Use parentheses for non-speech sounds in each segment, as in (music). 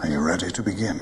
Are you ready to begin?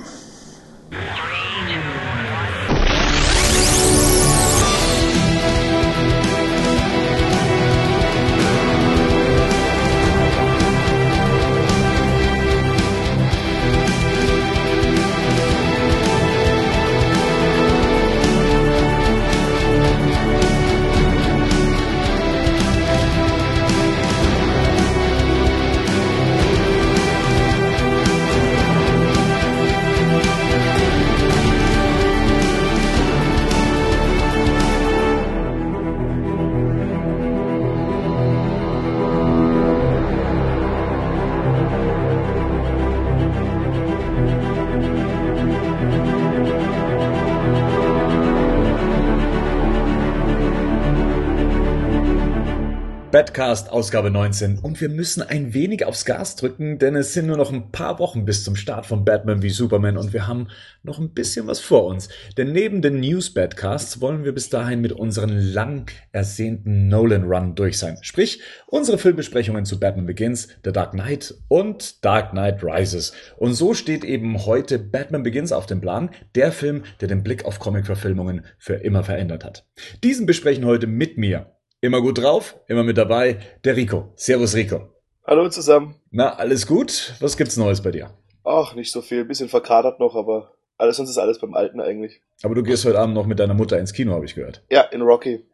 Badcast Ausgabe 19 und wir müssen ein wenig aufs Gas drücken, denn es sind nur noch ein paar Wochen bis zum Start von Batman wie Superman und wir haben noch ein bisschen was vor uns. Denn neben den News Badcasts wollen wir bis dahin mit unseren lang ersehnten Nolan Run durch sein. Sprich, unsere Filmbesprechungen zu Batman Begins, The Dark Knight und Dark Knight Rises. Und so steht eben heute Batman Begins auf dem Plan, der Film, der den Blick auf Comic-Verfilmungen für immer verändert hat. Diesen besprechen heute mit mir Immer gut drauf, immer mit dabei, der Rico. Servus Rico. Hallo zusammen. Na, alles gut? Was gibt's Neues bei dir? Ach, nicht so viel. Bisschen verkadert noch, aber alles sonst ist alles beim Alten eigentlich. Aber du gehst heute Abend noch mit deiner Mutter ins Kino, habe ich gehört. Ja, in Rocky.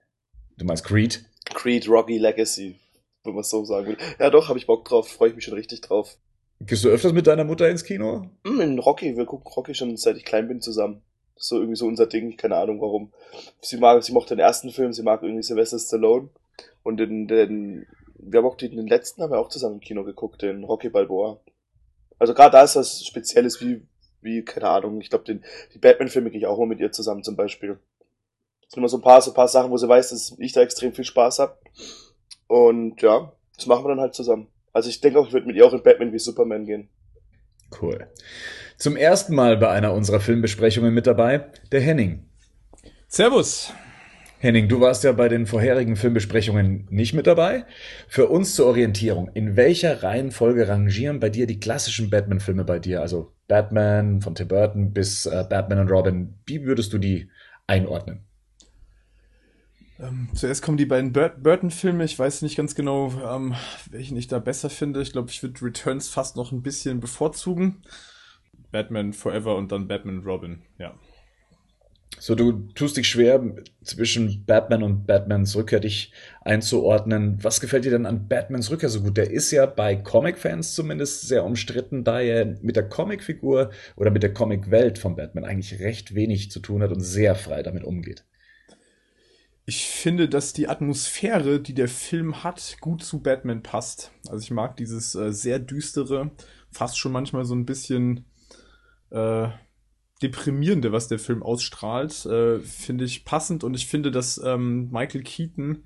Du meinst Creed? Creed, Rocky, Legacy, wenn man es so sagen will. Ja, doch, habe ich Bock drauf. Freue ich mich schon richtig drauf. Gehst du öfters mit deiner Mutter ins Kino? Hm, in Rocky. Wir gucken Rocky schon seit ich klein bin zusammen so irgendwie so unser Ding, keine Ahnung warum. Sie mag, sie mochte den ersten Film, sie mag irgendwie Sylvester Stallone. Und den, den, wir haben auch den, den letzten haben wir auch zusammen im Kino geguckt, den Rocky Balboa. Also gerade da ist das Spezielles wie, wie, keine Ahnung, ich glaube, den, die Batman-Filme gehe ich auch immer mit ihr zusammen zum Beispiel. Das sind immer so ein paar, so ein paar Sachen, wo sie weiß, dass ich da extrem viel Spaß hab. Und ja, das machen wir dann halt zusammen. Also ich denke auch, ich würde mit ihr auch in Batman wie Superman gehen. Cool. Zum ersten Mal bei einer unserer Filmbesprechungen mit dabei, der Henning. Servus. Henning, du warst ja bei den vorherigen Filmbesprechungen nicht mit dabei. Für uns zur Orientierung, in welcher Reihenfolge rangieren bei dir die klassischen Batman-Filme bei dir? Also Batman von Tim Burton bis äh, Batman und Robin. Wie würdest du die einordnen? Ähm, zuerst kommen die beiden Burton-Filme. Ich weiß nicht ganz genau, ähm, welchen ich da besser finde. Ich glaube, ich würde Returns fast noch ein bisschen bevorzugen. Batman Forever und dann Batman Robin, ja. So, du tust dich schwer zwischen Batman und Batmans Rückkehr dich einzuordnen. Was gefällt dir denn an Batmans Rückkehr so gut? Der ist ja bei Comic-Fans zumindest sehr umstritten, da er mit der Comicfigur oder mit der Comic-Welt von Batman eigentlich recht wenig zu tun hat und sehr frei damit umgeht. Ich finde, dass die Atmosphäre, die der Film hat, gut zu Batman passt. Also ich mag dieses äh, sehr düstere, fast schon manchmal so ein bisschen äh, deprimierende, was der Film ausstrahlt, äh, finde ich passend und ich finde, dass ähm, Michael Keaton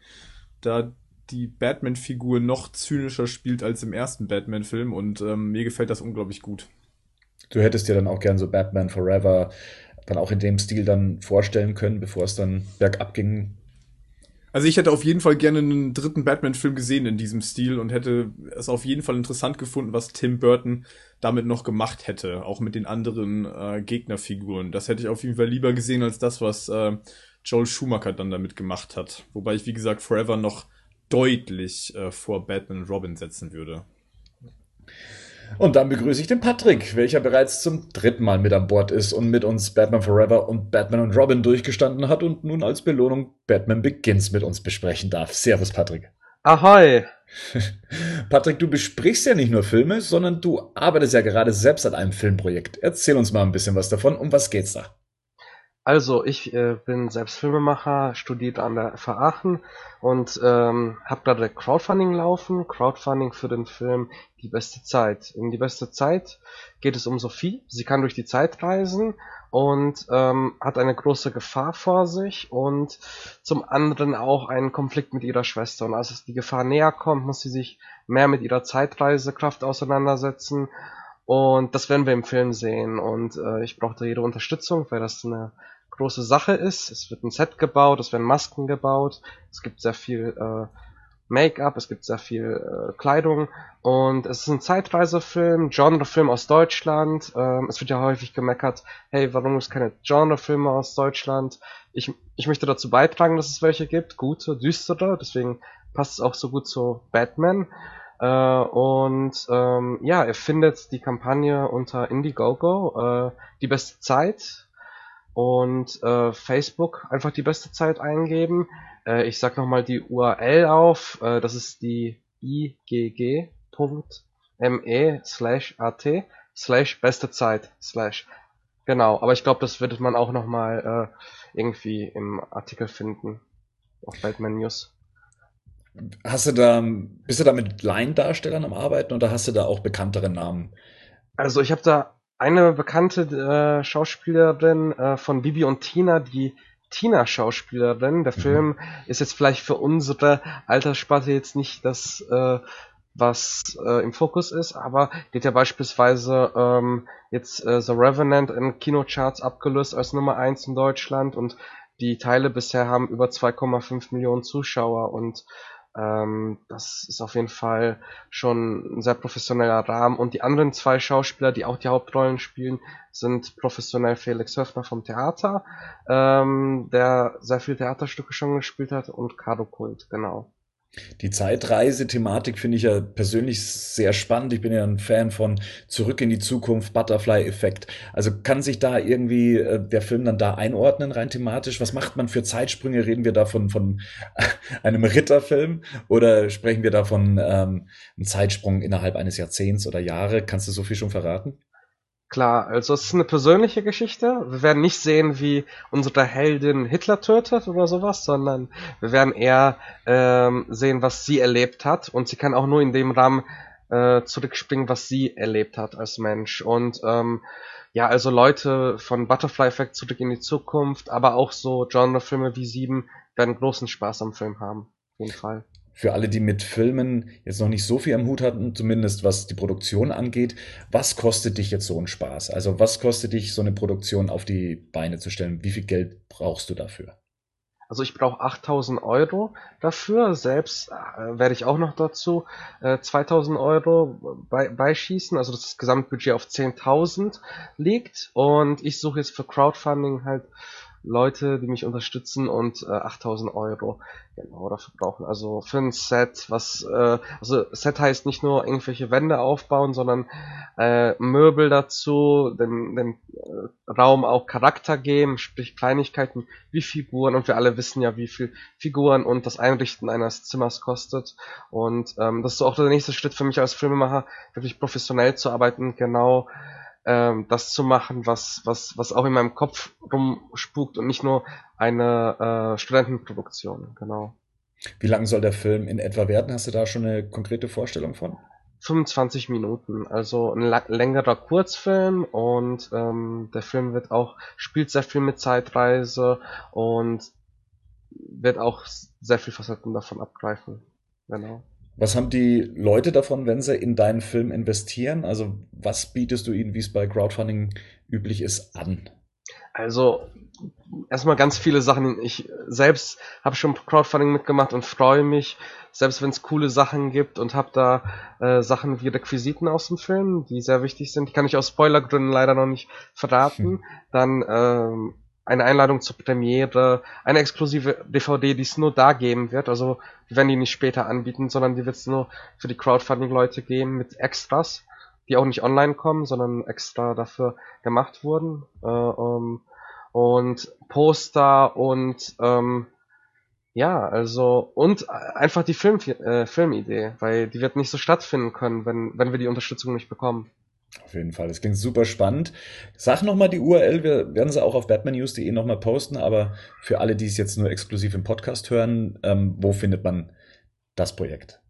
da die Batman-Figur noch zynischer spielt als im ersten Batman-Film und ähm, mir gefällt das unglaublich gut. Du hättest dir dann auch gern so Batman Forever dann auch in dem Stil dann vorstellen können, bevor es dann bergab ging also ich hätte auf jeden Fall gerne einen dritten Batman-Film gesehen in diesem Stil und hätte es auf jeden Fall interessant gefunden, was Tim Burton damit noch gemacht hätte, auch mit den anderen äh, Gegnerfiguren. Das hätte ich auf jeden Fall lieber gesehen als das, was äh, Joel Schumacher dann damit gemacht hat. Wobei ich, wie gesagt, Forever noch deutlich äh, vor Batman und Robin setzen würde. Und dann begrüße ich den Patrick, welcher bereits zum dritten Mal mit an Bord ist und mit uns Batman Forever und Batman und Robin durchgestanden hat und nun als Belohnung Batman Begins mit uns besprechen darf. Servus, Patrick. Ahoi. (laughs) Patrick, du besprichst ja nicht nur Filme, sondern du arbeitest ja gerade selbst an einem Filmprojekt. Erzähl uns mal ein bisschen was davon. Um was geht's da? Also, ich äh, bin selbst Filmemacher, studiert an der FH Aachen und ähm, habe gerade Crowdfunding laufen. Crowdfunding für den Film Die beste Zeit. In Die beste Zeit geht es um Sophie. Sie kann durch die Zeit reisen und ähm, hat eine große Gefahr vor sich und zum anderen auch einen Konflikt mit ihrer Schwester. Und als die Gefahr näher kommt, muss sie sich mehr mit ihrer Zeitreisekraft auseinandersetzen. Und das werden wir im Film sehen. Und äh, ich brauchte ihre Unterstützung, weil das eine große Sache ist. Es wird ein Set gebaut, es werden Masken gebaut, es gibt sehr viel äh, Make-up, es gibt sehr viel äh, Kleidung und es ist ein Zeitreisefilm, Genrefilm aus Deutschland. Ähm, es wird ja häufig gemeckert, hey, warum ist keine Genrefilme aus Deutschland? Ich, ich möchte dazu beitragen, dass es welche gibt, gute, düstere, deswegen passt es auch so gut zu Batman. Äh, und ähm, ja, er findet die Kampagne unter Indiegogo, äh, die beste Zeit und äh, Facebook einfach die beste Zeit eingeben. Äh, ich sag nochmal die URL auf, äh, das ist die igg.me slash at slash beste Zeit slash. Genau, aber ich glaube, das wird man auch nochmal äh, irgendwie im Artikel finden auf Batman News. Hast du da, bist du da mit Laiendarstellern am Arbeiten oder hast du da auch bekanntere Namen? Also ich habe da eine bekannte äh, Schauspielerin äh, von Bibi und Tina, die Tina-Schauspielerin. Der mhm. Film ist jetzt vielleicht für unsere Alterssparte jetzt nicht das, äh, was äh, im Fokus ist, aber die hat ja beispielsweise ähm, jetzt äh, The Revenant in Kinocharts abgelöst als Nummer 1 in Deutschland und die Teile bisher haben über 2,5 Millionen Zuschauer und ähm, das ist auf jeden Fall schon ein sehr professioneller Rahmen. Und die anderen zwei Schauspieler, die auch die Hauptrollen spielen, sind professionell Felix Höfner vom Theater, ähm, der sehr viele Theaterstücke schon gespielt hat, und Caro Kult, genau. Die Zeitreise-Thematik finde ich ja persönlich sehr spannend. Ich bin ja ein Fan von Zurück in die Zukunft, Butterfly-Effekt. Also kann sich da irgendwie äh, der Film dann da einordnen, rein thematisch? Was macht man für Zeitsprünge? Reden wir davon von (laughs) einem Ritterfilm oder sprechen wir davon ähm, einem Zeitsprung innerhalb eines Jahrzehnts oder Jahre? Kannst du so viel schon verraten? Klar, also es ist eine persönliche Geschichte. Wir werden nicht sehen, wie unsere Heldin Hitler tötet oder sowas, sondern wir werden eher ähm, sehen, was sie erlebt hat. Und sie kann auch nur in dem Rahmen äh, zurückspringen, was sie erlebt hat als Mensch. Und ähm, ja, also Leute von Butterfly Effect zurück in die Zukunft, aber auch so Genrefilme wie Sieben werden großen Spaß am Film haben. Auf jeden Fall für alle, die mit Filmen jetzt noch nicht so viel am Hut hatten, zumindest was die Produktion angeht, was kostet dich jetzt so ein Spaß? Also was kostet dich so eine Produktion auf die Beine zu stellen? Wie viel Geld brauchst du dafür? Also ich brauche 8000 Euro dafür. Selbst äh, werde ich auch noch dazu äh, 2000 Euro bei, beischießen. Also das Gesamtbudget auf 10.000 liegt. Und ich suche jetzt für Crowdfunding halt Leute, die mich unterstützen und äh, 8000 Euro genau dafür brauchen. Also für ein Set, was äh, also Set heißt nicht nur irgendwelche Wände aufbauen, sondern äh, Möbel dazu, den, den äh, Raum auch Charakter geben, sprich Kleinigkeiten wie Figuren. Und wir alle wissen ja, wie viel Figuren und das Einrichten eines Zimmers kostet. Und ähm, das ist auch der nächste Schritt für mich als Filmemacher, wirklich professionell zu arbeiten, genau ähm, das zu machen, was, was, was auch in meinem Kopf rumspukt und nicht nur eine äh, Studentenproduktion, genau. Wie lang soll der Film in etwa werden? Hast du da schon eine konkrete Vorstellung von? 25 Minuten, also ein längerer Kurzfilm und ähm, der Film wird auch, spielt sehr viel mit Zeitreise und wird auch sehr viel Facetten davon abgreifen. Genau. Was haben die Leute davon, wenn sie in deinen Film investieren? Also was bietest du ihnen, wie es bei Crowdfunding üblich ist, an? Also erstmal ganz viele Sachen. Ich selbst habe schon Crowdfunding mitgemacht und freue mich, selbst wenn es coole Sachen gibt und habe da äh, Sachen wie Requisiten aus dem Film, die sehr wichtig sind. Die kann ich aus Spoilergründen leider noch nicht verraten. Hm. Dann ähm, eine Einladung zur Premiere, eine exklusive DVD, die es nur da geben wird. Also wir werden die nicht später anbieten, sondern die wird es nur für die Crowdfunding-Leute geben mit Extras, die auch nicht online kommen, sondern extra dafür gemacht wurden. Äh, um, ähm, und Poster und ähm, ja, also und einfach die Film, äh, Filmidee, weil die wird nicht so stattfinden können, wenn, wenn wir die Unterstützung nicht bekommen. Auf jeden Fall, das klingt super spannend. Sag nochmal die URL, wir werden sie auch auf batmannews.de nochmal posten, aber für alle, die es jetzt nur exklusiv im Podcast hören, ähm, wo findet man das Projekt?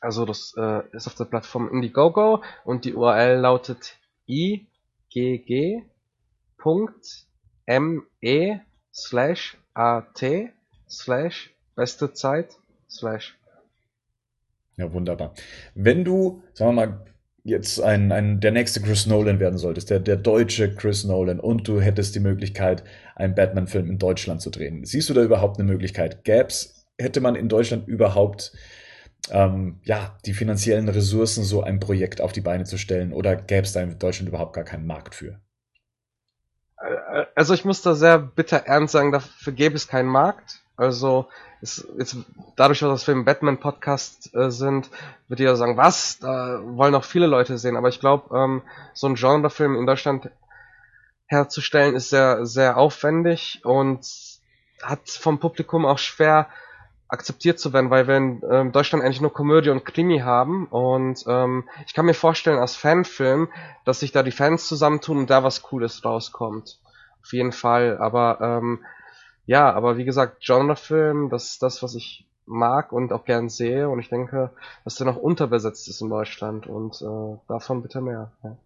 Also das äh, ist auf der Plattform Indiegogo und die URL lautet igg.me slash at slash beste Zeit slash. Ja, wunderbar. Wenn du, sagen wir mal, jetzt ein, ein, der nächste Chris Nolan werden solltest, der, der deutsche Chris Nolan, und du hättest die Möglichkeit, einen Batman-Film in Deutschland zu drehen. Siehst du da überhaupt eine Möglichkeit? Gäb's, hätte man in Deutschland überhaupt ähm, ja, die finanziellen Ressourcen, so ein Projekt auf die Beine zu stellen? Oder gäbe es da in Deutschland überhaupt gar keinen Markt für? Also ich muss da sehr bitter ernst sagen, dafür gäbe es keinen Markt. Also ist jetzt dadurch, dass wir im Batman Podcast äh, sind, wird jeder sagen, was? Da wollen auch viele Leute sehen. Aber ich glaube, ähm, so ein Genrefilm in Deutschland herzustellen ist sehr sehr aufwendig und hat vom Publikum auch schwer akzeptiert zu werden, weil wir in ähm, Deutschland eigentlich nur Komödie und Krimi haben und ähm, ich kann mir vorstellen als Fanfilm, dass sich da die Fans zusammentun und da was Cooles rauskommt. Auf jeden Fall, aber ähm, ja, aber wie gesagt, Genrefilm, das ist das, was ich mag und auch gern sehe und ich denke, dass der noch unterbesetzt ist in Deutschland und äh, davon bitte mehr. Ja.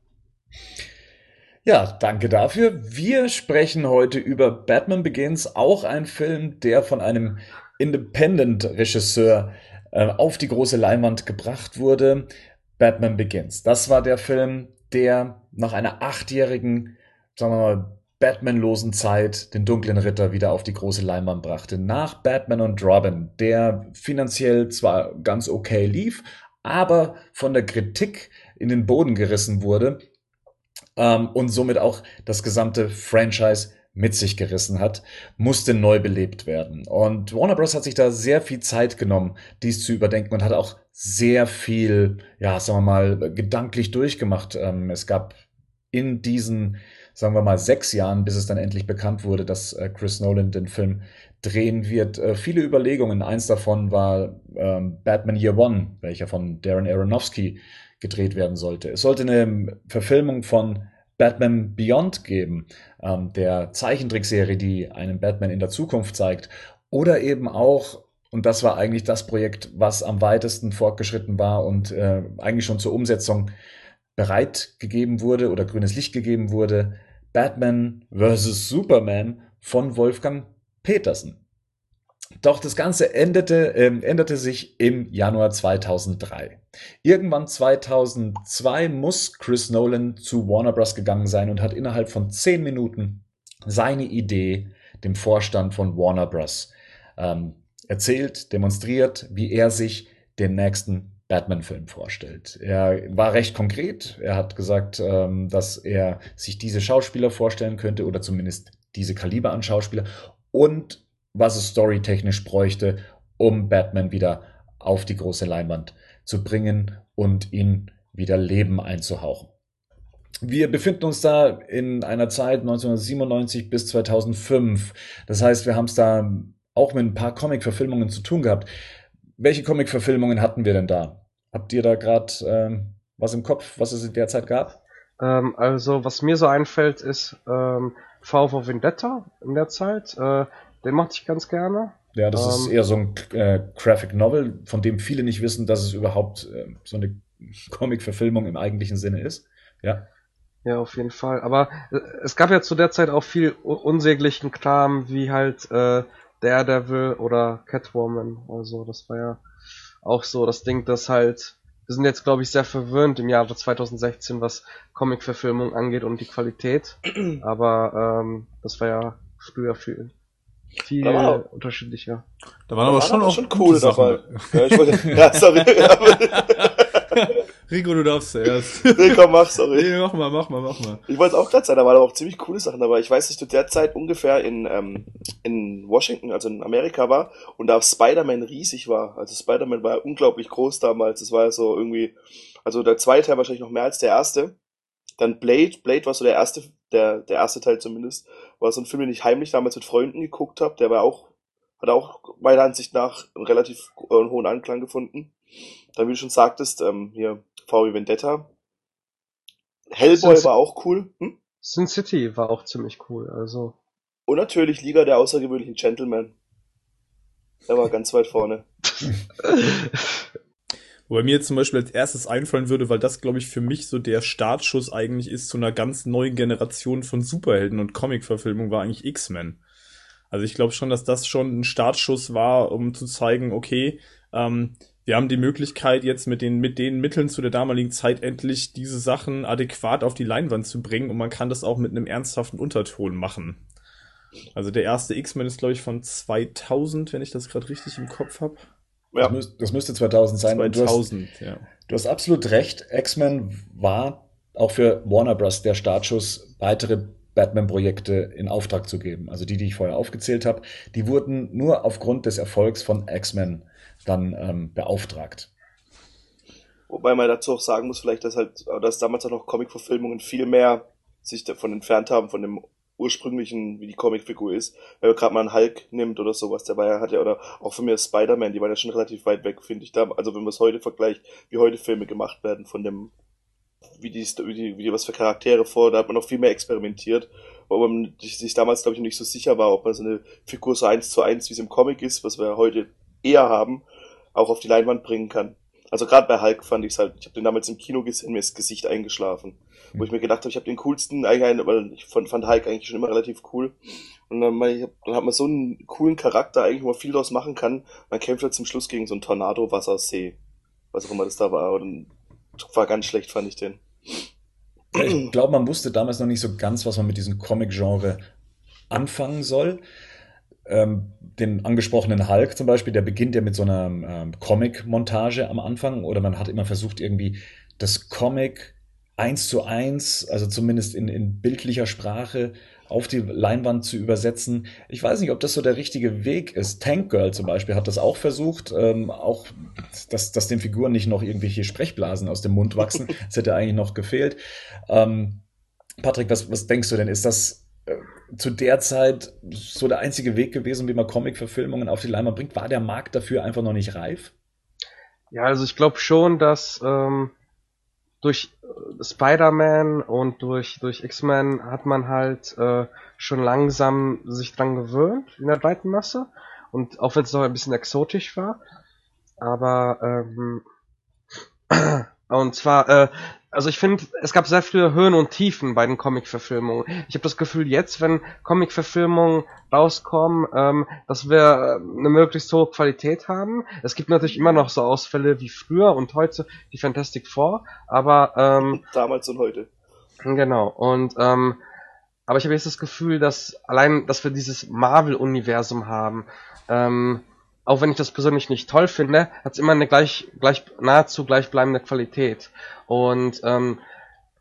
Ja, danke dafür. Wir sprechen heute über Batman Begins, auch ein Film, der von einem Independent-Regisseur äh, auf die große Leinwand gebracht wurde. Batman Begins. Das war der Film, der nach einer achtjährigen, sagen wir mal, Batman-losen Zeit den dunklen Ritter wieder auf die große Leinwand brachte. Nach Batman und Robin, der finanziell zwar ganz okay lief, aber von der Kritik in den Boden gerissen wurde ähm, und somit auch das gesamte Franchise mit sich gerissen hat, musste neu belebt werden. Und Warner Bros. hat sich da sehr viel Zeit genommen, dies zu überdenken und hat auch sehr viel, ja, sagen wir mal, gedanklich durchgemacht. Ähm, es gab in diesen sagen wir mal, sechs Jahren, bis es dann endlich bekannt wurde, dass äh, Chris Nolan den Film drehen wird, äh, viele Überlegungen. Eins davon war ähm, Batman Year One, welcher von Darren Aronofsky gedreht werden sollte. Es sollte eine Verfilmung von Batman Beyond geben, ähm, der Zeichentrickserie, die einen Batman in der Zukunft zeigt. Oder eben auch, und das war eigentlich das Projekt, was am weitesten fortgeschritten war und äh, eigentlich schon zur Umsetzung bereit gegeben wurde oder grünes Licht gegeben wurde, Batman vs. Superman von Wolfgang Petersen. Doch das Ganze endete, äh, änderte sich im Januar 2003. Irgendwann 2002 muss Chris Nolan zu Warner Bros. gegangen sein und hat innerhalb von zehn Minuten seine Idee dem Vorstand von Warner Bros. Ähm, erzählt, demonstriert, wie er sich den nächsten Batman-Film vorstellt. Er war recht konkret. Er hat gesagt, ähm, dass er sich diese Schauspieler vorstellen könnte oder zumindest diese Kaliber an Schauspieler und was es storytechnisch bräuchte, um Batman wieder auf die große Leinwand zu bringen und ihn wieder Leben einzuhauchen. Wir befinden uns da in einer Zeit 1997 bis 2005. Das heißt, wir haben es da auch mit ein paar Comic-Verfilmungen zu tun gehabt. Welche Comic-Verfilmungen hatten wir denn da? Habt ihr da gerade ähm, was im Kopf, was es in der Zeit gab? Ähm, also, was mir so einfällt, ist ähm, V for Vendetta in der Zeit. Äh, den mochte ich ganz gerne. Ja, das ist ähm, eher so ein äh, Graphic Novel, von dem viele nicht wissen, dass es überhaupt äh, so eine (laughs) Comic-Verfilmung im eigentlichen Sinne ist. Ja. Ja, auf jeden Fall. Aber äh, es gab ja zu der Zeit auch viel unsäglichen Kram, wie halt äh, Daredevil oder Catwoman. Also das war ja auch so das Ding, dass halt, wir sind jetzt glaube ich sehr verwöhnt im Jahre 2016, was Comic-Verfilmung angeht und die Qualität. (clears throat) Aber ähm, das war ja früher viel viel war, unterschiedlicher. Da waren aber schon auch schon coole dabei. Ja, ich wollte, (laughs) ja, sorry. (laughs) (laughs) Rico, du darfst zuerst. Nee, komm, mach, sorry. Nee, mach mal, mach mal, mach mal. Ich wollte auch gerade sagen, da waren aber auch ziemlich coole Sachen dabei. Ich weiß, dass ich zu der Zeit ungefähr in, ähm, in Washington, also in Amerika war und da Spider-Man riesig war. Also Spider-Man war unglaublich groß damals. Das war ja so irgendwie, also der zweite Teil wahrscheinlich noch mehr als der erste. Dann Blade, Blade war so der erste, der, der erste Teil zumindest, war so ein Film, den ich heimlich damals mit Freunden geguckt habe. Der war auch, hat auch meiner Ansicht nach einen relativ äh, hohen Anklang gefunden. Dann, wie du schon sagtest, ähm, hier VW Vendetta. Hellboy Sin war auch cool. Hm? Sin City war auch ziemlich cool, also. Und natürlich Liga der außergewöhnlichen Gentlemen. Der war ganz weit vorne. (laughs) Wobei mir jetzt zum Beispiel als erstes einfallen würde, weil das, glaube ich, für mich so der Startschuss eigentlich ist zu einer ganz neuen Generation von Superhelden und Comic-Verfilmung, war eigentlich X-Men. Also ich glaube schon, dass das schon ein Startschuss war, um zu zeigen, okay, ähm, wir haben die Möglichkeit, jetzt mit den, mit den Mitteln zu der damaligen Zeit endlich diese Sachen adäquat auf die Leinwand zu bringen und man kann das auch mit einem ernsthaften Unterton machen. Also der erste X-Men ist, glaube ich, von 2000, wenn ich das gerade richtig im Kopf habe. Ja. Das, müß, das müsste 2000 sein. 2000, du hast, ja. Du hast absolut recht. X-Men war auch für Warner Bros. der Startschuss, weitere Batman-Projekte in Auftrag zu geben. Also die, die ich vorher aufgezählt habe, die wurden nur aufgrund des Erfolgs von X-Men dann ähm, beauftragt. Wobei man dazu auch sagen muss, vielleicht, dass halt, dass damals auch noch Comic-Verfilmungen viel mehr sich davon entfernt haben, von dem ursprünglichen, wie die Comicfigur ist. Wenn man gerade mal einen Hulk nimmt oder sowas, der war ja, hat ja, oder auch von mir Spider-Man, die waren ja schon relativ weit weg, finde ich da. Also wenn man es heute vergleicht, wie heute Filme gemacht werden von dem, wie die, wie die, wie die was für Charaktere vor, da hat man noch viel mehr experimentiert, wo man sich damals, glaube ich, noch nicht so sicher war, ob man so eine Figur so eins zu eins, wie es im Comic ist, was wir heute eher haben, auch auf die Leinwand bringen kann. Also gerade bei Hulk fand ich es halt, ich habe den damals im Kino gesehen, mir ist Gesicht eingeschlafen. Wo ich mir gedacht habe, ich habe den coolsten, eigentlich, weil ich fand, fand Hulk eigentlich schon immer relativ cool. Und dann, ich dann hat man so einen coolen Charakter, eigentlich, wo man viel daraus machen kann. Man kämpft halt zum Schluss gegen so einen Tornado-Wassersee. Was auch immer das da war. Und war ganz schlecht, fand ich den. Ich glaube, man wusste damals noch nicht so ganz, was man mit diesem Comic-Genre anfangen soll ähm, den angesprochenen Hulk zum Beispiel, der beginnt ja mit so einer ähm, Comic-Montage am Anfang oder man hat immer versucht, irgendwie das Comic eins zu eins, also zumindest in, in bildlicher Sprache, auf die Leinwand zu übersetzen. Ich weiß nicht, ob das so der richtige Weg ist. Tank Girl zum Beispiel hat das auch versucht, ähm, auch, dass, dass den Figuren nicht noch irgendwelche Sprechblasen aus dem Mund wachsen. (laughs) Das hätte eigentlich noch gefehlt. Ähm, Patrick, was, was denkst du denn? Ist das zu der Zeit so der einzige Weg gewesen, wie man Comic-Verfilmungen auf die Leinwand bringt? War der Markt dafür einfach noch nicht reif? Ja, also ich glaube schon, dass ähm, durch äh, Spider-Man und durch, durch X-Men hat man halt äh, schon langsam sich dran gewöhnt in der breiten Masse. Und auch wenn es noch ein bisschen exotisch war. Aber ähm, (clears throat) und zwar, äh, also ich finde, es gab sehr viele Höhen und Tiefen bei den Comic-Verfilmungen. Ich habe das Gefühl, jetzt, wenn Comic-Verfilmungen rauskommen, ähm, dass wir äh, eine möglichst hohe Qualität haben. Es gibt natürlich immer noch so Ausfälle wie früher und heute die Fantastic Four, aber ähm, damals und heute. Genau. Und ähm, aber ich habe jetzt das Gefühl, dass allein, dass wir dieses Marvel-Universum haben, ähm, auch wenn ich das persönlich nicht toll finde, hat es immer eine gleich, gleich, nahezu gleichbleibende Qualität. Und ähm,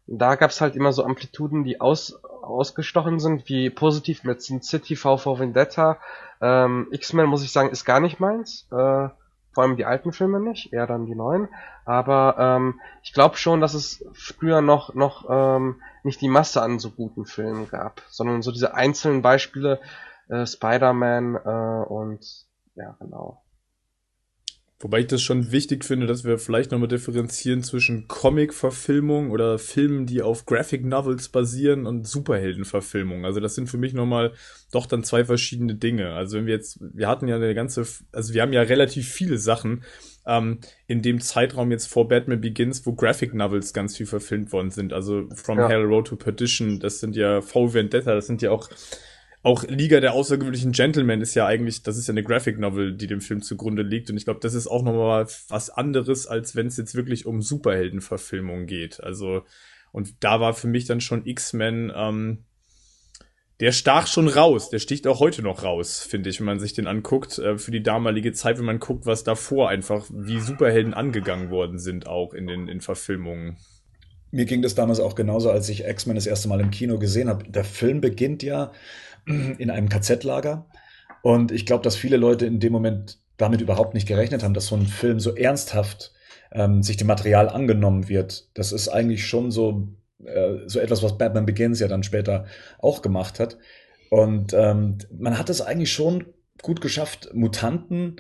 da gab es halt immer so Amplituden, die aus, ausgestochen sind, wie positiv mit Sin City, VV Vendetta. Ähm, X-Men, muss ich sagen, ist gar nicht meins. Äh, vor allem die alten Filme nicht, eher dann die neuen. Aber ähm, ich glaube schon, dass es früher noch, noch ähm, nicht die Masse an so guten Filmen gab, sondern so diese einzelnen Beispiele, äh, Spider-Man äh, und ja, genau. Wobei ich das schon wichtig finde, dass wir vielleicht nochmal differenzieren zwischen Comic-Verfilmung oder Filmen, die auf Graphic Novels basieren und Superhelden-Verfilmung. Also das sind für mich nochmal doch dann zwei verschiedene Dinge. Also wenn wir jetzt, wir hatten ja eine ganze, also wir haben ja relativ viele Sachen ähm, in dem Zeitraum jetzt vor Batman Begins, wo Graphic Novels ganz viel verfilmt worden sind. Also From ja. Hell Road to Perdition, das sind ja V Vendetta, das sind ja auch auch Liga der außergewöhnlichen Gentlemen ist ja eigentlich, das ist ja eine Graphic Novel, die dem Film zugrunde liegt. Und ich glaube, das ist auch nochmal was anderes, als wenn es jetzt wirklich um Superheldenverfilmung geht. Also, und da war für mich dann schon X-Men, ähm, der stach schon raus. Der sticht auch heute noch raus, finde ich, wenn man sich den anguckt. Äh, für die damalige Zeit, wenn man guckt, was davor einfach, wie Superhelden angegangen worden sind, auch in den in Verfilmungen. Mir ging das damals auch genauso, als ich X-Men das erste Mal im Kino gesehen habe. Der Film beginnt ja (clears throat) in einem KZ-Lager. Und ich glaube, dass viele Leute in dem Moment damit überhaupt nicht gerechnet haben, dass so ein Film so ernsthaft ähm, sich dem Material angenommen wird. Das ist eigentlich schon so, äh, so etwas, was Batman Begins ja dann später auch gemacht hat. Und ähm, man hat es eigentlich schon gut geschafft, Mutanten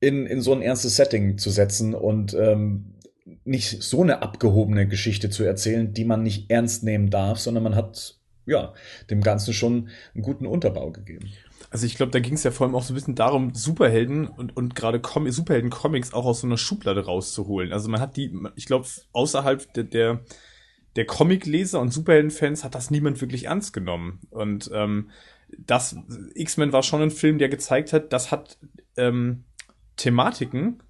in, in so ein ernstes Setting zu setzen und ähm, nicht so eine abgehobene Geschichte zu erzählen, die man nicht ernst nehmen darf, sondern man hat ja, dem Ganzen schon einen guten Unterbau gegeben. Also ich glaube, da ging es ja vor allem auch so ein bisschen darum, Superhelden und, und gerade Com Superhelden-Comics auch aus so einer Schublade rauszuholen. Also man hat die, ich glaube, außerhalb der, der, der Comic-Leser und Superhelden-Fans hat das niemand wirklich ernst genommen. Und ähm, das X-Men war schon ein Film, der gezeigt hat, das hat ähm, Thematiken,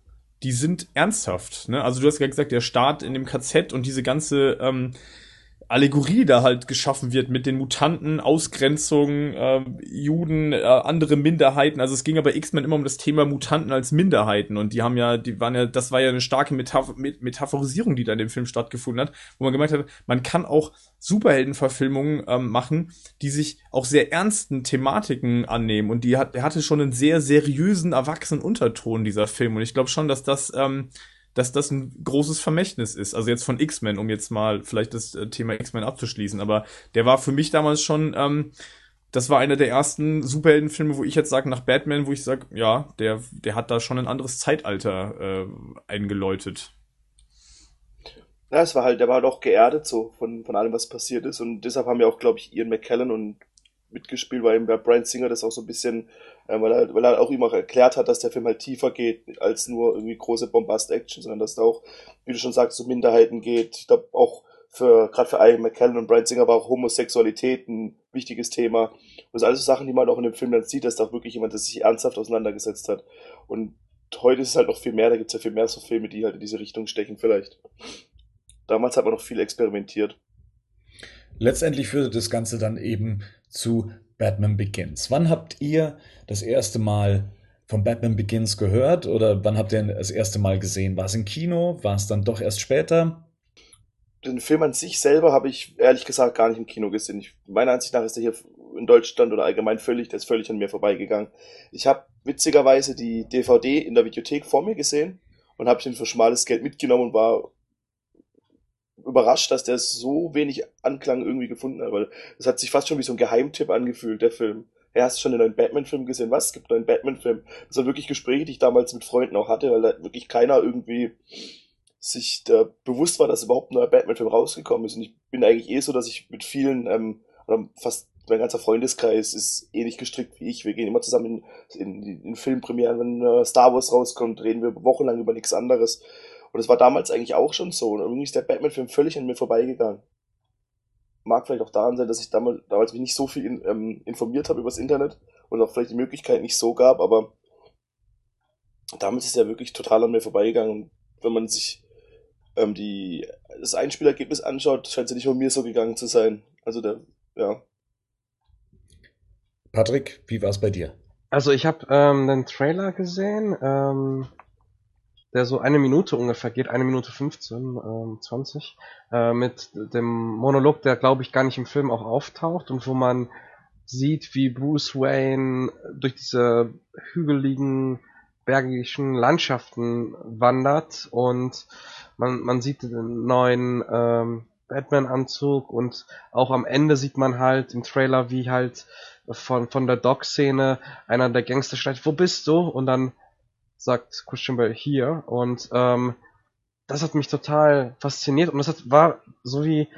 die sind ernsthaft. Ne? Also du hast ja gesagt, der Start in dem KZ und diese ganze ähm, Allegorie, da halt geschaffen wird mit den Mutanten, Ausgrenzung, äh, Juden, äh, andere Minderheiten. Also es ging aber X-Men immer um das Thema Mutanten als Minderheiten. Und die haben ja, die waren ja, das war ja eine starke Metapher Metaphorisierung, die da in dem Film stattgefunden hat, wo man gemerkt hat, man kann auch Superheldenverfilmungen ähm, machen, die sich auch sehr ernsten Thematiken annehmen. Und die hat, der hatte schon einen sehr seriösen, erwachsenen Unterton dieser Film. Und ich glaube schon, dass das ähm, dass das ein großes Vermächtnis ist. Also jetzt von X-Men, um jetzt mal vielleicht das äh, Thema X-Men abzuschließen. Aber der war für mich damals schon, ähm, das war einer der ersten Superheldenfilme, wo ich jetzt sage, nach Batman, wo ich sage, ja, der, der hat da schon ein anderes Zeitalter äh, eingeläutet. Ja, es war halt, der war halt auch geerdet so von, von allem, was passiert ist. Und deshalb haben ja auch, glaube ich, Ian McKellen und mitgespielt, weil eben Brian Singer das auch so ein bisschen, äh, weil, er, weil er auch immer erklärt hat, dass der Film halt tiefer geht als nur irgendwie große Bombast-Action, sondern dass da auch, wie du schon sagst, so Minderheiten geht. Ich glaube auch für, gerade für Ian McKellen und Brian Singer war auch Homosexualität ein wichtiges Thema. Und das sind alles so Sachen, die man auch in dem Film dann sieht, dass da auch wirklich jemand, der sich ernsthaft auseinandergesetzt hat. Und heute ist es halt noch viel mehr, da gibt es ja viel mehr so Filme, die halt in diese Richtung stechen vielleicht. Damals hat man noch viel experimentiert. Letztendlich führte das Ganze dann eben zu Batman Begins. Wann habt ihr das erste Mal von Batman Begins gehört oder wann habt ihr das erste Mal gesehen? War es im Kino? War es dann doch erst später? Den Film an sich selber habe ich ehrlich gesagt gar nicht im Kino gesehen. Ich, meiner Ansicht nach ist der hier in Deutschland oder allgemein völlig, der ist völlig an mir vorbeigegangen. Ich habe witzigerweise die DVD in der Videothek vor mir gesehen und habe den für schmales Geld mitgenommen und war überrascht, dass der so wenig Anklang irgendwie gefunden hat, weil das hat sich fast schon wie so ein Geheimtipp angefühlt, der Film. Ja, hast schon den neuen Batman-Film gesehen? Was? Es gibt einen neuen Batman-Film. Das waren wirklich Gespräche, die ich damals mit Freunden auch hatte, weil da wirklich keiner irgendwie sich da bewusst war, dass überhaupt ein neuer Batman-Film rausgekommen ist. Und ich bin eigentlich eh so, dass ich mit vielen, ähm, oder fast mein ganzer Freundeskreis ist ähnlich gestrickt wie ich. Wir gehen immer zusammen in, in, in Filmpremieren, wenn äh, Star Wars rauskommt, reden wir wochenlang über nichts anderes. Und das war damals eigentlich auch schon so. Und irgendwie ist der Batman-Film völlig an mir vorbeigegangen. Mag vielleicht auch daran sein, dass ich damals, damals mich nicht so viel in, ähm, informiert habe übers Internet und auch vielleicht die Möglichkeit nicht so gab, aber damals ist er wirklich total an mir vorbeigegangen. Und wenn man sich ähm, die, das Einspielergebnis anschaut, scheint es ja nicht nur mir so gegangen zu sein. Also der, ja. Patrick, wie war es bei dir? Also ich habe ähm, den Trailer gesehen, ähm, der so eine Minute ungefähr geht, eine Minute 15, ähm, 20, äh, mit dem Monolog, der glaube ich gar nicht im Film auch auftaucht und wo man sieht, wie Bruce Wayne durch diese hügeligen, bergischen Landschaften wandert und man, man sieht den neuen ähm, Batman-Anzug und auch am Ende sieht man halt im Trailer, wie halt von, von der Doc-Szene einer der Gangster schreit, wo bist du? Und dann sagt Christian Bale hier. Und ähm, das hat mich total fasziniert und das hat, war so wie,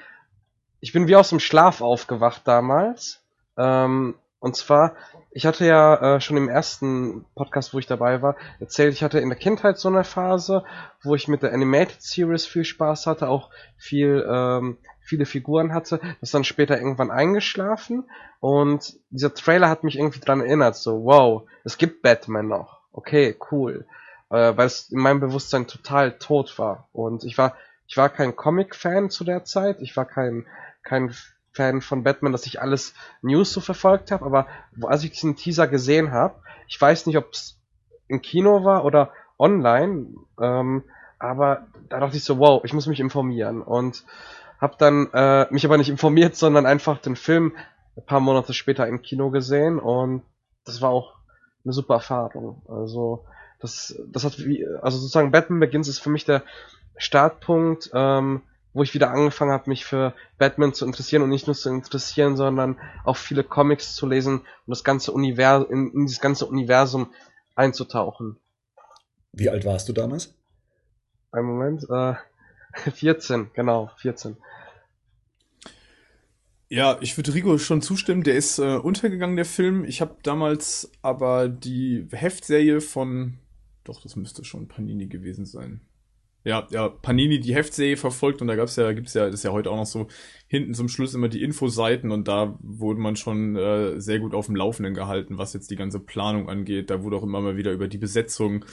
ich bin wie aus dem Schlaf aufgewacht damals. Ähm, und zwar, ich hatte ja äh, schon im ersten Podcast, wo ich dabei war, erzählt, ich hatte in der Kindheit so eine Phase, wo ich mit der Animated Series viel Spaß hatte, auch viel, ähm, viele Figuren hatte, das dann später irgendwann eingeschlafen und dieser Trailer hat mich irgendwie dran erinnert, so wow, es gibt Batman noch okay, cool. Äh, weil es in meinem Bewusstsein total tot war. Und ich war, ich war kein Comic-Fan zu der Zeit. Ich war kein, kein Fan von Batman, dass ich alles News so verfolgt habe. Aber als ich diesen Teaser gesehen habe, ich weiß nicht, ob es im Kino war oder online, ähm, aber da dachte ich so, wow, ich muss mich informieren. Und habe dann äh, mich aber nicht informiert, sondern einfach den Film ein paar Monate später im Kino gesehen und das war auch eine super Erfahrung. Also das, das hat wie, also sozusagen Batman Begins ist für mich der Startpunkt, ähm, wo ich wieder angefangen habe, mich für Batman zu interessieren und nicht nur zu interessieren, sondern auch viele Comics zu lesen und das ganze Universum, in, in dieses ganze Universum einzutauchen. Wie alt warst du damals? Ein Moment, äh, (laughs) 14, genau, 14. Ja, ich würde Rico schon zustimmen. Der ist äh, untergegangen, der Film. Ich habe damals aber die Heftserie von, doch, das müsste schon Panini gewesen sein. Ja, ja, Panini die Heftserie verfolgt und da gab's ja, gibt's ja, das ist ja heute auch noch so hinten zum Schluss immer die Infoseiten und da wurde man schon äh, sehr gut auf dem Laufenden gehalten, was jetzt die ganze Planung angeht. Da wurde auch immer mal wieder über die Besetzung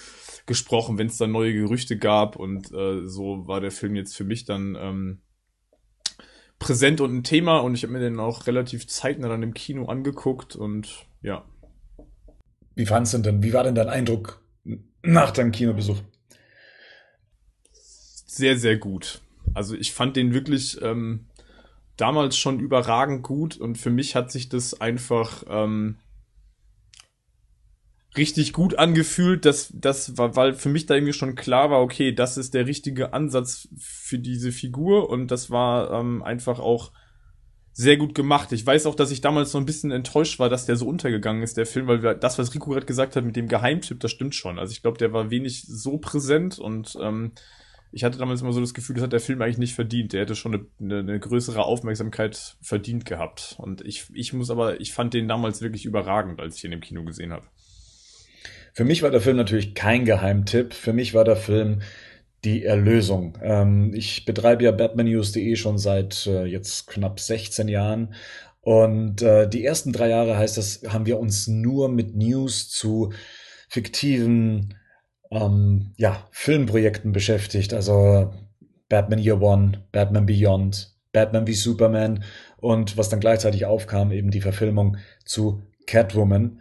gesprochen, wenn es da neue Gerüchte gab und äh, so war der Film jetzt für mich dann ähm, präsent und ein Thema und ich habe mir den auch relativ zeitnah dann im Kino angeguckt und ja. Wie fandest du denn, wie war denn dein Eindruck nach deinem Kinobesuch? Sehr, sehr gut. Also ich fand den wirklich ähm, damals schon überragend gut und für mich hat sich das einfach ähm, richtig gut angefühlt, dass das war, weil für mich da irgendwie schon klar war, okay, das ist der richtige Ansatz für diese Figur und das war ähm, einfach auch sehr gut gemacht. Ich weiß auch, dass ich damals so ein bisschen enttäuscht war, dass der so untergegangen ist, der Film, weil wir, das, was Rico gerade gesagt hat mit dem Geheimtipp, das stimmt schon. Also ich glaube, der war wenig so präsent und ähm, ich hatte damals immer so das Gefühl, das hat der Film eigentlich nicht verdient. Der hätte schon eine, eine, größere Aufmerksamkeit verdient gehabt. Und ich, ich muss aber, ich fand den damals wirklich überragend, als ich ihn im Kino gesehen habe. Für mich war der Film natürlich kein Geheimtipp. Für mich war der Film die Erlösung. Ähm, ich betreibe ja batmannews.de schon seit äh, jetzt knapp 16 Jahren. Und äh, die ersten drei Jahre heißt das, haben wir uns nur mit News zu fiktiven ähm, ja, Filmprojekten beschäftigt. Also Batman Year One, Batman Beyond, Batman wie Superman und was dann gleichzeitig aufkam, eben die Verfilmung zu Catwoman.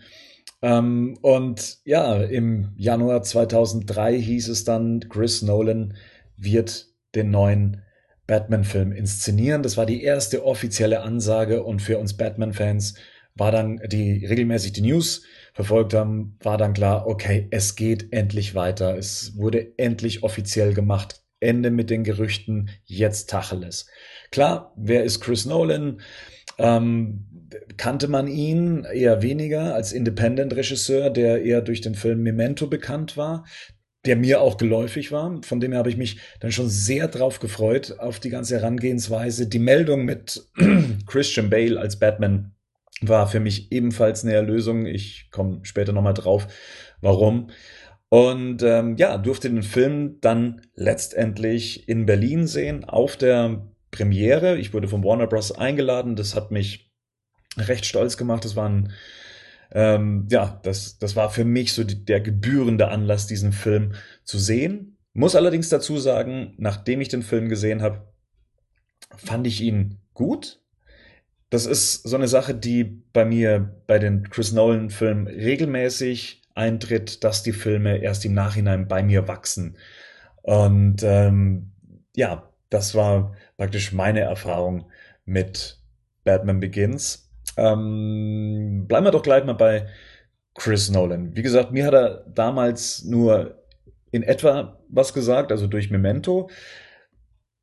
Ähm, und ja, im Januar 2003 hieß es dann, Chris Nolan wird den neuen Batman-Film inszenieren. Das war die erste offizielle Ansage und für uns Batman-Fans war dann, die regelmäßig die News verfolgt haben, war dann klar, okay, es geht endlich weiter. Es wurde endlich offiziell gemacht. Ende mit den Gerüchten, jetzt Tacheles. Klar, wer ist Chris Nolan? Ähm, kannte man ihn eher weniger als Independent-Regisseur, der eher durch den Film Memento bekannt war, der mir auch geläufig war. Von dem her habe ich mich dann schon sehr drauf gefreut, auf die ganze Herangehensweise. Die Meldung mit (clears throat) Christian Bale als Batman war für mich ebenfalls eine Erlösung. Ich komme später nochmal drauf, warum. Und ähm, ja, durfte den Film dann letztendlich in Berlin sehen, auf der Premiere. Ich wurde von Warner Bros. eingeladen. Das hat mich recht stolz gemacht. Das war ein, ähm, ja, das, das war für mich so die, der gebührende Anlass, diesen Film zu sehen. Muss allerdings dazu sagen, nachdem ich den Film gesehen habe, fand ich ihn gut. Das ist so eine Sache, die bei mir bei den Chris Nolan-Filmen regelmäßig eintritt, dass die Filme erst im Nachhinein bei mir wachsen. Und ähm, ja, das war praktisch meine Erfahrung mit Batman Begins. Ähm, bleiben wir doch gleich mal bei Chris Nolan. Wie gesagt, mir hat er damals nur in etwa was gesagt, also durch Memento.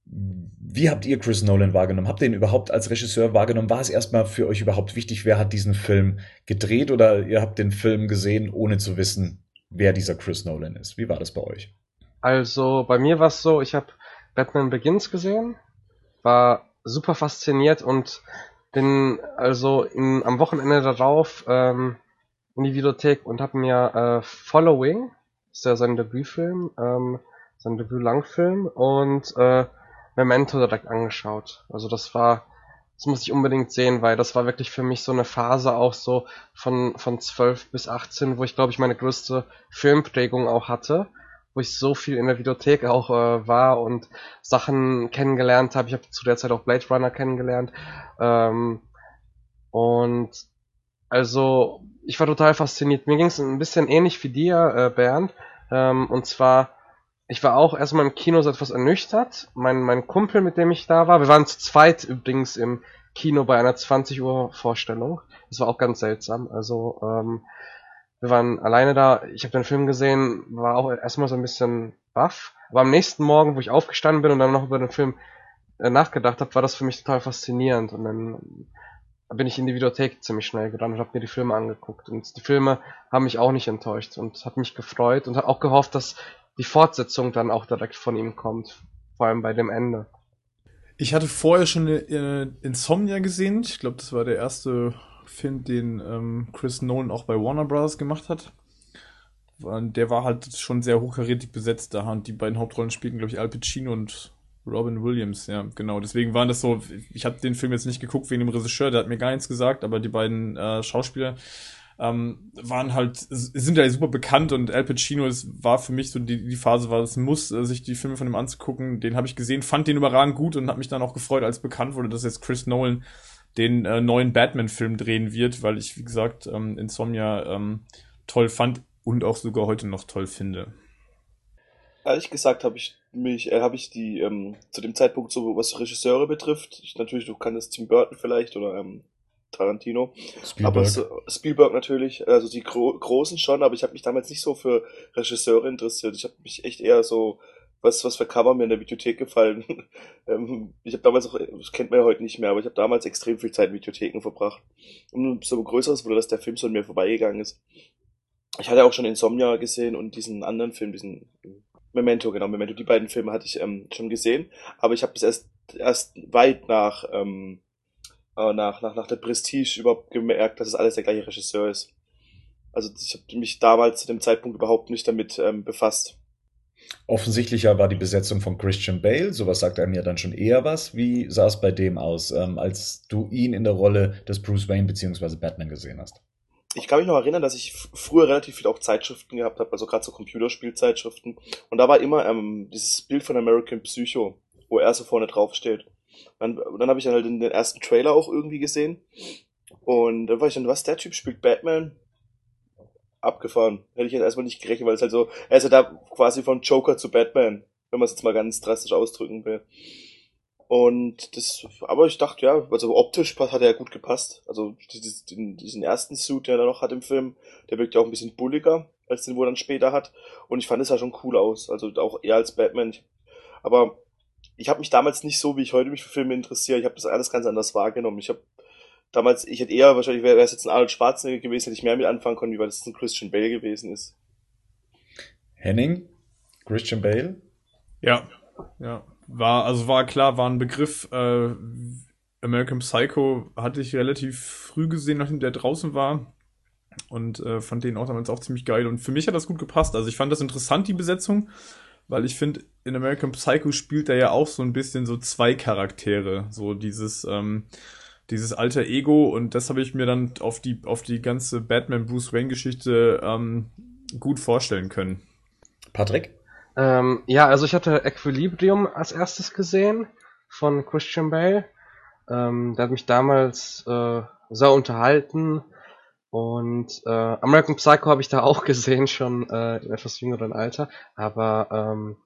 Wie habt ihr Chris Nolan wahrgenommen? Habt ihr ihn überhaupt als Regisseur wahrgenommen? War es erstmal für euch überhaupt wichtig, wer hat diesen Film gedreht oder ihr habt den Film gesehen, ohne zu wissen, wer dieser Chris Nolan ist? Wie war das bei euch? Also bei mir war es so, ich habe Batman Begins gesehen, war super fasziniert und bin also in, am Wochenende darauf ähm, in die Videothek und habe mir äh, Following, ist ja sein Debütfilm, ähm, sein Debüt-Langfilm und äh, Memento direkt angeschaut. Also das war, das muss ich unbedingt sehen, weil das war wirklich für mich so eine Phase auch so von, von 12 bis 18, wo ich glaube ich meine größte Filmprägung auch hatte wo ich so viel in der Videothek auch äh, war und Sachen kennengelernt habe. Ich habe zu der Zeit auch Blade Runner kennengelernt. Ähm, und also ich war total fasziniert. Mir ging es ein bisschen ähnlich wie dir, äh, Bernd. Ähm, und zwar, ich war auch erstmal im Kino so etwas ernüchtert. Mein, mein Kumpel, mit dem ich da war, wir waren zu zweit übrigens im Kino bei einer 20 Uhr Vorstellung. Das war auch ganz seltsam. Also ähm, wir waren alleine da, ich habe den Film gesehen, war auch erstmal so ein bisschen baff. Aber am nächsten Morgen, wo ich aufgestanden bin und dann noch über den Film äh, nachgedacht habe, war das für mich total faszinierend. Und dann bin ich in die Videothek ziemlich schnell gerannt und habe mir die Filme angeguckt. Und die Filme haben mich auch nicht enttäuscht und hat mich gefreut und hat auch gehofft, dass die Fortsetzung dann auch direkt von ihm kommt. Vor allem bei dem Ende. Ich hatte vorher schon eine, Insomnia gesehen. Ich glaube, das war der erste Film, den ähm, Chris Nolan auch bei Warner Bros. gemacht hat. Der war halt schon sehr hochkarätig besetzt da und die beiden Hauptrollen spielten, glaube ich, Al Pacino und Robin Williams, ja, genau. Deswegen waren das so, ich habe den Film jetzt nicht geguckt wegen dem Regisseur, der hat mir gar nichts gesagt, aber die beiden äh, Schauspieler ähm, waren halt, sind ja super bekannt und Al Pacino, das war für mich so die, die Phase, war es muss, äh, sich die Filme von ihm anzugucken. Den habe ich gesehen, fand den überragend gut und habe mich dann auch gefreut, als bekannt wurde, dass jetzt Chris Nolan den äh, neuen Batman-Film drehen wird, weil ich, wie gesagt, ähm, Insomnia ähm, toll fand und auch sogar heute noch toll finde. Ehrlich gesagt habe ich mich, äh, habe ich die ähm, zu dem Zeitpunkt so, was Regisseure betrifft, ich, natürlich, du kannst Tim Burton vielleicht oder ähm, Tarantino, Spielberg. aber so, Spielberg natürlich, also die Gro großen schon, aber ich habe mich damals nicht so für Regisseure interessiert. Ich habe mich echt eher so was, was für Cover mir in der Videothek gefallen. (laughs) ähm, ich habe damals auch, das kennt man ja heute nicht mehr, aber ich habe damals extrem viel Zeit in Videotheken verbracht. Und so größeres wurde, dass der Film so an mir vorbeigegangen ist. Ich hatte auch schon Insomnia gesehen und diesen anderen Film, diesen Memento, genau, Memento, die beiden Filme hatte ich ähm, schon gesehen, aber ich habe es erst, erst weit nach, ähm, äh, nach, nach, nach der Prestige überhaupt gemerkt, dass es alles der gleiche Regisseur ist. Also ich habe mich damals zu dem Zeitpunkt überhaupt nicht damit ähm, befasst. Offensichtlicher war die Besetzung von Christian Bale, sowas sagt einem ja dann schon eher was. Wie sah es bei dem aus, ähm, als du ihn in der Rolle des Bruce Wayne bzw. Batman gesehen hast? Ich kann mich noch erinnern, dass ich früher relativ viel auch Zeitschriften gehabt habe, also gerade so Computerspielzeitschriften. Und da war immer ähm, dieses Bild von American Psycho, wo er so vorne drauf steht. Dann, dann habe ich dann halt den, den ersten Trailer auch irgendwie gesehen. Und dann war ich dann, was, der Typ spielt Batman? Abgefahren. Hätte ich jetzt erstmal nicht gerechnet, weil es halt so, er ist ja da quasi von Joker zu Batman, wenn man es jetzt mal ganz drastisch ausdrücken will. Und das, aber ich dachte, ja, also optisch hat er ja gut gepasst. Also diesen, diesen ersten Suit, den er noch hat im Film, der wirkt ja auch ein bisschen bulliger, als den, wo er dann später hat. Und ich fand es ja schon cool aus. Also auch eher als Batman. Aber ich habe mich damals nicht so, wie ich heute mich für Filme interessiere. Ich habe das alles ganz anders wahrgenommen. Ich habe damals, ich hätte eher, wahrscheinlich wäre es jetzt ein Arnold Schwarzenegger gewesen, hätte ich mehr mit anfangen können, wie weil das ein Christian Bale gewesen ist. Henning? Christian Bale? Ja, ja. War, also war klar, war ein Begriff, äh, American Psycho hatte ich relativ früh gesehen, nachdem der draußen war. Und äh, fand den auch damals auch ziemlich geil. Und für mich hat das gut gepasst. Also ich fand das interessant, die Besetzung, weil ich finde, in American Psycho spielt er ja auch so ein bisschen so zwei Charaktere. So dieses, ähm, dieses alter Ego und das habe ich mir dann auf die, auf die ganze Batman Bruce Wayne Geschichte ähm, gut vorstellen können. Patrick? Ähm, ja, also ich hatte Equilibrium als erstes gesehen von Christian Bale. Ähm, der hat mich damals äh, sehr unterhalten. Und äh, American Psycho habe ich da auch (laughs) gesehen, schon äh, in etwas jüngeren Alter. Aber ähm,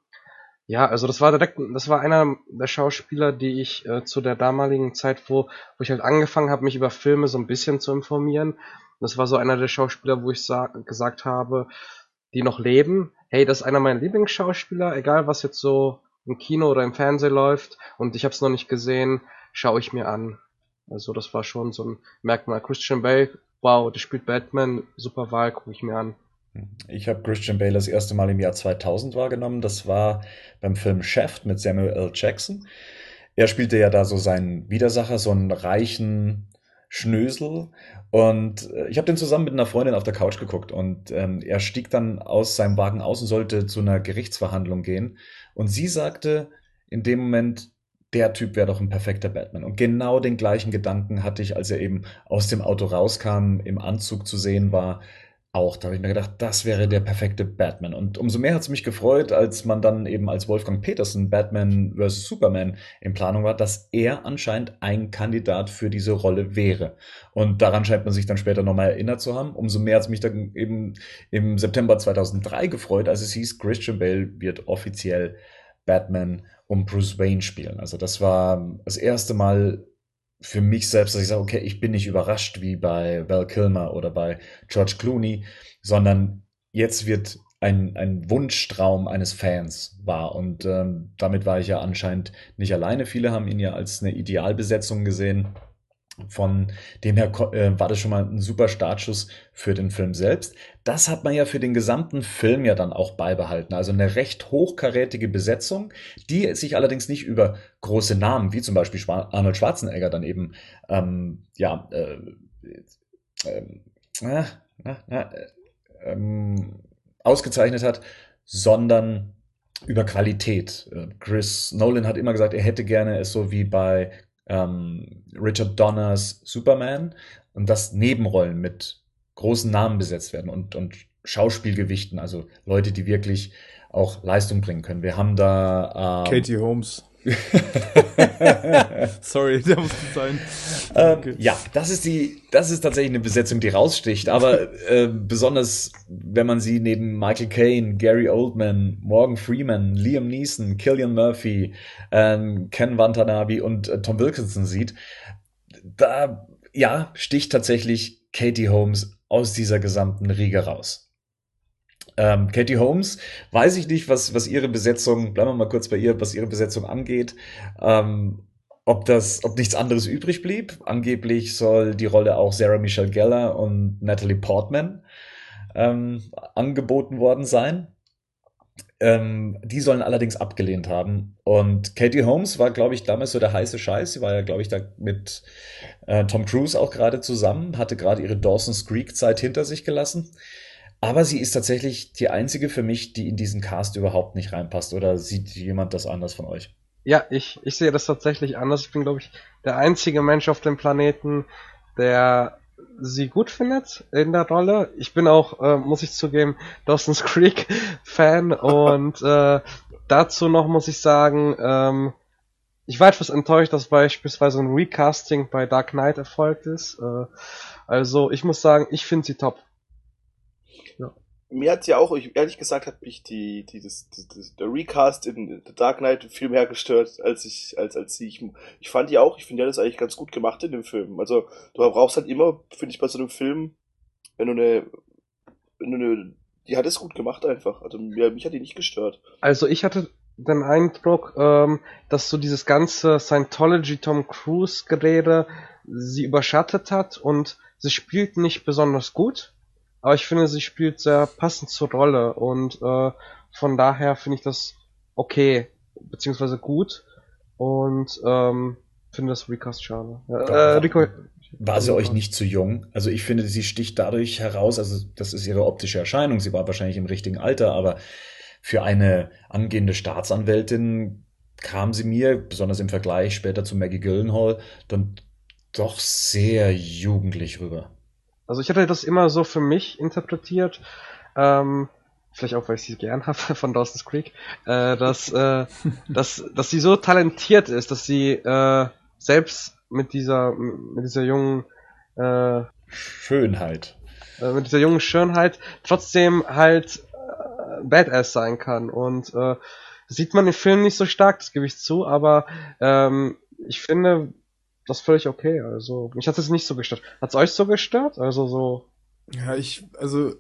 ja, also das war direkt, das war einer der Schauspieler, die ich äh, zu der damaligen Zeit, wo, wo ich halt angefangen habe, mich über Filme so ein bisschen zu informieren. Das war so einer der Schauspieler, wo ich gesagt habe, die noch leben. Hey, das ist einer meiner Lieblingsschauspieler, egal was jetzt so im Kino oder im Fernsehen läuft und ich habe es noch nicht gesehen, schaue ich mir an. Also das war schon so ein Merkmal. Christian Bale, wow, der spielt Batman, super Wahl, gucke ich mir an. Ich habe Christian Bale das erste Mal im Jahr 2000 wahrgenommen. Das war beim Film Chef mit Samuel L. Jackson. Er spielte ja da so seinen Widersacher, so einen reichen Schnösel. Und äh, ich habe den zusammen mit einer Freundin auf der Couch geguckt. Und ähm, er stieg dann aus seinem Wagen aus und sollte zu einer Gerichtsverhandlung gehen. Und sie sagte in dem Moment, der Typ wäre doch ein perfekter Batman. Und genau den gleichen Gedanken hatte ich, als er eben aus dem Auto rauskam, im Anzug zu sehen war auch. Da habe ich mir gedacht, das wäre der perfekte Batman. Und umso mehr hat es mich gefreut, als man dann eben als Wolfgang Petersen Batman vs. Superman in Planung war, dass er anscheinend ein Kandidat für diese Rolle wäre. Und daran scheint man sich dann später nochmal erinnert zu haben. Umso mehr hat es mich dann eben im September 2003 gefreut, als es hieß, Christian Bale wird offiziell Batman um Bruce Wayne spielen. Also das war das erste Mal für mich selbst, dass ich sage, okay, ich bin nicht überrascht wie bei Val Kilmer oder bei George Clooney, sondern jetzt wird ein, ein Wunschtraum eines Fans wahr. Und ähm, damit war ich ja anscheinend nicht alleine. Viele haben ihn ja als eine Idealbesetzung gesehen. Von dem her äh, war das schon mal ein super Startschuss für den Film selbst. Das hat man ja für den gesamten Film ja dann auch beibehalten. Also eine recht hochkarätige Besetzung, die sich allerdings nicht über große Namen, wie zum Beispiel Arnold Schwarzenegger, dann eben ähm, ja äh, äh, äh, ausgezeichnet hat, sondern über Qualität. Äh, Chris Nolan hat immer gesagt, er hätte gerne es so wie bei ähm, Richard Donners Superman und das Nebenrollen mit großen Namen besetzt werden und, und Schauspielgewichten, also Leute, die wirklich auch Leistung bringen können. Wir haben da ähm, Katie Holmes. (laughs) Sorry, der muss sein. Ähm, okay. ja, das ist die, das ist tatsächlich eine Besetzung, die raussticht. Aber äh, besonders, wenn man sie neben Michael Caine, Gary Oldman, Morgan Freeman, Liam Neeson, Killian Murphy, ähm, Ken Watanabe und äh, Tom Wilkinson sieht, da ja sticht tatsächlich Katie Holmes aus dieser gesamten Riege raus. Ähm, Katie Holmes, weiß ich nicht, was, was ihre Besetzung, bleiben wir mal kurz bei ihr, was ihre Besetzung angeht, ähm, ob das, ob nichts anderes übrig blieb. Angeblich soll die Rolle auch Sarah Michelle Geller und Natalie Portman ähm, angeboten worden sein. Ähm, die sollen allerdings abgelehnt haben. Und Katie Holmes war, glaube ich, damals so der heiße Scheiß. Sie war ja, glaube ich, da mit äh, Tom Cruise auch gerade zusammen, hatte gerade ihre Dawson's Creek-Zeit hinter sich gelassen. Aber sie ist tatsächlich die einzige für mich, die in diesen Cast überhaupt nicht reinpasst. Oder sieht jemand das anders von euch? Ja, ich, ich sehe das tatsächlich anders. Ich bin, glaube ich, der einzige Mensch auf dem Planeten, der sie gut findet in der Rolle. Ich bin auch, äh, muss ich zugeben, Dawson's Creek (laughs) Fan und äh, dazu noch muss ich sagen, ähm, ich war etwas enttäuscht, dass beispielsweise ein Recasting bei Dark Knight erfolgt ist. Äh, also ich muss sagen, ich finde sie top mir hat ja auch, ich, ehrlich gesagt, hat mich die, die, das, das, der Recast in The Dark Knight viel mehr gestört, als ich, als, als sie. Ich, ich fand die auch, ich finde ja das eigentlich ganz gut gemacht in dem Film. Also, du brauchst halt immer, finde ich, bei so einem Film, wenn du eine, wenn du eine, die hat es gut gemacht einfach. Also, mir, mich hat die nicht gestört. Also, ich hatte den Eindruck, ähm, dass so dieses ganze Scientology Tom Cruise Gerede sie überschattet hat und sie spielt nicht besonders gut aber ich finde, sie spielt sehr passend zur Rolle und äh, von daher finde ich das okay, beziehungsweise gut und ähm, finde das Recast schade. Äh, Rico, war sie euch nicht zu jung? Also ich finde, sie sticht dadurch heraus, also das ist ihre optische Erscheinung, sie war wahrscheinlich im richtigen Alter, aber für eine angehende Staatsanwältin kam sie mir, besonders im Vergleich später zu Maggie Gyllenhaal, dann doch sehr jugendlich rüber. Also ich hatte das immer so für mich interpretiert, ähm, vielleicht auch, weil ich sie gern (laughs) habe von Dawson's Creek, äh, dass, (laughs) äh, dass, dass sie so talentiert ist, dass sie äh, selbst mit dieser, mit dieser jungen äh, Schönheit. Äh, mit dieser jungen Schönheit trotzdem halt äh, Badass sein kann. Und äh, sieht man im Film nicht so stark, das gebe ich zu, aber ähm, ich finde, das ist völlig okay. Also, mich hat es nicht so gestört. Hat es euch so gestört? Also so. Ja, ich, also,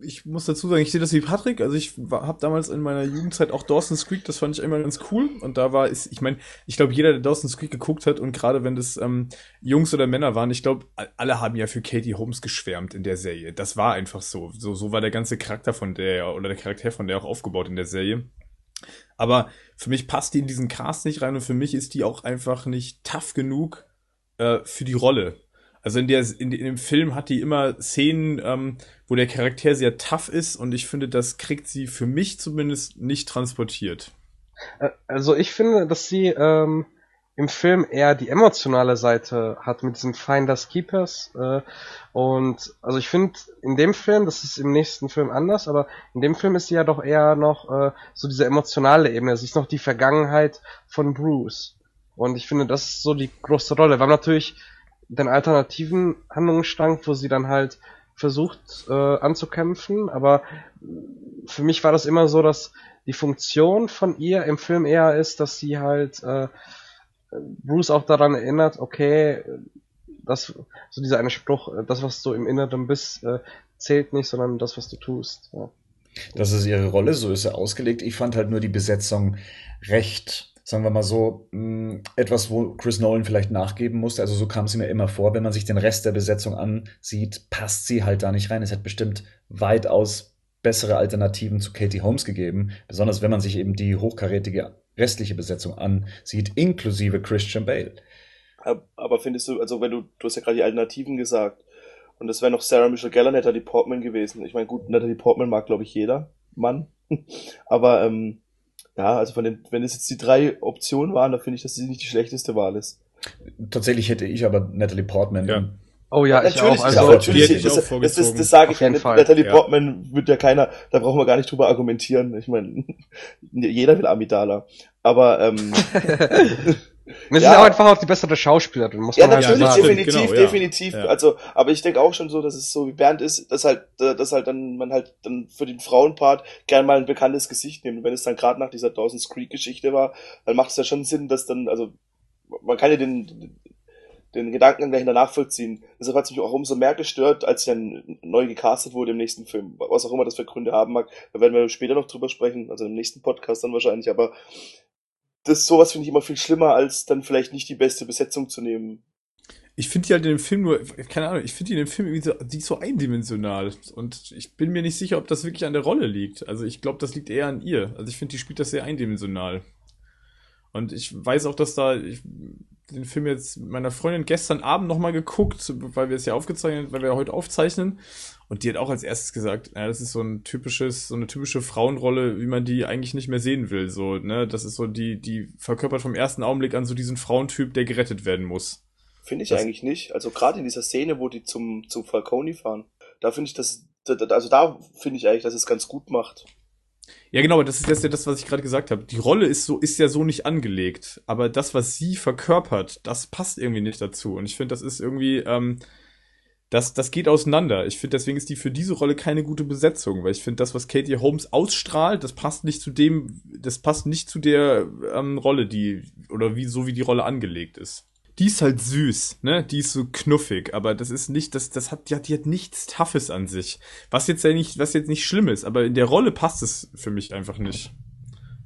ich muss dazu sagen, ich sehe das wie Patrick. Also ich habe damals in meiner Jugendzeit auch Dawson's Creek, das fand ich immer ganz cool. Und da war es, ich meine, ich glaube, jeder, der Dawson's Creek geguckt hat und gerade wenn das ähm, Jungs oder Männer waren, ich glaube, alle haben ja für Katie Holmes geschwärmt in der Serie. Das war einfach so. So, so war der ganze Charakter von der oder der Charakter von der auch aufgebaut in der Serie. Aber für mich passt die in diesen Cast nicht rein und für mich ist die auch einfach nicht tough genug äh, für die Rolle. Also in, der, in, in dem Film hat die immer Szenen, ähm, wo der Charakter sehr tough ist und ich finde, das kriegt sie für mich zumindest nicht transportiert. Äh, also ich finde, dass sie ähm, im Film eher die emotionale Seite hat mit diesen Finders Keepers. Äh, und also ich finde in dem Film, das ist im nächsten Film anders, aber in dem Film ist sie ja doch eher noch äh, so diese emotionale Ebene. Sie ist noch die Vergangenheit von Bruce. Und ich finde, das ist so die große Rolle. Wir haben natürlich den alternativen Handlungsstrang, wo sie dann halt versucht äh, anzukämpfen, aber für mich war das immer so, dass die Funktion von ihr im Film eher ist, dass sie halt äh, Bruce auch daran erinnert, okay, das, so dieser eine Spruch, das, was du im Inneren bist, äh, zählt nicht, sondern das, was du tust. Ja. Das ist ihre Rolle, so ist er ausgelegt. Ich fand halt nur die Besetzung recht, sagen wir mal so, mm, etwas, wo Chris Nolan vielleicht nachgeben musste. Also so kam es mir immer vor, wenn man sich den Rest der Besetzung ansieht, passt sie halt da nicht rein. Es hat bestimmt weitaus bessere Alternativen zu Katie Holmes gegeben, besonders wenn man sich eben die hochkarätige restliche Besetzung ansieht, inklusive Christian Bale. Aber findest du, also wenn du, du hast ja gerade die Alternativen gesagt, und das wäre noch Sarah Michelle Gellar, Natalie Portman gewesen. Ich meine, gut, Natalie Portman mag, glaube ich, jeder Mann. (laughs) Aber ähm, ja, also von den, wenn es jetzt die drei Optionen waren, dann finde ich, dass sie nicht die schlechteste Wahl ist. Tatsächlich hätte ich aber Natalie Portman ja. Oh ja, ich natürlich, auch. Also, Also, natürlich, ich das, auch das, das, das sage ich ja. Natalie Ja. Portman wird ja keiner, da brauchen wir gar nicht drüber argumentieren. Ich meine, (laughs) jeder will Amidala. Aber ähm, (laughs) wir sind Ja. auch einfach auch die bessere Schauspielerin, muss ja, man natürlich, ja, sagen. definitiv, genau, ja. definitiv. Ja. Also, aber ich denke auch schon so, dass es so wie Bernd ist, dass halt, dass halt dann man halt dann für den Frauenpart gern mal ein bekanntes Gesicht nimmt. Und wenn es dann gerade nach dieser Dawson's Creek Geschichte war, dann macht es ja schon Sinn, dass dann, also man kann ja den den Gedanken dahinter nachvollziehen. Deshalb hat es mich auch umso mehr gestört, als sie dann neu gecastet wurde im nächsten Film. Was auch immer das für Gründe haben mag. Da werden wir später noch drüber sprechen, also im nächsten Podcast dann wahrscheinlich. Aber das sowas finde ich immer viel schlimmer, als dann vielleicht nicht die beste Besetzung zu nehmen. Ich finde die halt in dem Film nur, keine Ahnung, ich finde die in dem Film irgendwie so, die ist so eindimensional. Und ich bin mir nicht sicher, ob das wirklich an der Rolle liegt. Also ich glaube, das liegt eher an ihr. Also ich finde, die spielt das sehr eindimensional. Und ich weiß auch, dass da, ich den Film jetzt mit meiner Freundin gestern Abend nochmal geguckt, weil wir es ja aufgezeichnet, weil wir ja heute aufzeichnen. Und die hat auch als erstes gesagt, ja, das ist so ein typisches, so eine typische Frauenrolle, wie man die eigentlich nicht mehr sehen will. So, ne, das ist so die, die verkörpert vom ersten Augenblick an so diesen Frauentyp, der gerettet werden muss. Finde ich Das- eigentlich nicht. Also gerade in dieser Szene, wo die zum, zum Falcone fahren, da finde ich das, da- da- also da finde ich eigentlich, dass es ganz gut macht. Ja, genau, das ist jetzt ja das, was ich gerade gesagt habe. Die Rolle ist so, ist ja so nicht angelegt. Aber das, was sie verkörpert, das passt irgendwie nicht dazu. Und ich finde, das ist irgendwie, ähm, das, das geht auseinander. Ich finde, deswegen ist die für diese Rolle keine gute Besetzung, weil ich finde, das, was Katie Holmes ausstrahlt, das passt nicht zu dem, das passt nicht zu der ähm, Rolle, die, oder wie, so wie die Rolle angelegt ist. Die ist halt süß, ne? Die ist so knuffig, aber das ist nicht, das, das hat, die hat, die hat nichts Toughes an sich. Was jetzt ja nicht, was jetzt nicht schlimm ist, aber in der Rolle passt es für mich einfach nicht.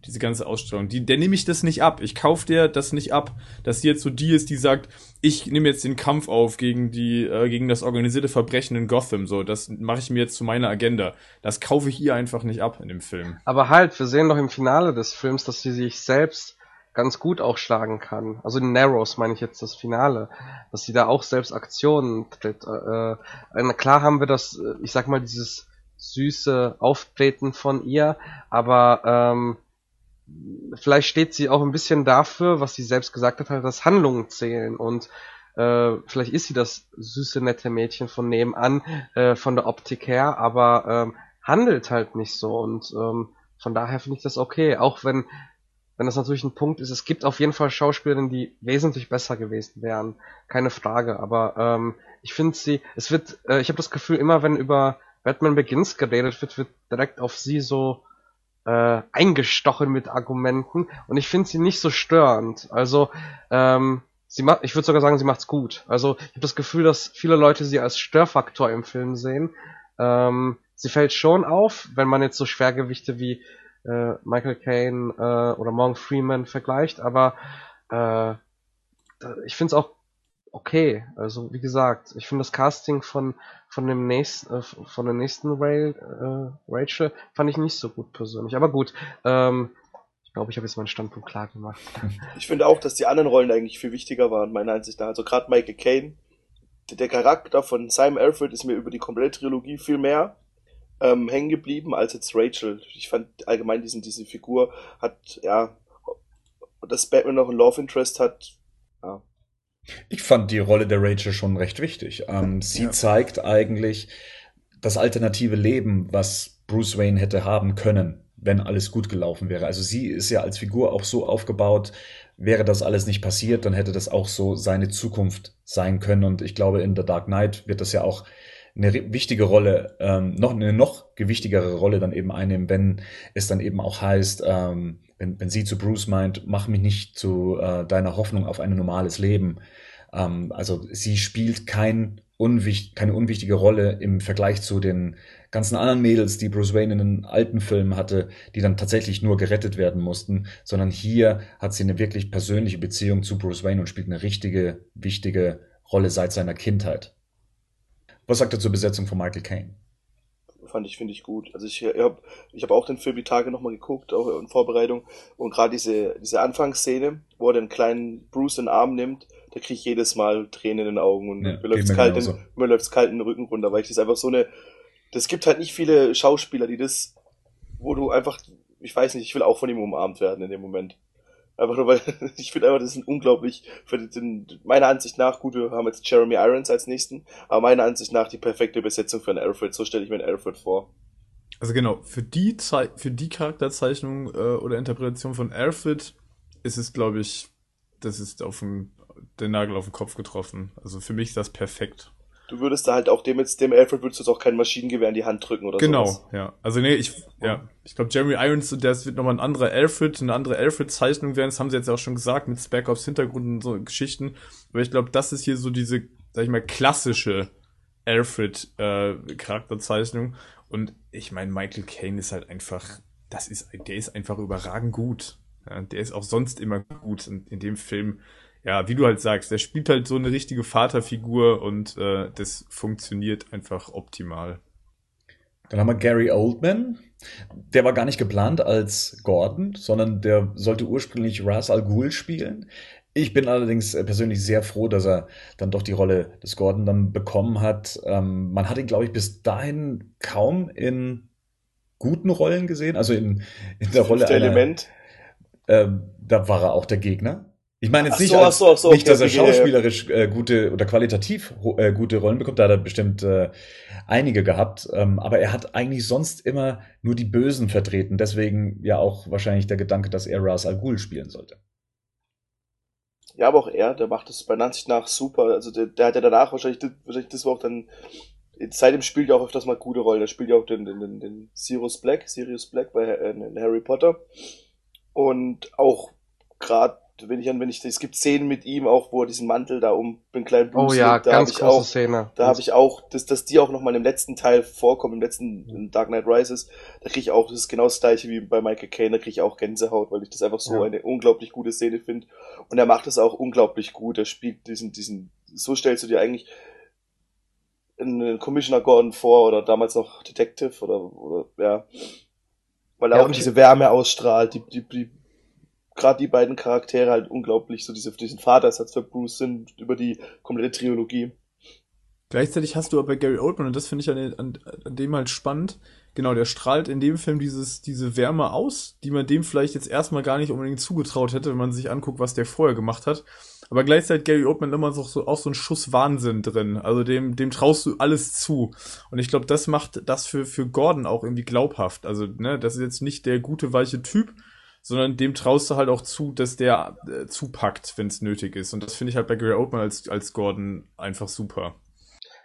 Diese ganze Ausstrahlung. Die, der nehme ich das nicht ab. Ich kaufe der das nicht ab, dass sie jetzt so die ist, die sagt, ich nehme jetzt den Kampf auf gegen die, äh, gegen das organisierte Verbrechen in Gotham. So, das mache ich mir jetzt zu meiner Agenda. Das kaufe ich ihr einfach nicht ab in dem Film. Aber halt, wir sehen doch im Finale des Films, dass sie sich selbst ganz gut auch schlagen kann. Also in Narrows meine ich jetzt das Finale, dass sie da auch selbst Aktionen tritt. Äh, äh, na klar haben wir das, äh, ich sag mal, dieses süße Auftreten von ihr, aber ähm, vielleicht steht sie auch ein bisschen dafür, was sie selbst gesagt hat, halt, dass Handlungen zählen und äh, vielleicht ist sie das süße, nette Mädchen von nebenan, äh, von der Optik her, aber ähm, handelt halt nicht so und ähm, von daher finde ich das okay, auch wenn wenn das natürlich ein Punkt ist, es gibt auf jeden Fall Schauspielerinnen, die wesentlich besser gewesen wären, keine Frage, aber ähm, ich finde sie, es wird, äh, ich habe das Gefühl, immer wenn über Batman Begins geredet wird, wird direkt auf sie so äh, eingestochen mit Argumenten und ich finde sie nicht so störend. Also ähm, sie macht, ich würde sogar sagen, sie macht's gut. Also ich habe das Gefühl, dass viele Leute sie als Störfaktor im Film sehen. Ähm, sie fällt schon auf, wenn man jetzt so Schwergewichte wie äh, Michael Caine äh, oder Morgan Freeman vergleicht, aber äh, ich finde es auch okay. Also wie gesagt, ich finde das Casting von von dem nächsten äh, von der nächsten Rail, äh, Rachel fand ich nicht so gut persönlich. Aber gut, ähm, ich glaube, ich habe jetzt meinen Standpunkt klar gemacht. Ich finde auch, dass die anderen Rollen eigentlich viel wichtiger waren, meiner Ansicht nach. Also gerade Michael Caine, der, der Charakter von Simon Alfred ist mir über die komplette Trilogie viel mehr ähm, hängen geblieben als jetzt Rachel. Ich fand allgemein diesen, diese Figur hat, ja, dass Batman noch ein Love Interest hat, ja. Ich fand die Rolle der Rachel schon recht wichtig. Ähm, sie Ja. zeigt eigentlich das alternative Leben, was Bruce Wayne hätte haben können, wenn alles gut gelaufen wäre. Also sie ist ja als Figur auch so aufgebaut, wäre das alles nicht passiert, dann hätte das auch so seine Zukunft sein können. Und ich glaube, in The Dark Knight wird das ja auch eine wichtige Rolle, ähm, noch eine noch gewichtigere Rolle dann eben einnehmen, wenn es dann eben auch heißt, ähm, wenn, wenn sie zu Bruce meint, mach mich nicht zu äh, deiner Hoffnung auf ein normales Leben. Ähm, also sie spielt kein unwicht, keine unwichtige Rolle im Vergleich zu den ganzen anderen Mädels, die Bruce Wayne in den alten Filmen hatte, die dann tatsächlich nur gerettet werden mussten, sondern hier hat sie eine wirklich persönliche Beziehung zu Bruce Wayne und spielt eine richtige, wichtige Rolle seit seiner Kindheit. Was sagt er zur Besetzung von Michael Caine? fand ich, finde ich gut. Also ich habe ich hab auch den Film die Tage nochmal geguckt, auch in Vorbereitung. Und gerade diese, diese Anfangsszene, wo er den kleinen Bruce in den Arm nimmt, da kriege ich jedes Mal Tränen in den Augen und Ja, mir läuft's mir kalt, läuft's kalt den Rücken runter, weil ich das einfach so eine, das gibt halt nicht viele Schauspieler, die das, wo du einfach, ich weiß nicht, ich will auch von ihm umarmt werden in dem Moment. Einfach nur, weil (laughs) ich finde einfach, das sind unglaublich, für den, meiner Ansicht nach, gut, wir haben jetzt Jeremy Irons als nächsten, aber meiner Ansicht nach die perfekte Besetzung für einen Alfred. So stelle ich mir einen Alfred vor. Also genau, für die, Ze für die Charakterzeichnung äh, oder Interpretation von Alfred ist es, glaube ich, das ist auf den, den Nagel auf den Kopf getroffen. Also für mich ist das perfekt. Du würdest da halt auch dem jetzt, dem Alfred würdest du jetzt auch kein Maschinengewehr in die Hand drücken oder so. Genau, sowas. ja. Also nee, ich, ja. Ich glaube, Jeremy Irons, das wird nochmal ein anderer Alfred, eine andere Alfred-Zeichnung werden. Das haben sie jetzt auch schon gesagt, mit Spec Ops Hintergrund und so Geschichten. Aber ich glaube, das ist hier so diese, sag ich mal, klassische Alfred-Charakterzeichnung. Äh, und ich meine, Michael Caine ist halt einfach, das ist, der ist einfach überragend gut. Ja, der ist auch sonst immer gut. Und in dem Film ja, wie du halt sagst, der spielt halt so eine richtige Vaterfigur und äh, das funktioniert einfach optimal. Dann haben wir Gary Oldman. Der war gar nicht geplant als Gordon, sondern der sollte ursprünglich Ras Al Ghul spielen. Ich bin allerdings äh, persönlich sehr froh, dass er dann doch die Rolle des Gordon dann bekommen hat. Ähm, man hat ihn, glaube ich, bis dahin kaum in guten Rollen gesehen. Also in, in der Rolle einer, Element. Ähm, da war er auch der Gegner. Ich meine jetzt nicht, so, als, so, so, nicht, dass er okay, okay, schauspielerisch äh, gute oder qualitativ äh, gute Rollen bekommt, da hat er bestimmt äh, einige gehabt, ähm, aber er hat eigentlich sonst immer nur die Bösen vertreten, deswegen ja auch wahrscheinlich der Gedanke, dass er Ras Al Ghul spielen sollte. Ja, aber auch er, der macht das bei Ansicht nach super, also der, der hat ja danach wahrscheinlich, wahrscheinlich das war auch dann, seitdem spielt er auch öfters mal gute Rollen, er spielt ja auch den, den, den, den Sirius Black, Sirius Black bei äh, Harry Potter und auch gerade wenn ich an, wenn ich, es gibt Szenen mit ihm auch, wo er diesen Mantel da um den kleinen Bruce Oh ja, da ganz große auch, Szene. Da habe ich auch, dass, dass die auch nochmal im letzten Teil vorkommen, im letzten in Dark Knight Rises, da kriege ich auch, das ist genau das gleiche wie bei Michael Caine, da kriege ich auch Gänsehaut, weil ich das einfach so ja. eine unglaublich gute Szene finde. Und er macht das auch unglaublich gut. Er spielt diesen, diesen, so stellst du dir eigentlich einen Commissioner Gordon vor oder damals noch Detective oder, oder ja. Weil er ja, auch diese Wärme ausstrahlt, die, die, die gerade die beiden Charaktere halt unglaublich so diese, diesen Vatersatz für Bruce sind über die komplette Trilogie. Gleichzeitig hast du aber Gary Oldman, und das finde ich an, an, an, dem halt spannend, genau, der strahlt in dem Film dieses, diese Wärme aus, die man dem vielleicht jetzt erstmal gar nicht unbedingt zugetraut hätte, wenn man sich anguckt, was der vorher gemacht hat. Aber gleichzeitig Gary Oldman immer so, so auch so ein Schuss Wahnsinn drin. Also dem, dem traust du alles zu. Und ich glaube, das macht das für, für Gordon auch irgendwie glaubhaft. Also, ne, das ist jetzt nicht der gute, weiche Typ, sondern dem traust du halt auch zu, dass der äh, zupackt, wenn es nötig ist. Und das finde ich halt bei Gary Oldman als, als Gordon einfach super.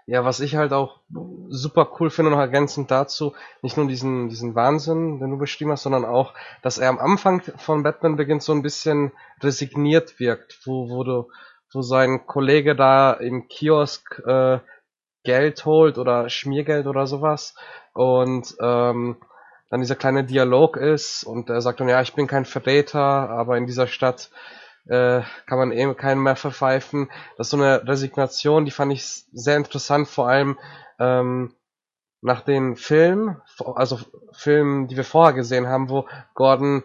Ja, was ich halt auch super cool finde, noch ergänzend dazu, nicht nur diesen, diesen Wahnsinn, den du beschrieben hast, sondern auch, dass er am Anfang von Batman beginnt so ein bisschen resigniert wirkt, wo, wo du, wo sein Kollege da im Kiosk äh, Geld holt oder Schmiergeld oder sowas und ähm, dann dieser kleine Dialog ist und er sagt dann, ja, ich bin kein Verräter, aber in dieser Stadt äh, kann man eben keinen mehr verpfeifen. Das ist so eine Resignation, die fand ich sehr interessant, vor allem ähm, nach den Filmen, also Filmen, die wir vorher gesehen haben, wo Gordon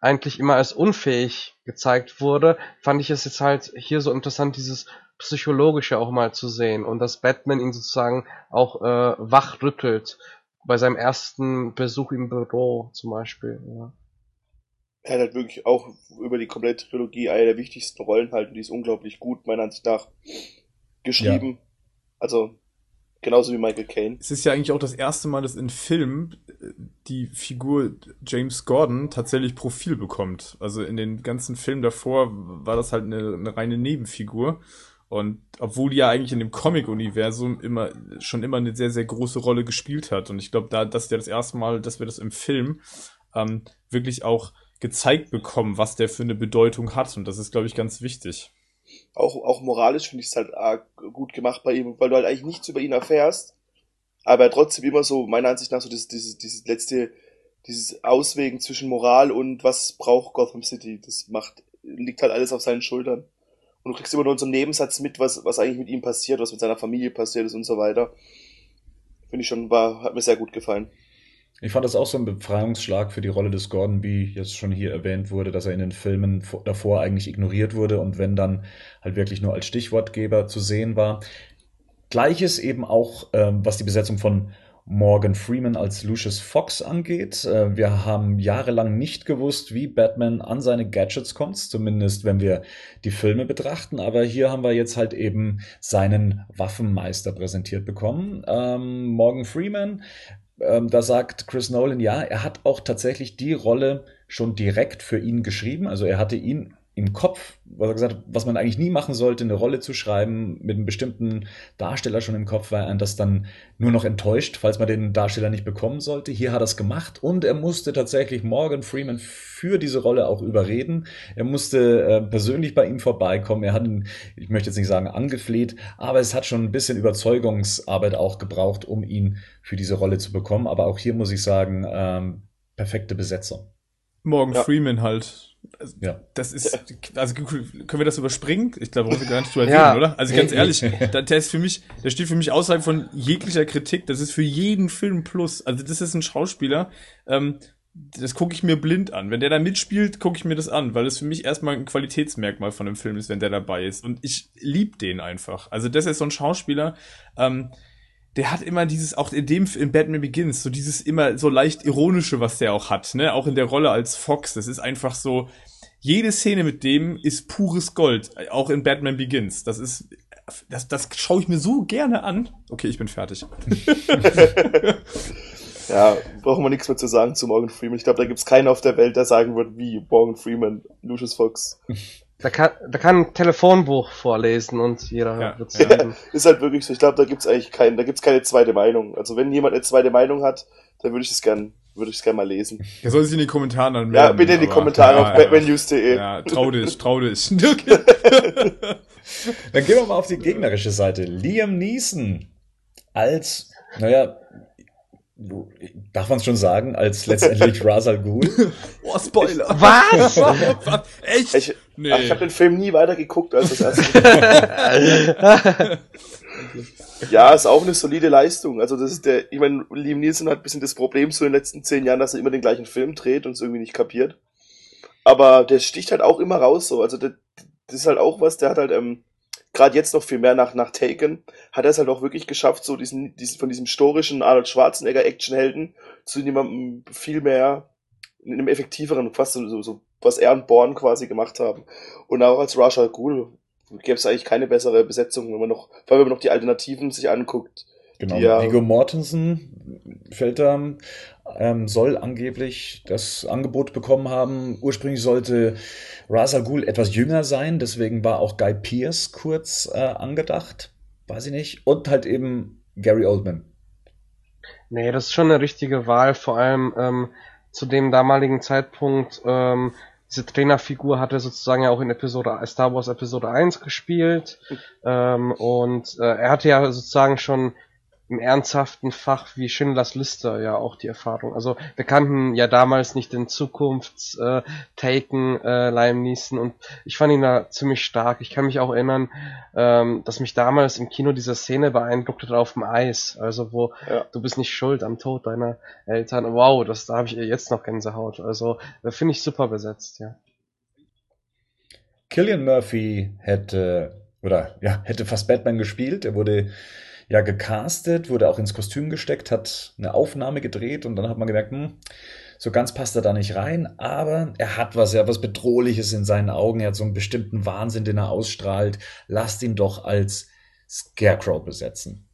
eigentlich immer als unfähig gezeigt wurde, fand ich es jetzt halt hier so interessant, dieses psychologische auch mal zu sehen und dass Batman ihn sozusagen auch äh, wachrüttelt bei seinem ersten Besuch im Büro zum Beispiel. Ja. Er hat halt wirklich auch über die komplette Trilogie eine der wichtigsten Rollen halt und die ist unglaublich gut, meiner Ansicht nach, geschrieben. Ja. Also, genauso wie Michael Caine. Es ist ja eigentlich auch das erste Mal, dass in Filmen äh, die Figur James Gordon tatsächlich Profil bekommt. Also in den ganzen Filmen davor war das halt eine, eine reine Nebenfigur. Und obwohl die ja eigentlich in dem Comic-Universum immer schon immer eine sehr, sehr große Rolle gespielt hat. Und ich glaube, da das ist ja das erste Mal, dass wir das im Film ähm, wirklich auch gezeigt bekommen, was der für eine Bedeutung hat. Und das ist, glaube ich, ganz wichtig. Auch, auch moralisch finde ich es halt gut gemacht bei ihm, weil du halt eigentlich nichts über ihn erfährst, aber er trotzdem immer so, meiner Ansicht nach, so dieses, dieses, dieses letzte, dieses Auswägen zwischen Moral und was braucht Gotham City, das macht, liegt halt alles auf seinen Schultern. Und du kriegst immer nur in so einem Nebensatz mit, was, was eigentlich mit ihm passiert, was mit seiner Familie passiert ist und so weiter. Finde ich schon, war, hat mir sehr gut gefallen. Ich fand das auch so ein Befreiungsschlag für die Rolle des Gordon, wie jetzt schon hier erwähnt wurde, dass er in den Filmen davor eigentlich ignoriert wurde und wenn dann halt wirklich nur als Stichwortgeber zu sehen war. Gleiches eben auch, ähm, was die Besetzung von Morgan Freeman als Lucius Fox angeht. Äh, wir haben jahrelang nicht gewusst, wie Batman an seine Gadgets kommt, zumindest wenn wir die Filme betrachten. Aber hier haben wir jetzt halt eben seinen Waffenmeister präsentiert bekommen. Ähm, Morgan Freeman, ähm, da sagt Chris Nolan, ja, er hat auch tatsächlich die Rolle schon direkt für ihn geschrieben. Also er hatte ihn im Kopf, was er gesagt hat, was man eigentlich nie machen sollte, eine Rolle zu schreiben mit einem bestimmten Darsteller schon im Kopf, weil er das dann nur noch enttäuscht, falls man den Darsteller nicht bekommen sollte. Hier hat er es gemacht und er musste tatsächlich Morgan Freeman für diese Rolle auch überreden. Er musste äh, persönlich bei ihm vorbeikommen. Er hat ihn, ich möchte jetzt nicht sagen angefleht, aber es hat schon ein bisschen Überzeugungsarbeit auch gebraucht, um ihn für diese Rolle zu bekommen. Aber auch hier muss ich sagen, ähm, perfekte Besetzung. Morgan ja. Freeman halt also, ja. Das ist, also können wir das überspringen? Ich glaube, brauchen wir gar nicht drüber ja. reden, oder? Also ganz ehrlich, der ist für mich, der steht für mich außerhalb von jeglicher Kritik. Das ist für jeden Film Plus. Also das ist ein Schauspieler, ähm, das gucke ich mir blind an. Wenn der da mitspielt, gucke ich mir das an, weil das für mich erstmal ein Qualitätsmerkmal von einem Film ist, wenn der dabei ist. Und ich lieb den einfach. Also das ist so ein Schauspieler, ähm, der hat immer dieses, auch in dem, in Batman Begins, so dieses immer so leicht ironische, was der auch hat, ne, auch in der Rolle als Fox, das ist einfach so, jede Szene mit dem ist pures Gold, auch in Batman Begins, das ist, das, das schaue ich mir so gerne an. Okay, ich bin fertig. (laughs) ja, brauchen wir nichts mehr zu sagen zu Morgan Freeman. Ich glaube, da gibt's keinen auf der Welt, der sagen wird, wie Morgan Freeman, Lucius Fox. Da kann, da kann ein Telefonbuch vorlesen und jeder ja, wird ja, (laughs) Ist halt wirklich so. Ich glaube, da gibt's eigentlich keinen, da gibt's keine zweite Meinung. Also wenn jemand eine zweite Meinung hat, dann würde ich es gern, würde ich es gern mal lesen. Er soll sich in die Kommentare dann melden. Ja, bitte in die Kommentare ja, auf ja, batmannews.de. Ja, trau dich, trau dich. (laughs) (laughs) dann gehen wir mal auf die gegnerische Seite. Liam Neeson als, naja, darf man es schon sagen, als letztendlich Razal Ghul. Oh, Spoiler. Was? Echt? Ich, nee. ich habe den Film nie weiter geguckt als das erste. (laughs) ja, ist auch eine solide Leistung. Also das ist der, ich meine, Liam Nielsen hat ein bisschen das Problem so in den letzten zehn Jahren, dass er immer den gleichen Film dreht und es irgendwie nicht kapiert. Aber der sticht halt auch immer raus so. Also der, das ist halt auch was, der hat halt ähm, gerade jetzt noch viel mehr nach, nach Taken, hat er es halt auch wirklich geschafft, so diesen, diesen von diesem historischen Arnold Schwarzenegger Actionhelden zu jemandem viel mehr, in einem effektiveren, fast so, so, so was er und Born quasi gemacht haben. Und auch als Rashad Ghul gäbe es eigentlich keine bessere Besetzung, wenn man noch, vor allem wenn man noch die Alternativen sich anguckt. Genau, ja, Viggo Mortensen fällt da, ähm, soll angeblich das Angebot bekommen haben. Ursprünglich sollte Ra's Ghul etwas jünger sein, deswegen war auch Guy Pierce kurz äh, angedacht. Weiß ich nicht. Und halt eben Gary Oldman. Nee, das ist schon eine richtige Wahl, vor allem ähm, zu dem damaligen Zeitpunkt. Ähm, diese Trainerfigur hat er sozusagen ja auch in Episode Star Wars Episode 1 gespielt. Ähm, und äh, er hatte ja sozusagen schon im ernsthaften Fach wie Schindlers Liste ja auch die Erfahrung. Also wir kannten ja damals nicht den Zukunftstaken äh, Liam Neeson und ich fand ihn da ziemlich stark. Ich kann mich auch erinnern, ähm, dass mich damals im Kino diese Szene beeindruckt hat auf dem Eis. Also wo ja. du bist nicht schuld am Tod deiner Eltern. Wow, das da habe ich jetzt noch Gänsehaut. Also äh, finde ich super besetzt, ja. Killian Murphy hätte oder ja hätte fast Batman gespielt. Er wurde ja gecastet, wurde auch ins Kostüm gesteckt, hat eine Aufnahme gedreht und dann hat man gemerkt, hm, so ganz passt er da nicht rein, aber er hat was, er hat was Bedrohliches in seinen Augen, er hat so einen bestimmten Wahnsinn, den er ausstrahlt. Lasst ihn doch als Scarecrow besetzen.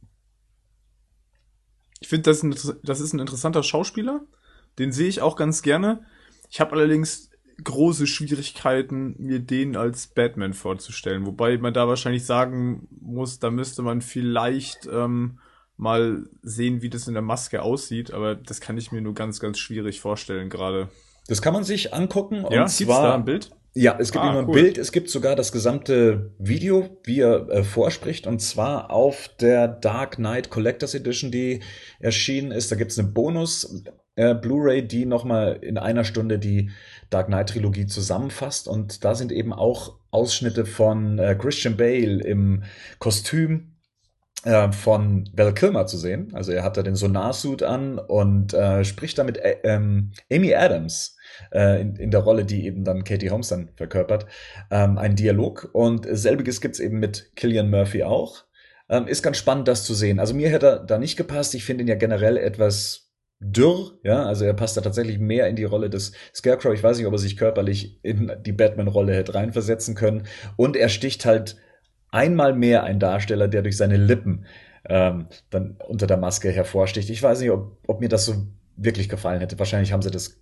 Ich finde, das, das ist ein interessanter Schauspieler. Den sehe ich auch ganz gerne. Ich habe allerdings große Schwierigkeiten, mir den als Batman vorzustellen. Wobei man da wahrscheinlich sagen muss, da müsste man vielleicht ähm, mal sehen, wie das in der Maske aussieht. Aber das kann ich mir nur ganz, ganz schwierig vorstellen gerade. Das kann man sich angucken. Ja, und zwar, da ein Bild? Ja, es gibt ah, nur ein cool. Bild, es gibt sogar das gesamte Video, wie er äh, vorspricht, und zwar auf der Dark Knight Collectors Edition, die erschienen ist. Da gibt's eine Bonus äh, Blu-ray, die nochmal in einer Stunde die Dark Knight Trilogie zusammenfasst. Und da sind eben auch Ausschnitte von äh, Christian Bale im Kostüm äh, von Val Kilmer zu sehen. Also er hat da den Sonarsuit an und äh, spricht da mit äh, ähm, Amy Adams äh, in, in der Rolle, die eben dann Katie Holmes dann verkörpert, ähm, einen Dialog. Und selbiges gibt's eben mit Killian Murphy auch. Ähm, ist ganz spannend, das zu sehen. Also mir hätte er da nicht gepasst. Ich finde ihn ja generell etwas dürr, ja, also er passt da tatsächlich mehr in die Rolle des Scarecrow. Ich weiß nicht, ob er sich körperlich in die Batman-Rolle hätte reinversetzen können. Und er sticht halt einmal mehr ein Darsteller, der durch seine Lippen ähm, dann unter der Maske hervorsticht. Ich weiß nicht, ob, ob mir das so wirklich gefallen hätte. Wahrscheinlich haben sie das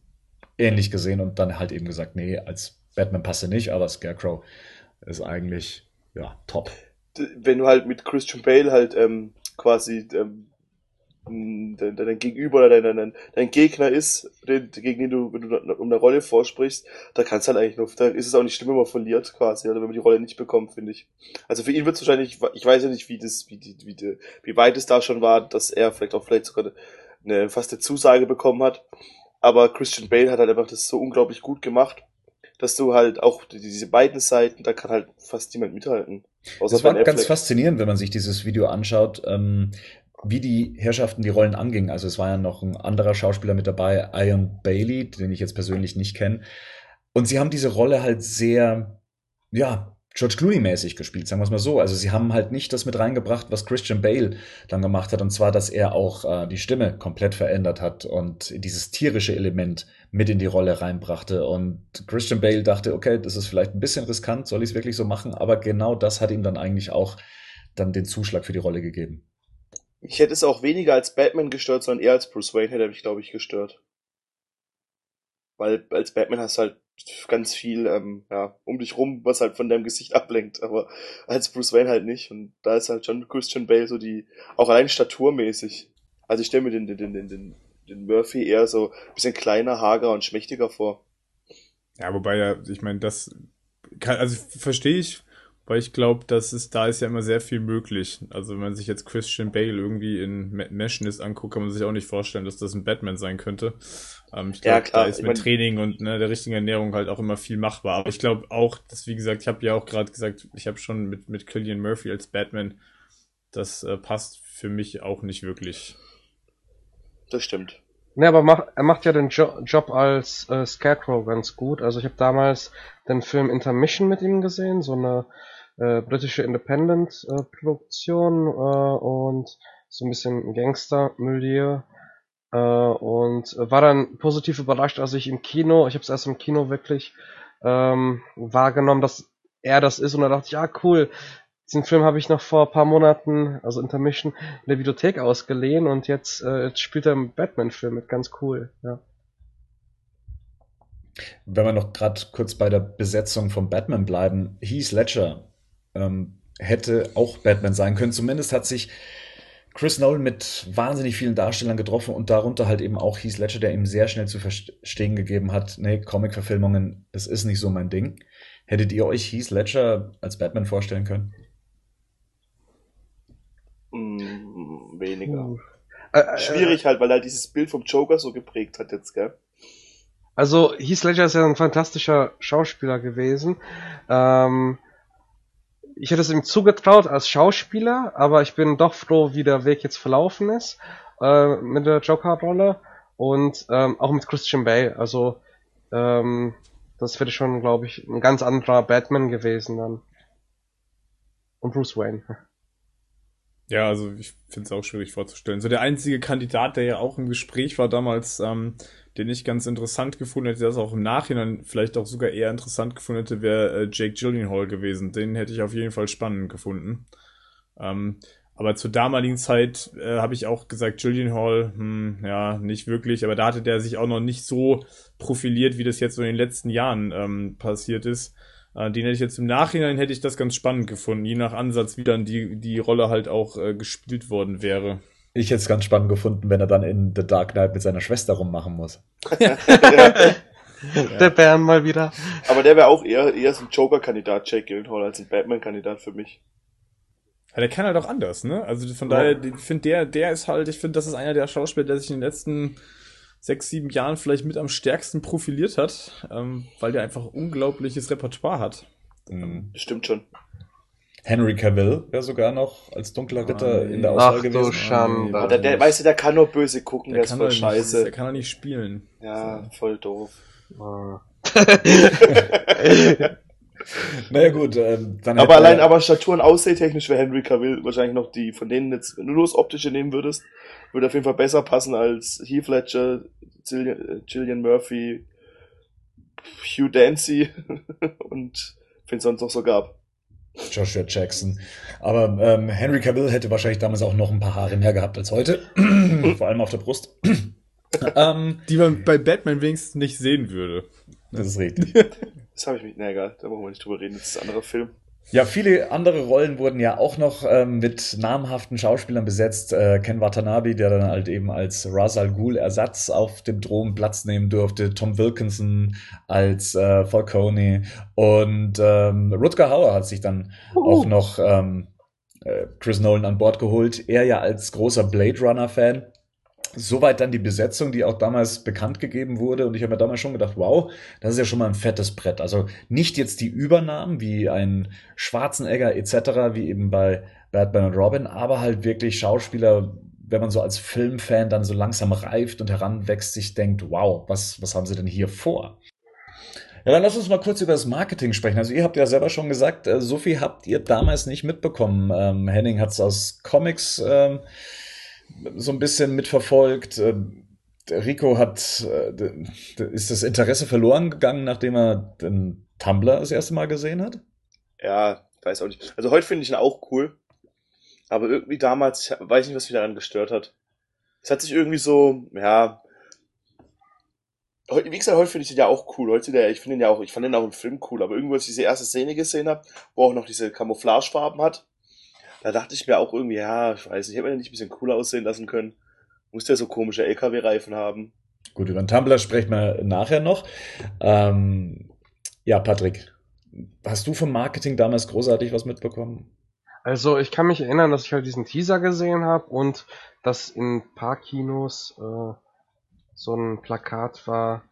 ähnlich gesehen und dann halt eben gesagt, nee, als Batman passt er nicht, aber Scarecrow ist eigentlich ja top. Wenn du halt mit Christian Bale halt ähm, quasi ähm, dein, dein Gegenüber oder dein, dein, dein Gegner ist, den, gegen den du, wenn du um eine Rolle vorsprichst, da kannst halt eigentlich nur, da ist es auch nicht schlimm, wenn man verliert quasi, oder wenn man die Rolle nicht bekommt, finde ich. Also für ihn wird es wahrscheinlich, ich weiß ja nicht, wie das, wie die, wie die, wie weit es da schon war, dass er vielleicht auch vielleicht sogar eine fast eine Zusage bekommen hat. Aber Christian Bale hat halt einfach das so unglaublich gut gemacht, dass du halt auch diese beiden Seiten, da kann halt fast niemand mithalten. Das war ganz faszinierend, wenn man sich dieses Video anschaut. Ähm, wie die Herrschaften die Rollen angingen. Also es war ja noch ein anderer Schauspieler mit dabei, Ian Bailey, den ich jetzt persönlich nicht kenne. Und sie haben diese Rolle halt sehr, ja, George Clooney-mäßig gespielt, sagen wir es mal so. Also sie haben halt nicht das mit reingebracht, was Christian Bale dann gemacht hat, und zwar, dass er auch äh, die Stimme komplett verändert hat und dieses tierische Element mit in die Rolle reinbrachte. Und Christian Bale dachte, okay, das ist vielleicht ein bisschen riskant, soll ich es wirklich so machen? Aber genau das hat ihm dann eigentlich auch dann den Zuschlag für die Rolle gegeben. Ich hätte es auch weniger als Batman gestört, sondern eher als Bruce Wayne hätte er mich, glaube ich, gestört. Weil als Batman hast du halt ganz viel ähm, ja, um dich rum, was halt von deinem Gesicht (laughs) ablenkt, aber als Bruce Wayne halt nicht. Und da ist halt schon Christian Bale so die, auch allein staturmäßig. Also ich stelle mir den, den, den, den, den Murphy eher so ein bisschen kleiner, hager und schmächtiger vor. Ja, wobei ja, ich meine, das kann, also verstehe ich, weil ich glaube, dass es da ist ja immer sehr viel möglich. Also wenn man sich jetzt Christian Bale irgendwie in Machinist anguckt, kann man sich auch nicht vorstellen, dass das ein Batman sein könnte. Ähm, ich glaube, ja, da ist mit Training und ne, der richtigen Ernährung halt auch immer viel machbar. Aber ich glaube auch, dass wie gesagt, ich habe ja auch gerade gesagt, ich habe schon mit mit Killian Murphy als Batman, das äh, passt für mich auch nicht wirklich. Das stimmt. Ne, aber mach, er macht ja den jo Job als äh, Scarecrow ganz gut. Also ich habe damals den Film Intermission mit ihm gesehen, so eine äh, britische Independent-Produktion äh, und so ein bisschen Gangster-Milieu. Äh, und war dann positiv überrascht, als ich im Kino, ich habe es erst im Kino wirklich ähm, wahrgenommen, dass er das ist und da dachte ich, ja cool, diesen Film habe ich noch vor ein paar Monaten, also Intermission, in der Videothek ausgeliehen und jetzt, äh, jetzt spielt er im Batman-Film mit, ganz cool, ja. Wenn wir noch gerade kurz bei der Besetzung von Batman bleiben, Heath Ledger ähm, hätte auch Batman sein können. Zumindest hat sich Chris Nolan mit wahnsinnig vielen Darstellern getroffen und darunter halt eben auch Heath Ledger, der ihm sehr schnell zu verstehen gegeben hat, nee, Comic-Verfilmungen, das ist nicht so mein Ding. Hättet ihr euch Heath Ledger als Batman vorstellen können? Mm, weniger. Uh. Schwierig halt, weil er dieses Bild vom Joker so geprägt hat jetzt, gell? Also Heath Ledger ist ja ein fantastischer Schauspieler gewesen. Ähm, ich hätte es ihm zugetraut als Schauspieler, aber ich bin doch froh, wie der Weg jetzt verlaufen ist äh, mit der Joker-Rolle und ähm, auch mit Christian Bale. Also ähm, das wäre schon, glaube ich, ein ganz anderer Batman gewesen dann. Und Bruce Wayne. Ja, also ich finde es auch schwierig vorzustellen. So der einzige Kandidat, der ja auch im Gespräch war damals, ähm, den ich ganz interessant gefunden hätte, das auch im Nachhinein vielleicht auch sogar eher interessant gefunden hätte, wäre äh, Jake Gyllenhaal gewesen. Den hätte ich auf jeden Fall spannend gefunden. Ähm, aber zur damaligen Zeit äh, habe ich auch gesagt, Gyllenhaal, hm, ja, nicht wirklich. Aber da hatte der sich auch noch nicht so profiliert, wie das jetzt so in den letzten Jahren ähm, passiert ist. Äh, den hätte ich jetzt im Nachhinein hätte ich das ganz spannend gefunden, je nach Ansatz, wie dann die, die Rolle halt auch äh, gespielt worden wäre. Ich hätte es ganz spannend gefunden, wenn er dann in The Dark Knight mit seiner Schwester rummachen muss. (laughs) ja. Der Bären mal wieder. Aber der wäre auch eher, eher so ein Joker-Kandidat, Jake Gyllenhaal, als ein Batman-Kandidat für mich. Ja, der kann halt auch anders, ne? Also von ja. daher, ich finde, der, der ist halt, ich finde, das ist einer der Schauspieler, der sich in den letzten sechs, sieben Jahren vielleicht mit am stärksten profiliert hat, ähm, weil der einfach unglaubliches Repertoire hat. Mhm. Stimmt schon. Henry Cavill wäre sogar noch als dunkler Ritter oh, in der Auswahl Ach, gewesen. Du Schande. Oh, der, der, weißt du, der kann nur böse gucken, der, der ist voll scheiße. Nicht, der kann er nicht spielen. Ja, voll doof. Naja gut, ähm, dann Aber allein aber Statur und Aussehen-technisch wäre Henry Cavill wahrscheinlich noch die, von denen jetzt, wenn du nur das Optische nehmen würdest, würde auf jeden Fall besser passen als Heath Ledger, Gillian, äh, Murphy, Hugh Dancy (laughs) und wen es sonst noch so gab. Joshua Jackson. Aber ähm, Henry Cavill hätte wahrscheinlich damals auch noch ein paar Haare mehr gehabt als heute. (clears throat) Vor allem auf der Brust. (clears throat) ähm, Die man bei Batman wenigstens nicht sehen würde. das ist richtig. Das habe ich mich, na egal, da brauchen wir nicht drüber reden, das ist ein anderer Film. Ja, viele andere Rollen wurden ja auch noch ähm, mit namhaften Schauspielern besetzt. Äh, Ken Watanabe, der dann halt eben als Ra's al Ghul Ersatz auf dem Thron Platz nehmen durfte. Tom Wilkinson als äh, Falcone. Und ähm, Rutger Hauer hat sich dann auch noch ähm, äh, Chris Nolan an Bord geholt. Er ja als großer Blade Runner-Fan. Soweit dann die Besetzung, die auch damals bekannt gegeben wurde. Und ich habe mir damals schon gedacht, wow, das ist ja schon mal ein fettes Brett. Also nicht jetzt die Übernahmen wie ein Schwarzenegger etc., wie eben bei Batman und Robin, aber halt wirklich Schauspieler, wenn man so als Filmfan dann so langsam reift und heranwächst, sich denkt, wow, was, was haben sie denn hier vor? Ja, dann lass uns mal kurz über das Marketing sprechen. Also ihr habt ja selber schon gesagt, äh, so viel habt ihr damals nicht mitbekommen. Ähm, Henning hat es aus Comics ähm, so ein bisschen mitverfolgt. Der Rico hat, äh, ist das Interesse verloren gegangen, nachdem er den Tumblr das erste Mal gesehen hat? Ja, weiß auch nicht. Also heute finde ich ihn auch cool. Aber irgendwie damals, ich weiß nicht, was mich daran gestört hat. Es hat sich irgendwie so, ja. Wie gesagt, heute finde ich den ja auch cool. Heute ich finde den ja auch, ich fand den auch im Film cool, aber irgendwo, als ich diese erste Szene gesehen habe, wo auch noch diese Camouflagefarben hat, da dachte ich mir auch irgendwie, ja, ich weiß nicht, hätte man den nicht ein bisschen cooler aussehen lassen können. Muss der so komische LKW-Reifen haben. Gut, über den Tumblr sprechen wir nachher noch. Ähm, ja, Patrick, hast du vom Marketing damals großartig was mitbekommen? Also ich kann mich erinnern, dass ich halt diesen Teaser gesehen habe und dass in ein paar Kinos äh, so ein Plakat war,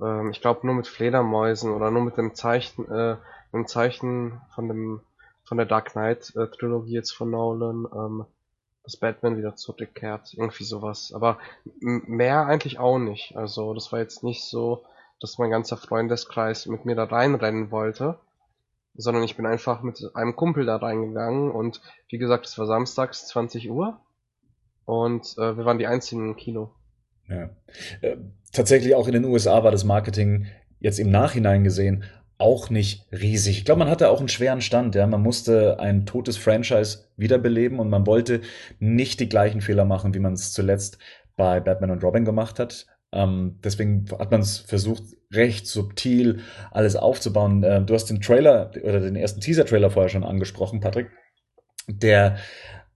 ähm, ich glaube nur mit Fledermäusen oder nur mit dem Zeichen, äh, einem Zeichen von dem von der Dark Knight äh, Trilogie jetzt von Nolan, ähm, dass Batman wieder zurückkehrt, irgendwie sowas. Aber mehr eigentlich auch nicht. Also das war jetzt nicht so, dass mein ganzer Freundeskreis mit mir da reinrennen wollte sondern ich bin einfach mit einem Kumpel da reingegangen und wie gesagt, es war samstags 20 Uhr und äh, wir waren die einzigen im Kino. Ja. Äh, tatsächlich auch in den USA war das Marketing jetzt im Nachhinein gesehen auch nicht riesig. Ich glaube, man hatte auch einen schweren Stand. Ja, man musste ein totes Franchise wiederbeleben und man wollte nicht die gleichen Fehler machen, wie man es zuletzt bei Batman und Robin gemacht hat. Ähm, deswegen hat man es versucht, recht subtil alles aufzubauen. Ähm, du hast den Trailer oder den ersten Teaser-Trailer vorher schon angesprochen, Patrick, der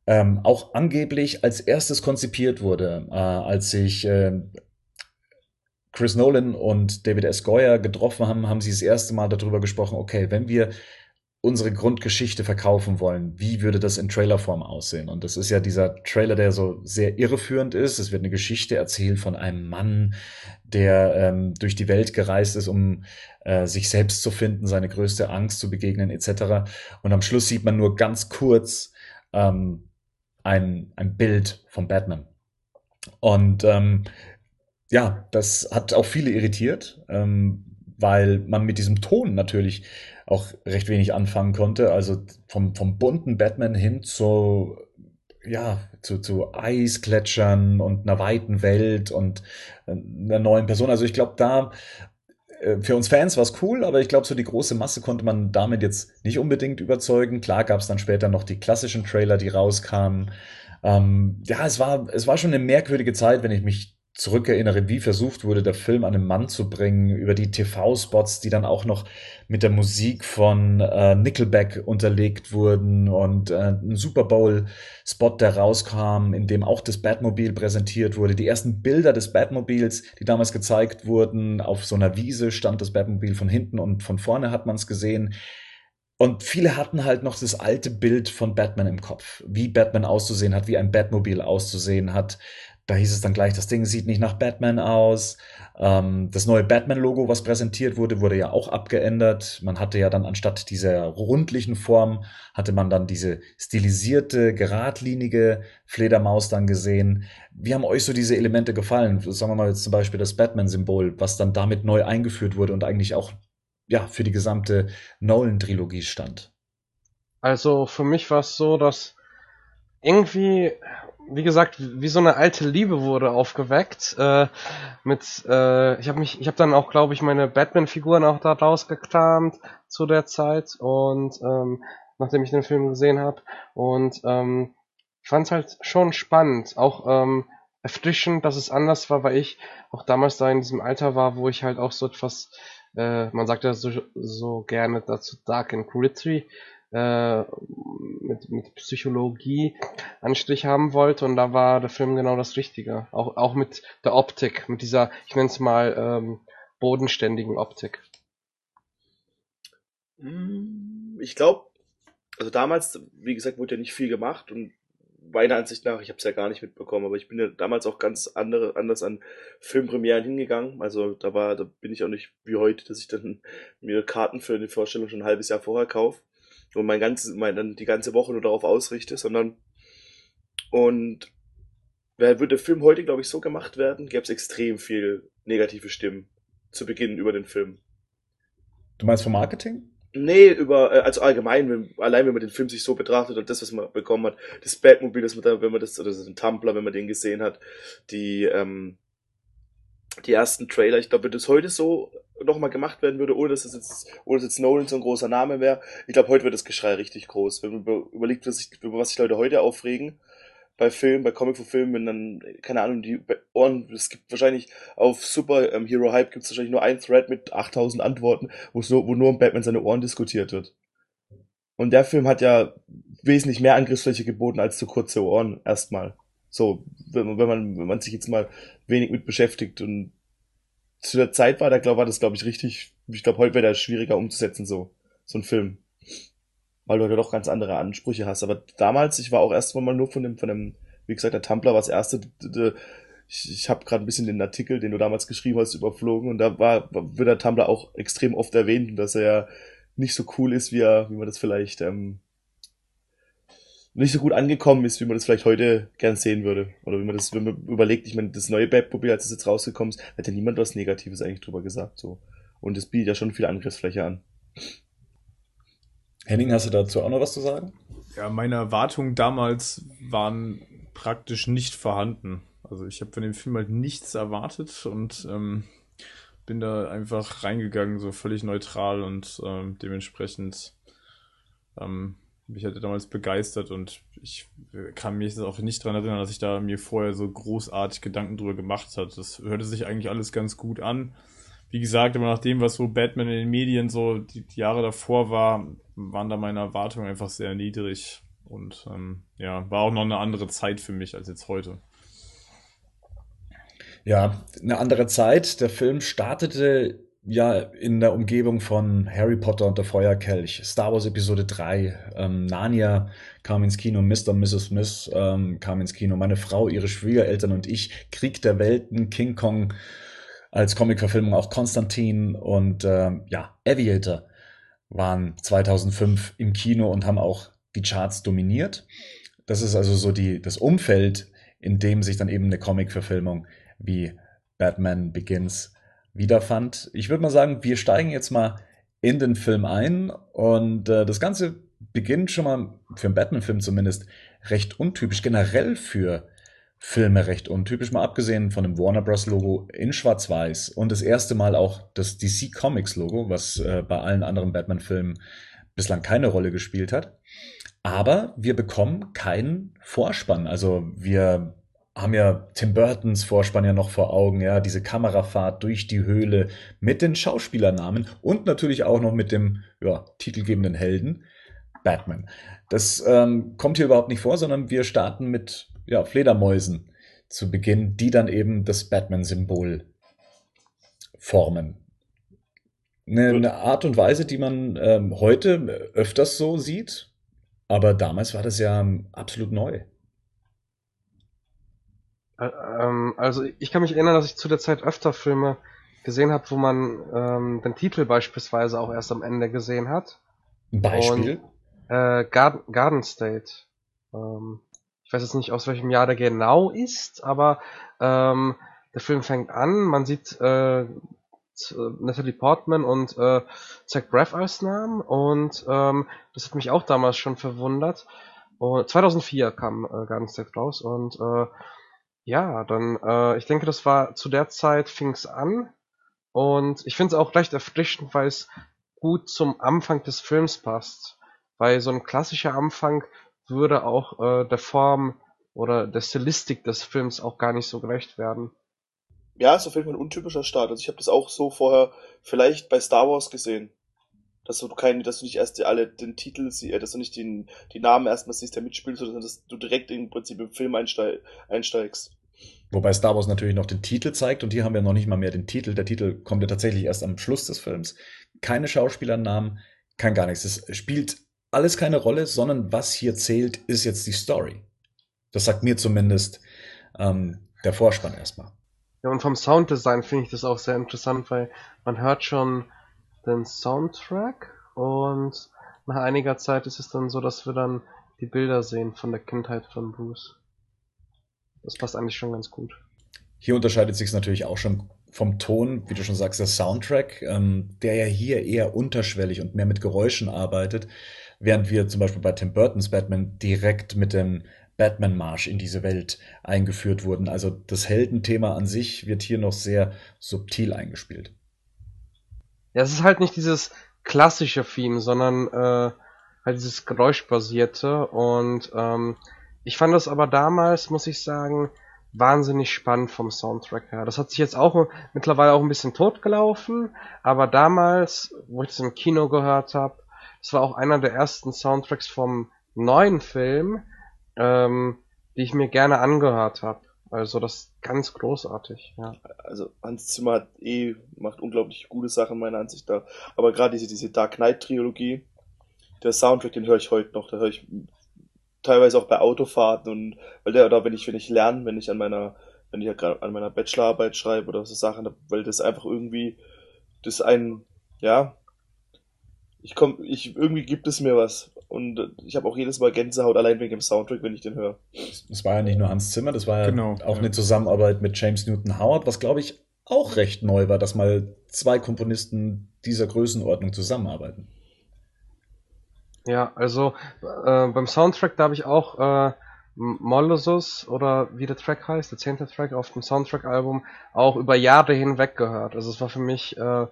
ähm, auch angeblich als erstes konzipiert wurde, äh, als sich äh, Chris Nolan und David S. Goyer getroffen haben, haben sie das erste Mal darüber gesprochen, okay, wenn wir unsere Grundgeschichte verkaufen wollen, wie würde das in Trailerform aussehen? Und das ist ja dieser Trailer, der so sehr irreführend ist. Es wird eine Geschichte erzählt von einem Mann, der ähm, durch die Welt gereist ist, um äh, sich selbst zu finden, seine größte Angst zu begegnen, etc. Und am Schluss sieht man nur ganz kurz ähm, ein, ein Bild von Batman. Und ähm, ja, das hat auch viele irritiert, ähm, weil man mit diesem Ton natürlich auch recht wenig anfangen konnte. Also vom, vom bunten Batman hin zu, ja, zu, zu Eiskletschern und einer weiten Welt und äh, einer neuen Person. Also ich glaube, da äh, für uns Fans war es cool, aber ich glaube, so die große Masse konnte man damit jetzt nicht unbedingt überzeugen. Klar gab es dann später noch die klassischen Trailer, die rauskamen. Ähm, ja, es war, es war schon eine merkwürdige Zeit, wenn ich mich zurückerinnere, wie versucht wurde, der Film an einen Mann zu bringen, über die TV-Spots, die dann auch noch mit der Musik von äh, Nickelback unterlegt wurden und äh, ein Super Bowl-Spot, der rauskam, in dem auch das Batmobil präsentiert wurde. Die ersten Bilder des Batmobils, die damals gezeigt wurden, auf so einer Wiese stand das Batmobil von hinten und von vorne hat man es gesehen. Und viele hatten halt noch das alte Bild von Batman im Kopf, wie Batman auszusehen hat, wie ein Batmobil auszusehen hat. Da hieß es dann gleich, das Ding sieht nicht nach Batman aus. Ähm, das neue Batman-Logo, was präsentiert wurde, wurde ja auch abgeändert. Man hatte ja dann anstatt dieser rundlichen Form, hatte man dann diese stilisierte, geradlinige Fledermaus dann gesehen. Wie haben euch so diese Elemente gefallen? Sagen wir mal jetzt zum Beispiel das Batman-Symbol, was dann damit neu eingeführt wurde und eigentlich auch ja, für die gesamte Nolan-Trilogie stand? Also für mich war es so, dass irgendwie, wie gesagt, wie so eine alte Liebe wurde aufgeweckt. Äh, mit, äh, ich habe mich, ich habe dann auch, glaube ich, meine Batman-Figuren auch da rausgekramt zu der Zeit und ähm, nachdem ich den Film gesehen habe und ähm, fand es halt schon spannend, auch ähm, erfrischend, dass es anders war, weil ich auch damals da in diesem Alter war, wo ich halt auch so etwas, äh, man sagt ja so, so gerne dazu Dark and Gritty, äh, mit, mit Psychologie Anstrich haben wollte und da war der Film genau das Richtige. Auch, auch mit der Optik, mit dieser, ich nenne es mal, ähm, bodenständigen Optik. Hm, ich glaube, also damals, wie gesagt, wurde ja nicht viel gemacht und meiner Ansicht nach, ich habe es ja gar nicht mitbekommen, aber ich bin ja damals auch ganz andere, anders an Filmpremieren hingegangen. Also da war, da bin ich auch nicht wie heute, dass ich dann mir Karten für eine Vorstellung schon ein halbes Jahr vorher kaufe und mein ganzes, mein, dann die ganze Woche nur darauf ausrichte, sondern und würde der Film heute, glaube ich, so gemacht werden, gäbe es extrem viel negative Stimmen zu Beginn über den Film. Du meinst vom Marketing? Nee, über, äh, also allgemein, wenn, allein wenn man den Film sich so betrachtet und das, was man bekommen hat, das Batmobil, das man da, wenn man das, oder den Tumblr, wenn man den gesehen hat, die, ähm, die ersten Trailer, ich glaube, wenn das heute so nochmal gemacht werden würde, ohne dass es jetzt, ohne dass jetzt Nolan so ein großer Name wäre, ich glaube, heute wird das Geschrei richtig groß. Wenn man überlegt, was sich, über was sich Leute heute aufregen, bei Filmen, bei Comic-Filmen, wenn dann, keine Ahnung, die Ohren, es gibt wahrscheinlich auf Super ähm, Hero Hype gibt es wahrscheinlich nur ein Thread mit 8000 Antworten, wo nur, wo nur um Batman seine Ohren diskutiert wird. Und der Film hat ja wesentlich mehr Angriffsfläche geboten als zu kurze Ohren, erstmal. So, wenn man, wenn man, wenn man sich jetzt mal wenig mit beschäftigt und zu der Zeit war, da glaube war das, glaube ich, richtig, ich glaube, heute wäre das schwieriger umzusetzen, so, so ein Film. Weil du ja doch ganz andere Ansprüche hast. Aber damals, ich war auch erst mal nur von dem, von dem, wie gesagt, der Tumblr war das erste, ich, ich habe gerade ein bisschen den Artikel, den du damals geschrieben hast, überflogen und da war, wird der Tumblr auch extrem oft erwähnt, dass er ja nicht so cool ist, wie er, wie man das vielleicht ähm, nicht so gut angekommen ist, wie man das vielleicht heute gern sehen würde. Oder wie man das, wenn man überlegt, ich meine, das neue Batmobile, als es jetzt rausgekommen ist, hat ja niemand was Negatives eigentlich drüber gesagt. so Und es bietet ja schon viel Angriffsfläche an. Henning, hast du dazu auch noch was zu sagen? Ja, meine Erwartungen damals waren praktisch nicht vorhanden. Also ich habe von dem Film halt nichts erwartet und ähm, bin da einfach reingegangen, so völlig neutral und ähm, dementsprechend ähm, mich hatte damals begeistert und ich kann mich auch nicht daran erinnern, dass ich da mir vorher so großartig Gedanken drüber gemacht hat. Das hörte sich eigentlich alles ganz gut an. Wie gesagt, aber nach dem, was so Batman in den Medien so die, die Jahre davor war, waren da meine Erwartungen einfach sehr niedrig. Und ähm, ja, war auch noch eine andere Zeit für mich als jetzt heute. Ja, eine andere Zeit. Der Film startete ja in der Umgebung von Harry Potter und der Feuerkelch, Star Wars Episode 3, ähm, Narnia kam ins Kino, Mr. und Mrs. Smith ähm, kam ins Kino, meine Frau, ihre Schwiegereltern und ich, Krieg der Welten, King Kong als Comicverfilmung, auch Konstantin und ähm, ja, Aviator waren 2005 im Kino und haben auch die Charts dominiert. Das ist also so die, das Umfeld, in dem sich dann eben eine Comicverfilmung wie Batman Begins wiederfand. Ich würde mal sagen, wir steigen jetzt mal in den Film ein und äh, das Ganze beginnt schon mal für einen Batman-Film zumindest recht untypisch, generell für Filme recht untypisch, mal abgesehen von dem Warner Bros. Logo in Schwarz-Weiß und das erste Mal auch das DC Comics Logo, was äh, bei allen anderen Batman-Filmen bislang keine Rolle gespielt hat. Aber wir bekommen keinen Vorspann. Also wir haben ja Tim Burtons Vorspann ja noch vor Augen, ja, diese Kamerafahrt durch die Höhle mit den Schauspielernamen und natürlich auch noch mit dem ja, titelgebenden Helden Batman. Das ähm, kommt hier überhaupt nicht vor, sondern wir starten mit ja, Fledermäusen zu Beginn, die dann eben das Batman-Symbol formen. Eine, eine, Art und Weise, die man ähm, heute öfters so sieht, aber damals war das ja absolut neu. Ähm, also ich kann mich erinnern, dass ich zu der Zeit öfter Filme gesehen habe, wo man ähm, den Titel beispielsweise auch erst am Ende gesehen hat. Beispiel? Und, äh, Garden, Garden State. Ähm, ich weiß jetzt nicht, aus welchem Jahr der genau ist, aber ähm, der Film fängt an, man sieht äh, Natalie Portman und äh, Zach Braff als Namen und ähm, das hat mich auch damals schon verwundert. Und 2004 kam äh, Garden State raus und äh, ja, dann äh, ich denke, das war zu der Zeit fing's an und ich finde es auch recht erfrischend, weil es gut zum Anfang des Films passt, weil so ein klassischer Anfang würde auch äh, der Form oder der Stilistik des Films auch gar nicht so gerecht werden. Ja, ist auf jeden Fall ein untypischer Start. Also ich habe das auch so vorher vielleicht bei Star Wars gesehen. Dass du keine, dass du nicht erst alle den Titel siehst, äh, dass du nicht den, die Namen erstmal siehst, der mitspielt, sondern dass du direkt im Prinzip im Film einsteigst. Wobei Star Wars natürlich noch den Titel zeigt und hier haben wir noch nicht mal mehr den Titel. Der Titel kommt ja tatsächlich erst am Schluss des Films. Keine Schauspielernamen, kein gar nichts. Es spielt alles keine Rolle, sondern was hier zählt, ist jetzt die Story. Das sagt mir zumindest ähm, der Vorspann erstmal. Ja, und vom Sounddesign finde ich das auch sehr interessant, weil man hört schon den Soundtrack und nach einiger Zeit ist es dann so, dass wir dann die Bilder sehen von der Kindheit von Bruce. Das passt eigentlich schon ganz gut. Hier unterscheidet sich es natürlich auch schon vom Ton, wie du schon sagst, der Soundtrack, ähm, der ja hier eher unterschwellig und mehr mit Geräuschen arbeitet, während wir zum Beispiel bei Tim Burtons Batman direkt mit dem Batman-Marsch in diese Welt eingeführt wurden. Also das Heldenthema an sich wird hier noch sehr subtil eingespielt. Ja, es ist halt nicht dieses klassische Theme, sondern äh, halt dieses Geräuschbasierte. Und ähm, ich fand das aber damals, muss ich sagen, wahnsinnig spannend vom Soundtrack her. Das hat sich jetzt auch mittlerweile auch ein bisschen totgelaufen, aber damals, wo ich das im Kino gehört habe, das war auch einer der ersten Soundtracks vom neuen Film, ähm, die ich mir gerne angehört habe. Also das ganz großartig, ja. Also Hans Zimmer hat eh, macht unglaublich gute Sachen meiner Ansicht nach. Aber gerade diese, diese Dark Knight Trilogie, der Soundtrack, den höre ich heute noch, da höre ich teilweise auch bei Autofahrten und weil der, oder wenn ich, wenn ich lerne, wenn ich an meiner, wenn ich an meiner Bachelorarbeit schreibe oder so Sachen, weil das einfach irgendwie, das ein, ja, ich komm, ich, irgendwie gibt es mir was. Und ich habe auch jedes Mal Gänsehaut allein wegen dem Soundtrack, wenn ich den höre. Das war ja nicht nur Hans Zimmer, das war ja genau, auch ja. eine Zusammenarbeit mit James Newton Howard, was glaube ich auch recht neu war, dass mal zwei Komponisten dieser Größenordnung zusammenarbeiten. Ja, also äh, beim Soundtrack, da habe ich auch äh, Mollusus oder wie der Track heißt, der zehnte Track auf dem Soundtrack-Album, auch über Jahre hinweg gehört. Also es war für mich äh,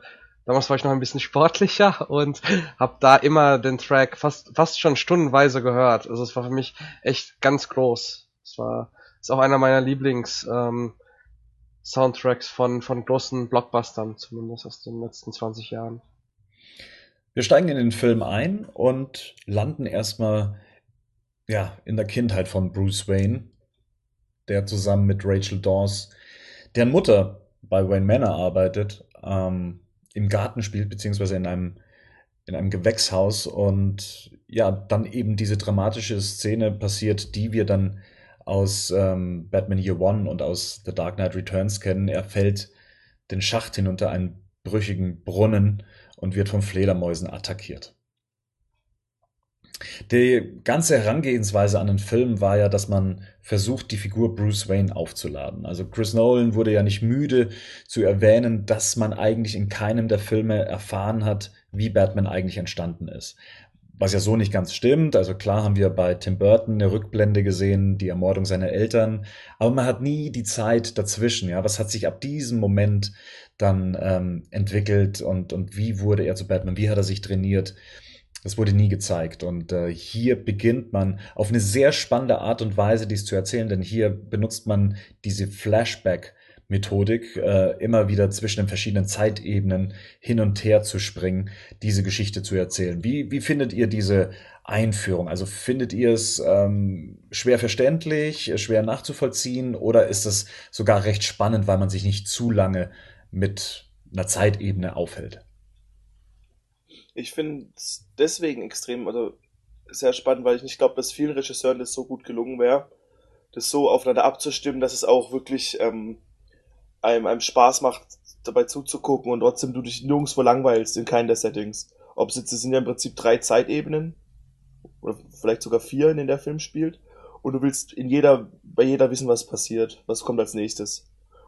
Damals war ich noch ein bisschen sportlicher und habe da immer den Track fast fast schon stundenweise gehört. Also es war für mich echt ganz groß. Es war ist auch einer meiner Lieblings ähm, Soundtracks von von großen Blockbustern, zumindest aus den letzten 20 Jahren. Wir steigen in den Film ein und landen erstmal ja in der Kindheit von Bruce Wayne, der zusammen mit Rachel Dawes, deren Mutter bei Wayne Manor arbeitet, ähm, im Garten spielt, beziehungsweise in einem, in einem Gewächshaus und ja, dann eben diese dramatische Szene passiert, die wir dann aus ähm, Batman Year One und aus The Dark Knight Returns kennen. Er fällt den Schacht hinunter einen brüchigen Brunnen und wird von Fledermäusen attackiert. Die ganze Herangehensweise an den Film war ja, dass man versucht, die Figur Bruce Wayne aufzuladen. Also Chris Nolan wurde ja nicht müde zu erwähnen, dass man eigentlich in keinem der Filme erfahren hat, wie Batman eigentlich entstanden ist. Was ja so nicht ganz stimmt. Also klar haben wir bei Tim Burton eine Rückblende gesehen, die Ermordung seiner Eltern, aber man hat nie die Zeit dazwischen. Ja, was hat sich ab diesem Moment dann ähm, entwickelt und und wie wurde er zu Batman? Wie hat er sich trainiert? Das wurde nie gezeigt. Und äh, hier beginnt man auf eine sehr spannende Art und Weise, dies zu erzählen, denn hier benutzt man diese Flashback-Methodik, äh, immer wieder zwischen den verschiedenen Zeitebenen hin und her zu springen, diese Geschichte zu erzählen. Wie, wie findet ihr diese Einführung? Also findet ihr es ähm, schwer verständlich, schwer nachzuvollziehen oder ist es sogar recht spannend, weil man sich nicht zu lange mit einer Zeitebene aufhält? Ich finde es deswegen extrem, also sehr spannend, weil ich nicht glaube, dass vielen Regisseuren das so gut gelungen wäre, das so aufeinander abzustimmen, dass es auch wirklich ähm, einem, einem Spaß macht, dabei zuzugucken und trotzdem du dich nirgendwo langweilst in keinen der Settings. Ob es jetzt, es sind ja im Prinzip drei Zeitebenen oder vielleicht sogar vier, in denen der Film spielt und du willst in jeder, bei jeder wissen, was passiert, was kommt als nächstes.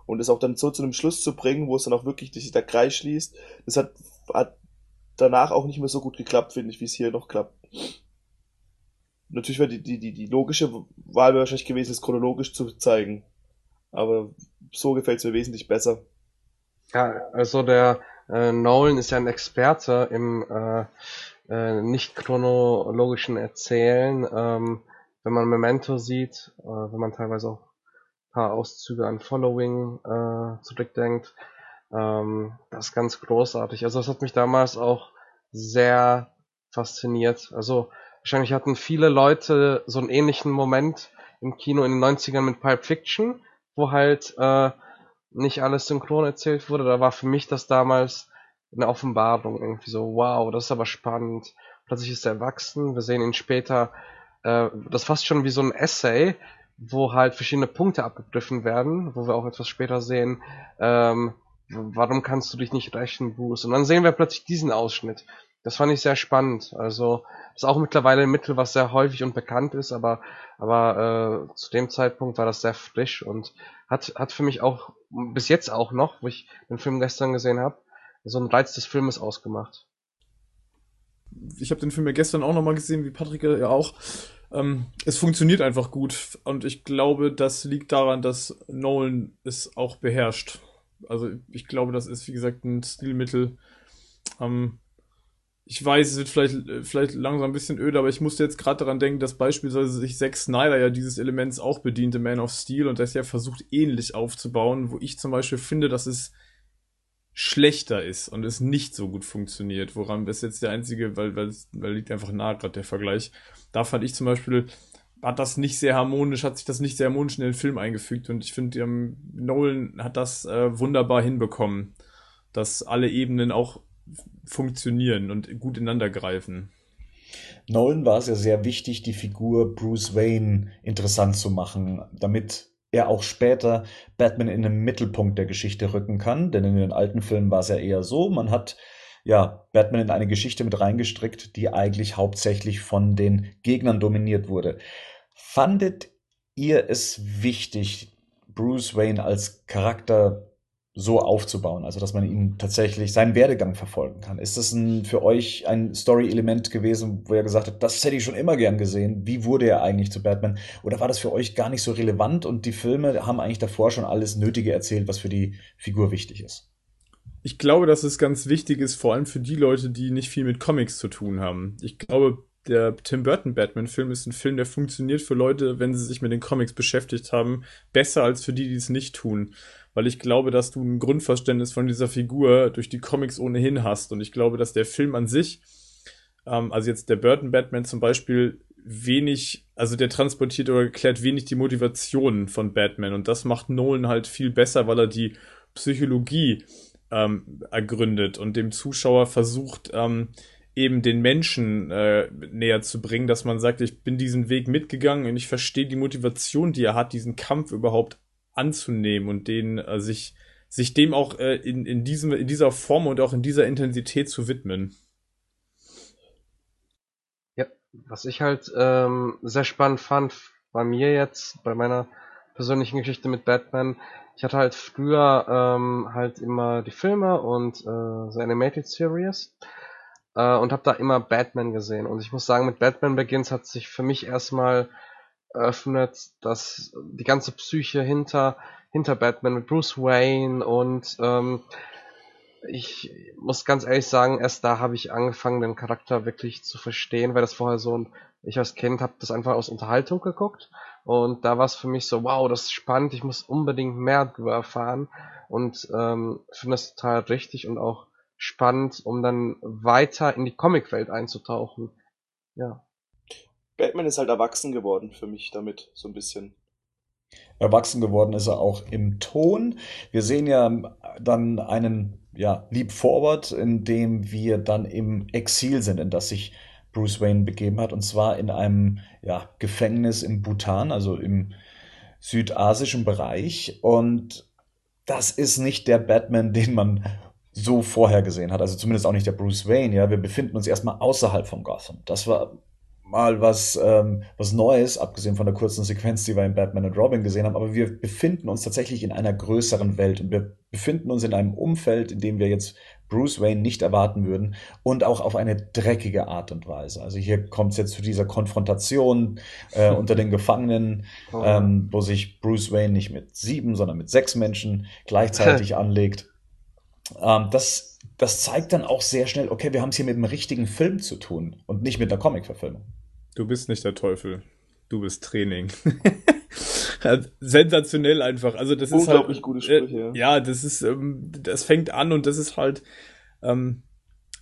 Und es auch dann so zu einem Schluss zu bringen, wo es dann auch wirklich sich der Kreis schließt, das hat, hat danach auch nicht mehr so gut geklappt, finde ich, wie es hier noch klappt. Natürlich wäre die, die, die, die logische Wahl wahrscheinlich gewesen, es chronologisch zu zeigen. Aber so gefällt es mir wesentlich besser. Ja, also der äh, Nolan ist ja ein Experte im äh, äh, nicht chronologischen Erzählen. Ähm, wenn man Memento sieht, äh, wenn man teilweise auch ein paar Auszüge an Following äh, zurückdenkt, ähm, das ist ganz großartig. Also das hat mich damals auch sehr fasziniert. Also wahrscheinlich hatten viele Leute so einen ähnlichen Moment im Kino in den 90ern mit Pulp Fiction, wo halt äh, nicht alles synchron erzählt wurde. Da war für mich das damals eine Offenbarung. Irgendwie so, wow, das ist aber spannend. Plötzlich ist er erwachsen. Wir sehen ihn später, äh, das fast schon wie so ein Essay, wo halt verschiedene Punkte abgegriffen werden, wo wir auch etwas später sehen, ähm, warum kannst du dich nicht rächen, Bruce? Und dann sehen wir plötzlich diesen Ausschnitt. Das fand ich sehr spannend. Also, das ist auch mittlerweile ein Mittel, was sehr häufig und bekannt ist, aber, aber äh, zu dem Zeitpunkt war das sehr frisch und hat, hat für mich auch bis jetzt auch noch, wo ich den Film gestern gesehen habe, so ein Reiz des Filmes ausgemacht. Ich habe den Film ja gestern auch nochmal gesehen, wie Patrick ja auch. Ähm, es funktioniert einfach gut und ich glaube, das liegt daran, dass Nolan es auch beherrscht. Also ich glaube, das ist wie gesagt ein Stilmittel. Ähm, ich weiß, es wird vielleicht, vielleicht langsam ein bisschen öde, aber ich musste jetzt gerade daran denken, dass beispielsweise sich Zack Snyder ja dieses Elements auch bediente, Man of Steel, und das ja versucht ähnlich aufzubauen, wo ich zum Beispiel finde, dass es schlechter ist und es nicht so gut funktioniert, woran das jetzt der einzige, weil, weil, weil liegt einfach nahe gerade der Vergleich. Da fand ich zum Beispiel, hat das nicht sehr harmonisch, hat sich das nicht sehr harmonisch in den Film eingefügt und ich finde, ähm, Nolan hat das äh, wunderbar hinbekommen, dass alle Ebenen auch funktionieren und gut ineinander greifen. Nolan war es ja sehr wichtig, die Figur Bruce Wayne interessant zu machen, damit er auch später Batman in den Mittelpunkt der Geschichte rücken kann. Denn in den alten Filmen war es ja eher so, man hat ja Batman in eine Geschichte mit reingestrickt, die eigentlich hauptsächlich von den Gegnern dominiert wurde. Fandet ihr es wichtig, Bruce Wayne als Charakter so aufzubauen, also dass man ihn tatsächlich seinen Werdegang verfolgen kann. Ist das ein, für euch ein Story-Element gewesen, wo er gesagt hat, das hätte ich schon immer gern gesehen? Wie wurde er eigentlich zu Batman? Oder war das für euch gar nicht so relevant und die Filme haben eigentlich davor schon alles Nötige erzählt, was für die Figur wichtig ist? Ich glaube, dass es ganz wichtig ist, vor allem für die Leute, die nicht viel mit Comics zu tun haben. Ich glaube, der Tim Burton Batman-Film ist ein Film, der funktioniert für Leute, wenn sie sich mit den Comics beschäftigt haben, besser als für die, die es nicht tun weil ich glaube, dass du ein Grundverständnis von dieser Figur durch die Comics ohnehin hast. Und ich glaube, dass der Film an sich, ähm, also jetzt der Burton Batman zum Beispiel, wenig, also der transportiert oder erklärt wenig die Motivation von Batman. Und das macht Nolan halt viel besser, weil er die Psychologie ähm, ergründet und dem Zuschauer versucht, ähm, eben den Menschen äh, näher zu bringen, dass man sagt, ich bin diesen Weg mitgegangen und ich verstehe die Motivation, die er hat, diesen Kampf überhaupt anzunehmen und den äh, sich sich dem auch äh, in, in, diesem, in dieser Form und auch in dieser Intensität zu widmen. Ja, was ich halt ähm, sehr spannend fand bei mir jetzt, bei meiner persönlichen Geschichte mit Batman, ich hatte halt früher ähm, halt immer die Filme und äh, so Animated Series äh, und habe da immer Batman gesehen. Und ich muss sagen, mit Batman Begins hat sich für mich erstmal eröffnet, dass die ganze Psyche hinter, hinter Batman mit Bruce Wayne und ähm, ich muss ganz ehrlich sagen, erst da habe ich angefangen, den Charakter wirklich zu verstehen, weil das vorher so ein, ich als Kind habe das einfach aus Unterhaltung geguckt und da war es für mich so, wow, das ist spannend, ich muss unbedingt mehr darüber erfahren und ähm, finde das total richtig und auch spannend, um dann weiter in die Comicwelt einzutauchen. Ja. Batman ist halt erwachsen geworden für mich damit, so ein bisschen. Erwachsen geworden ist er auch im Ton. Wir sehen ja dann einen ja, Leap Forward, in dem wir dann im Exil sind, in das sich Bruce Wayne begeben hat, und zwar in einem ja, Gefängnis im Bhutan, also im südasischen Bereich. Und das ist nicht der Batman, den man so vorher gesehen hat. Also zumindest auch nicht der Bruce Wayne. Ja, wir befinden uns erstmal außerhalb von Gotham. Das war mal was, ähm, was Neues, abgesehen von der kurzen Sequenz, die wir in Batman und Robin gesehen haben, aber wir befinden uns tatsächlich in einer größeren Welt und wir befinden uns in einem Umfeld, in dem wir jetzt Bruce Wayne nicht erwarten würden und auch auf eine dreckige Art und Weise. Also hier kommt es jetzt zu dieser Konfrontation äh, (laughs) unter den Gefangenen, oh. ähm, wo sich Bruce Wayne nicht mit sieben, sondern mit sechs Menschen gleichzeitig (laughs) anlegt. Ähm, das, das zeigt dann auch sehr schnell, okay, wir haben es hier mit einem richtigen Film zu tun und nicht mit einer Comic-Verfilmung. Du bist nicht der Teufel. Du bist Training. (laughs) Sensationell einfach. Also das Unglaublich ist halt, gute Sprüche. Äh, ja, das ist, ähm, das fängt an und das ist halt, ähm,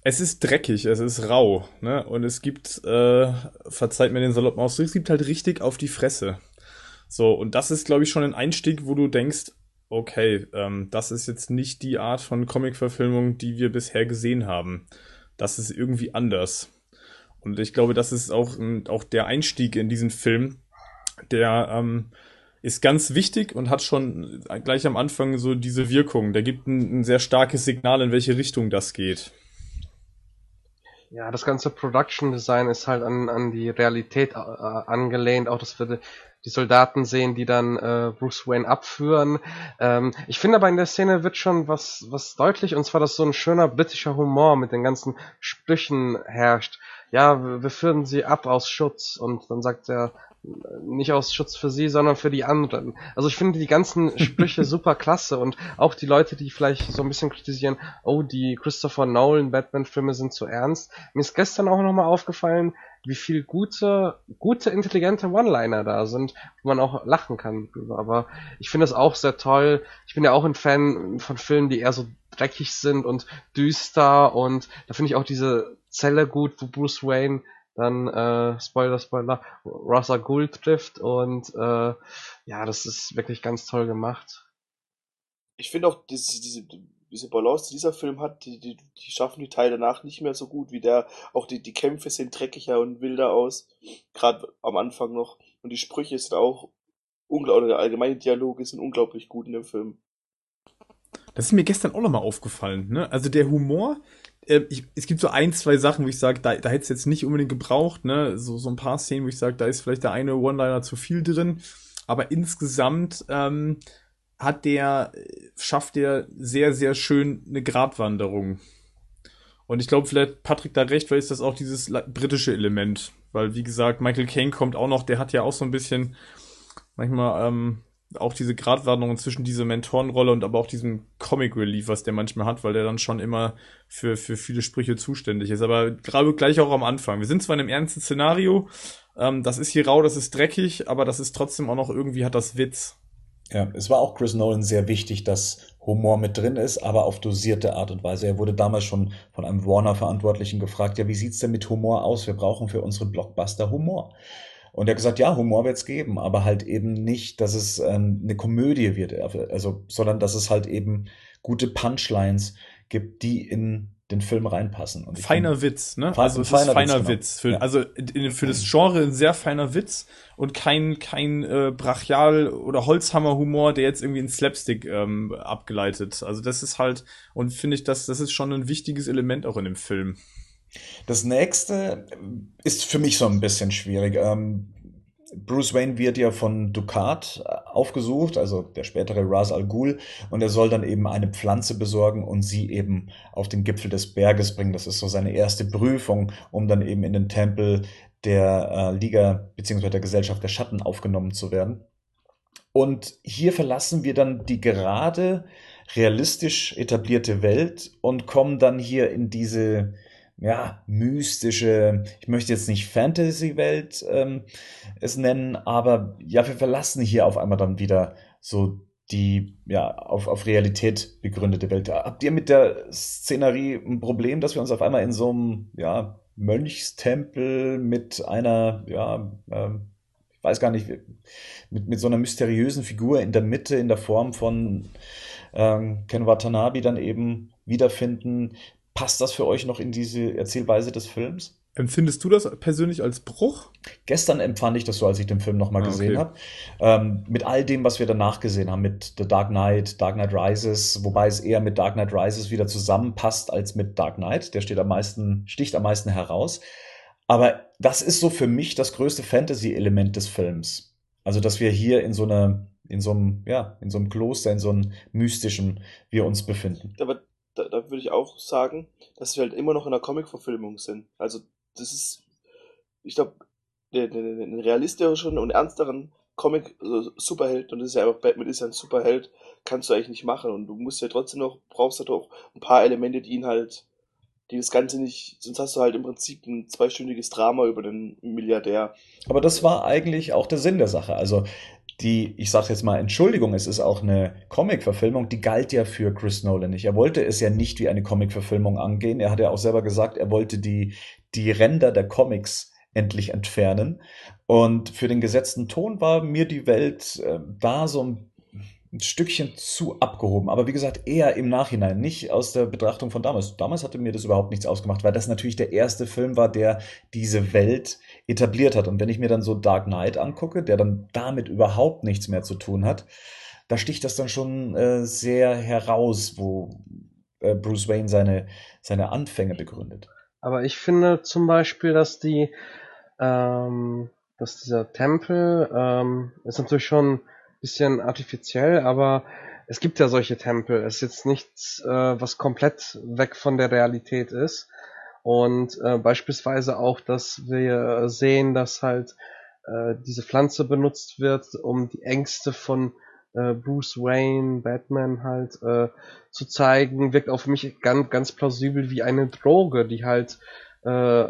es ist dreckig, es ist rau, ne? Und es gibt, äh, verzeiht mir den saloppen Ausdruck, es gibt halt richtig auf die Fresse. So, und das ist, glaube ich, schon ein Einstieg, wo du denkst, okay, ähm, das ist jetzt nicht die Art von Comic-Verfilmung, die wir bisher gesehen haben. Das ist irgendwie anders. Und ich glaube, das ist auch, auch der Einstieg in diesen Film, der ähm, ist ganz wichtig und hat schon gleich am Anfang so diese Wirkung. Der gibt ein, ein sehr starkes Signal, in welche Richtung das geht. Ja, das ganze Production Design ist halt an, an die Realität äh, angelehnt, auch dass wir die Soldaten sehen, die dann äh, Bruce Wayne abführen. Ähm, ich finde aber in der Szene wird schon was, was deutlich, und zwar, dass so ein schöner britischer Humor mit den ganzen Sprüchen herrscht ja, wir führen sie ab aus Schutz. Und dann sagt er, nicht aus Schutz für sie, sondern für die anderen. Also ich finde die ganzen Sprüche (laughs) super klasse und auch die Leute, die vielleicht so ein bisschen kritisieren, oh, die Christopher Nolan Batman-Filme sind zu ernst. Mir ist gestern auch nochmal aufgefallen, wie viel gute, gute, intelligente One-Liner da sind, wo man auch lachen kann. Aber ich finde es auch sehr toll. Ich bin ja auch ein Fan von Filmen, die eher so dreckig sind und düster und da finde ich auch diese Zelle gut, wo Bruce Wayne dann, äh, Spoiler, Spoiler, Rasa Ghul trifft und äh, ja, das ist wirklich ganz toll gemacht. Ich finde auch, diese, diese, diese Balance, die dieser Film hat, die, die, die schaffen die Teile danach nicht mehr so gut wie der. Auch die, die Kämpfe sehen dreckiger und wilder aus, gerade am Anfang noch. Und die Sprüche sind auch unglaublich, der allgemeine Dialoge sind unglaublich gut in dem Film. Das ist mir gestern auch nochmal aufgefallen. Ne? Also der Humor, äh, ich, es gibt so ein, zwei Sachen, wo ich sage, da, da hätte es jetzt nicht unbedingt gebraucht. Ne? So, so ein paar Szenen, wo ich sage, da ist vielleicht der eine One-Liner zu viel drin. Aber insgesamt ähm, hat der, schafft der sehr, sehr schön eine Gratwanderung. Und ich glaube, vielleicht Patrick da recht, weil ist das auch dieses britische Element. Weil, wie gesagt, Michael Caine kommt auch noch, der hat ja auch so ein bisschen manchmal ähm, auch diese Gratwanderung zwischen dieser Mentorenrolle und aber auch diesem Comic Relief, was der manchmal hat, weil der dann schon immer für, für viele Sprüche zuständig ist. Aber gerade gleich auch am Anfang. Wir sind zwar in einem ernsten Szenario, ähm, das ist hier rau, das ist dreckig, aber das ist trotzdem auch noch irgendwie hat das Witz. Ja, es war auch Chris Nolan sehr wichtig, dass Humor mit drin ist, aber auf dosierte Art und Weise. Er wurde damals schon von einem Warner-Verantwortlichen gefragt, ja, wie sieht's denn mit Humor aus? Wir brauchen für unsere Blockbuster Humor. Und er hat gesagt, ja, Humor wird's geben, aber halt eben nicht, dass es ähm, eine Komödie wird, also, sondern dass es halt eben gute Punchlines gibt, die in den Film reinpassen. Und feiner find, Witz, ne? Also ist feiner Witz. Genau. Witz. Für, ja. Also für das Genre ein sehr feiner Witz und kein kein äh, brachial oder Holzhammer-Humor, der jetzt irgendwie in Slapstick ähm, abgeleitet. Also das ist halt und finde ich, dass das ist schon ein wichtiges Element auch in dem Film. Das nächste ist für mich so ein bisschen schwierig. Ähm, Bruce Wayne wird ja von Ducat äh, aufgesucht, also der spätere Ras Al Ghul, und er soll dann eben eine Pflanze besorgen und sie eben auf den Gipfel des Berges bringen. Das ist so seine erste Prüfung, um dann eben in den Tempel der äh, Liga beziehungsweise der Gesellschaft der Schatten aufgenommen zu werden. Und hier verlassen wir dann die gerade realistisch etablierte Welt und kommen dann hier in diese ja, mystische, ich möchte jetzt nicht Fantasy-Welt ähm, es nennen, aber ja, wir verlassen hier auf einmal dann wieder so die ja auf, auf Realität begründete Welt. Habt ihr mit der Szenerie ein Problem, dass wir uns auf einmal in so einem ja, Mönchstempel mit einer, ja, ähm, ich weiß gar nicht, mit, mit so einer mysteriösen Figur in der Mitte, in der Form von ähm, Ken Watanabe dann eben wiederfinden, Passt das für euch noch in diese Erzählweise des Films? Empfindest du das persönlich als Bruch? Gestern empfand ich das so, als ich den Film nochmal ah, gesehen okay. habe. Ähm, mit all dem, was wir danach gesehen haben, mit The Dark Knight, Dark Knight Rises, wobei es eher mit Dark Knight Rises wieder zusammenpasst als mit Dark Knight. Der steht am meisten, sticht am meisten heraus. Aber das ist so für mich das größte Fantasy-Element des Films. Also, dass wir hier in so einer, in so einem, ja, in so einem Kloster, in so einem mystischen, wir uns befinden. Aber da, da würde ich auch sagen, dass wir halt immer noch in einer Comic-Verfilmung sind. Also, das ist, ich glaube, einen realistischeren und ernsteren Comic also und das ist ja einfach Batman ist ja ein Superheld kannst du eigentlich nicht machen und du musst ja trotzdem noch brauchst du doch ein paar Elemente die ihn halt die das Ganze nicht, sonst hast du halt im Prinzip ein zweistündiges Drama über den Milliardär. Aber das war eigentlich auch der Sinn der Sache. Also die, ich sage jetzt mal, Entschuldigung, es ist auch eine Comic-Verfilmung, die galt ja für Chris Nolan nicht. Er wollte es ja nicht wie eine Comic-Verfilmung angehen. Er hat ja auch selber gesagt, er wollte die, die Ränder der Comics endlich entfernen. Und für den gesetzten Ton war mir die Welt äh, da so ein ein Stückchen zu abgehoben. Aber wie gesagt, eher im Nachhinein, nicht aus der Betrachtung von damals. Damals hatte mir das überhaupt nichts ausgemacht, weil das natürlich der erste Film war, der diese Welt etabliert hat. Und wenn ich mir dann so Dark Knight angucke, der dann damit überhaupt nichts mehr zu tun hat, da sticht das dann schon äh, sehr heraus, wo äh, Bruce Wayne seine, seine Anfänge begründet. Aber ich finde zum Beispiel, dass die, ähm, dass dieser Tempel ähm, ist natürlich schon bisschen artifiziell, aber es gibt ja solche Tempel. Es ist jetzt nichts, äh, was komplett weg von der Realität ist. Und äh, beispielsweise auch, dass wir sehen, dass halt äh, diese Pflanze benutzt wird, um die Ängste von äh, Bruce Wayne, Batman halt äh, zu zeigen, wirkt auf mich ganz, ganz plausibel wie eine Droge, die halt äh,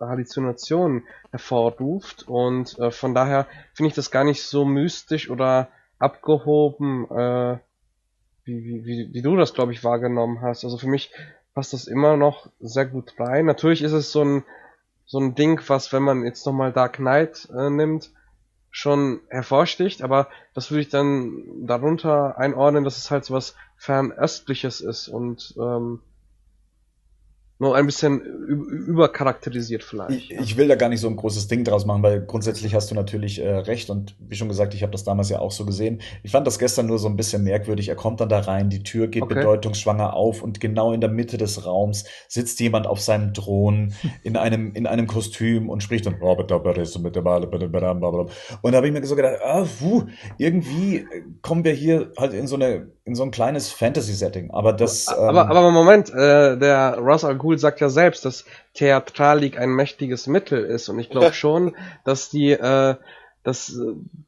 Halluzinationen hervorruft. Und äh, von daher finde ich das gar nicht so mystisch oder abgehoben, äh, wie, wie, wie, wie du das, glaube ich, wahrgenommen hast. Also für mich passt das immer noch sehr gut rein. Natürlich ist es so ein, so ein Ding, was, wenn man jetzt nochmal Dark Knight äh, nimmt, schon hervorsticht, aber das würde ich dann darunter einordnen, dass es halt so was fernöstliches ist und ähm, nur ein bisschen übercharakterisiert vielleicht. Ich, ich, will da gar nicht so ein großes Ding draus machen, weil grundsätzlich hast du natürlich äh, recht und wie schon gesagt, ich habe das damals ja auch so gesehen. Ich fand das gestern nur so ein bisschen merkwürdig. Er kommt dann da rein, die Tür geht okay. bedeutungsschwanger auf und genau in der Mitte des Raums sitzt jemand auf seinem Thron in einem in einem Kostüm und spricht dann und da habe ich mir so gedacht, ah, puh, irgendwie kommen wir hier halt in so eine in so ein kleines Fantasy-Setting. Aber das. Aber, ähm, aber, aber Moment, äh, der Russ Al Ghul sagt ja selbst, dass Theatralik ein mächtiges Mittel ist. Und ich glaube (laughs) schon, dass die, äh, dass,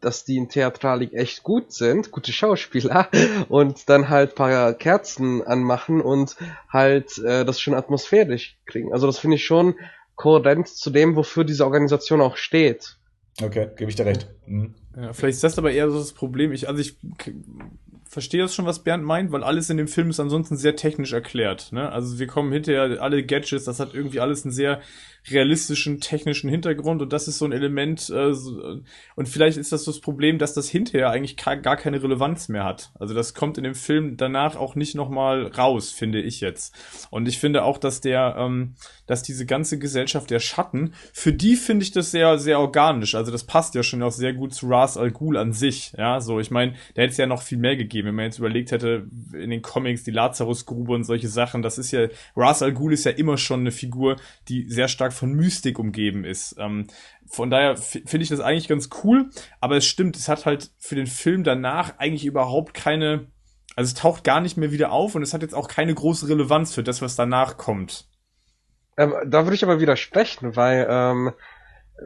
dass die in Theatralik echt gut sind, gute Schauspieler, (laughs) und dann halt paar Kerzen anmachen und halt äh, das schon atmosphärisch kriegen. Also das finde ich schon kohärent zu dem, wofür diese Organisation auch steht. Okay, gebe ich dir recht. Mhm. Ja, vielleicht ist das aber eher so das Problem. Ich, also ich verstehe das schon, was Bernd meint, weil alles in dem Film ist ansonsten sehr technisch erklärt. Ne? Also wir kommen hinterher, alle Gadgets, das hat irgendwie alles einen sehr realistischen, technischen Hintergrund und das ist so ein Element äh, so, und vielleicht ist das so das Problem, dass das hinterher eigentlich gar keine Relevanz mehr hat. Also das kommt in dem Film danach auch nicht nochmal raus, finde ich jetzt. Und ich finde auch, dass der, ähm, dass diese ganze Gesellschaft der Schatten, für die finde ich das sehr, sehr organisch. Also das passt ja schon auch sehr gut zu Ras Al Ghul an sich. Ja, so ich meine, da hätte es ja noch viel mehr gegeben, wenn man jetzt überlegt hätte in den Comics die Lazarusgrube und solche Sachen. Das ist ja Ras Al Ghul ist ja immer schon eine Figur, die sehr stark von Mystik umgeben ist. Ähm, von daher finde ich das eigentlich ganz cool, aber es stimmt, es hat halt für den Film danach eigentlich überhaupt keine, also es taucht gar nicht mehr wieder auf und es hat jetzt auch keine große Relevanz für das, was danach kommt. Ähm, da würde ich aber widersprechen, weil ähm,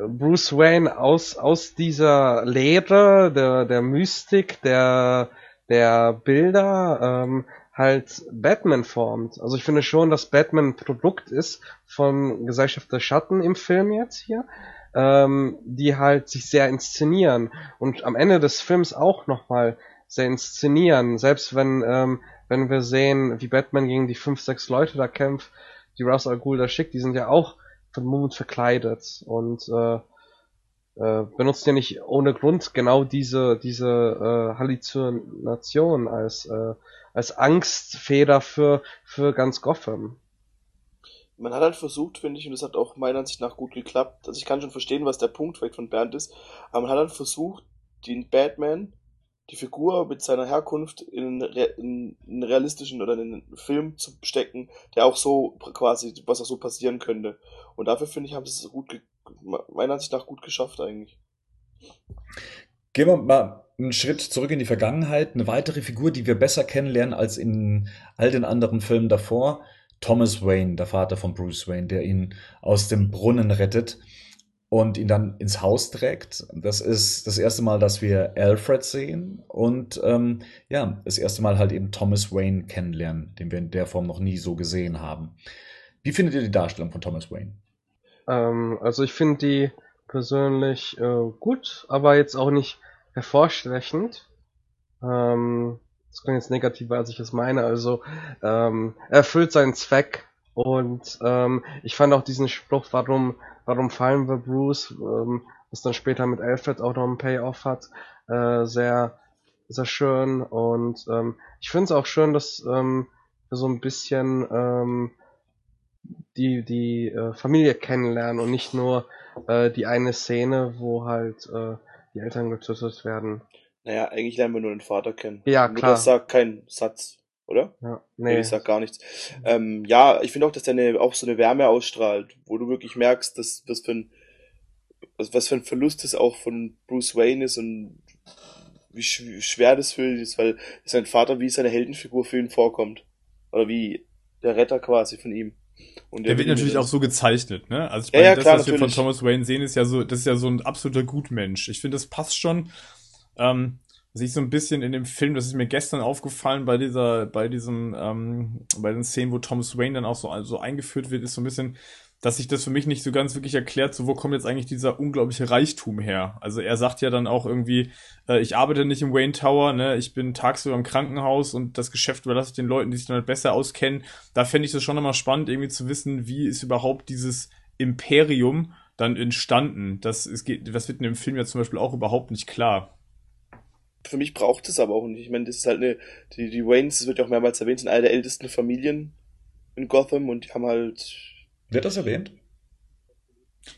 Bruce Wayne aus, aus dieser Lehre, der, der Mystik, der, der Bilder, ähm, halt Batman formt. Also ich finde schon, dass Batman ein Produkt ist von Gesellschaft der Schatten im Film jetzt hier, ähm, die halt sich sehr inszenieren und am Ende des Films auch nochmal sehr inszenieren. Selbst wenn, ähm, wenn wir sehen, wie Batman gegen die fünf, sechs Leute da kämpft, die Russ Al Ghul da schickt, die sind ja auch von Moment verkleidet und äh, äh, benutzt ja nicht ohne Grund genau diese diese äh, Halluzination als äh, als Angstfeder für, für ganz Gotham. Man hat halt versucht, finde ich, und das hat auch meiner Ansicht nach gut geklappt. Also ich kann schon verstehen, was der Punkt weg von Bernd ist, aber man hat halt versucht, den Batman die Figur mit seiner Herkunft in, in einen realistischen oder in einen Film zu stecken, der auch so quasi, was auch so passieren könnte. Und dafür finde ich, haben sie es gut, meiner Ansicht nach gut geschafft eigentlich. Gehen wir mal einen Schritt zurück in die Vergangenheit. Eine weitere Figur, die wir besser kennenlernen als in all den anderen Filmen davor. Thomas Wayne, der Vater von Bruce Wayne, der ihn aus dem Brunnen rettet und ihn dann ins Haus trägt. Das ist das erste Mal, dass wir Alfred sehen und ähm, ja, das erste Mal halt eben Thomas Wayne kennenlernen, den wir in der Form noch nie so gesehen haben. Wie findet ihr die Darstellung von Thomas Wayne? Ähm, also ich finde die persönlich äh, gut, aber jetzt auch nicht hervorstechend. Ähm, das klingt jetzt negativer, als ich es meine. Also ähm, er erfüllt seinen Zweck und ähm, ich fand auch diesen Spruch, warum, warum fallen wir Bruce, ähm, was dann später mit Alfred auch noch einen Payoff hat, äh, sehr, sehr schön. Und ähm, ich finde es auch schön, dass ähm, wir so ein bisschen ähm, die, die äh, Familie kennenlernen und nicht nur äh, die eine Szene, wo halt äh, die Eltern getötet werden. Naja, eigentlich lernen wir nur den Vater kennen. Ja, klar. Das sagt keinen Satz oder? Ja, nee. ich sag gar nichts. Ähm, ja, ich finde auch, dass der eine, auch so eine Wärme ausstrahlt, wo du wirklich merkst, dass was für ein was für ein Verlust es auch von Bruce Wayne ist und wie schwer das für ihn ist, weil sein Vater wie seine Heldenfigur für ihn vorkommt. Oder wie der Retter quasi von ihm. Und der, der wird natürlich auch so gezeichnet, ne? Also ich meine, ja, das, klar, was natürlich. wir von Thomas Wayne sehen, ist ja so, das ist ja so ein absoluter Gutmensch. Ich finde, das passt schon. Ähm, sich so ein bisschen in dem Film, das ist mir gestern aufgefallen bei dieser, bei diesem, ähm, bei den Szenen, wo Thomas Wayne dann auch so also eingeführt wird, ist so ein bisschen, dass sich das für mich nicht so ganz wirklich erklärt, so wo kommt jetzt eigentlich dieser unglaubliche Reichtum her? Also er sagt ja dann auch irgendwie, äh, ich arbeite nicht im Wayne Tower, ne, ich bin tagsüber im Krankenhaus und das Geschäft überlasse ich den Leuten, die sich damit besser auskennen. Da fände ich das schon nochmal spannend, irgendwie zu wissen, wie ist überhaupt dieses Imperium dann entstanden. Das, es geht, das wird in dem Film ja zum Beispiel auch überhaupt nicht klar für mich braucht es aber auch nicht. Ich meine, das ist halt eine, die, die Waynes, das wird ja auch mehrmals erwähnt, sind eine der ältesten Familien in Gotham und die haben halt. Wird das erwähnt?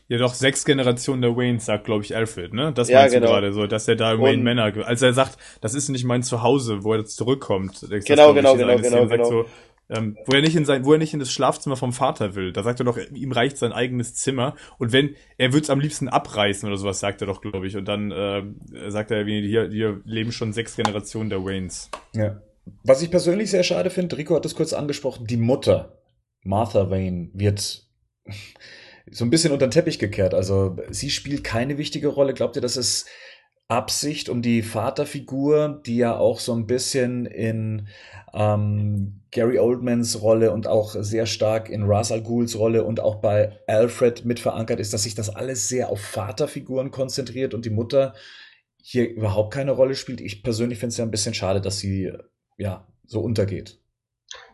Ja, doch, sechs Generationen der Waynes, sagt, glaube ich, Alfred, ne? Das ja, meinst genau. du gerade so, dass er da Wayne Männer, als er sagt, das ist nicht mein Zuhause, wo er jetzt zurückkommt. Genau, genau, genau, genau, genau. So, ähm, wo er nicht in sein, wo er nicht in das Schlafzimmer vom Vater will. Da sagt er doch, ihm reicht sein eigenes Zimmer. Und wenn, er würde es am liebsten abreißen oder sowas, sagt er doch, glaube ich. Und dann äh, sagt er, wie hier, hier leben schon sechs Generationen der Waynes. Ja. Was ich persönlich sehr schade finde, Rico hat es kurz angesprochen, die Mutter, Martha Wayne, wird (laughs) so ein bisschen unter den Teppich gekehrt. Also sie spielt keine wichtige Rolle. Glaubt ihr, dass es Absicht, um die Vaterfigur, die ja auch so ein bisschen in ähm, Gary Oldmans Rolle und auch sehr stark in Ra's al Ghuls Rolle und auch bei Alfred mit verankert ist, dass sich das alles sehr auf Vaterfiguren konzentriert und die Mutter hier überhaupt keine Rolle spielt. Ich persönlich finde es ja ein bisschen schade, dass sie ja so untergeht.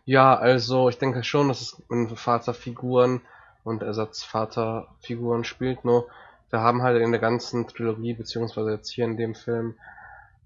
Ja, also ich denke schon, dass es in Vaterfiguren und Ersatzvaterfiguren spielt, nur wir haben halt in der ganzen Trilogie, beziehungsweise jetzt hier in dem Film,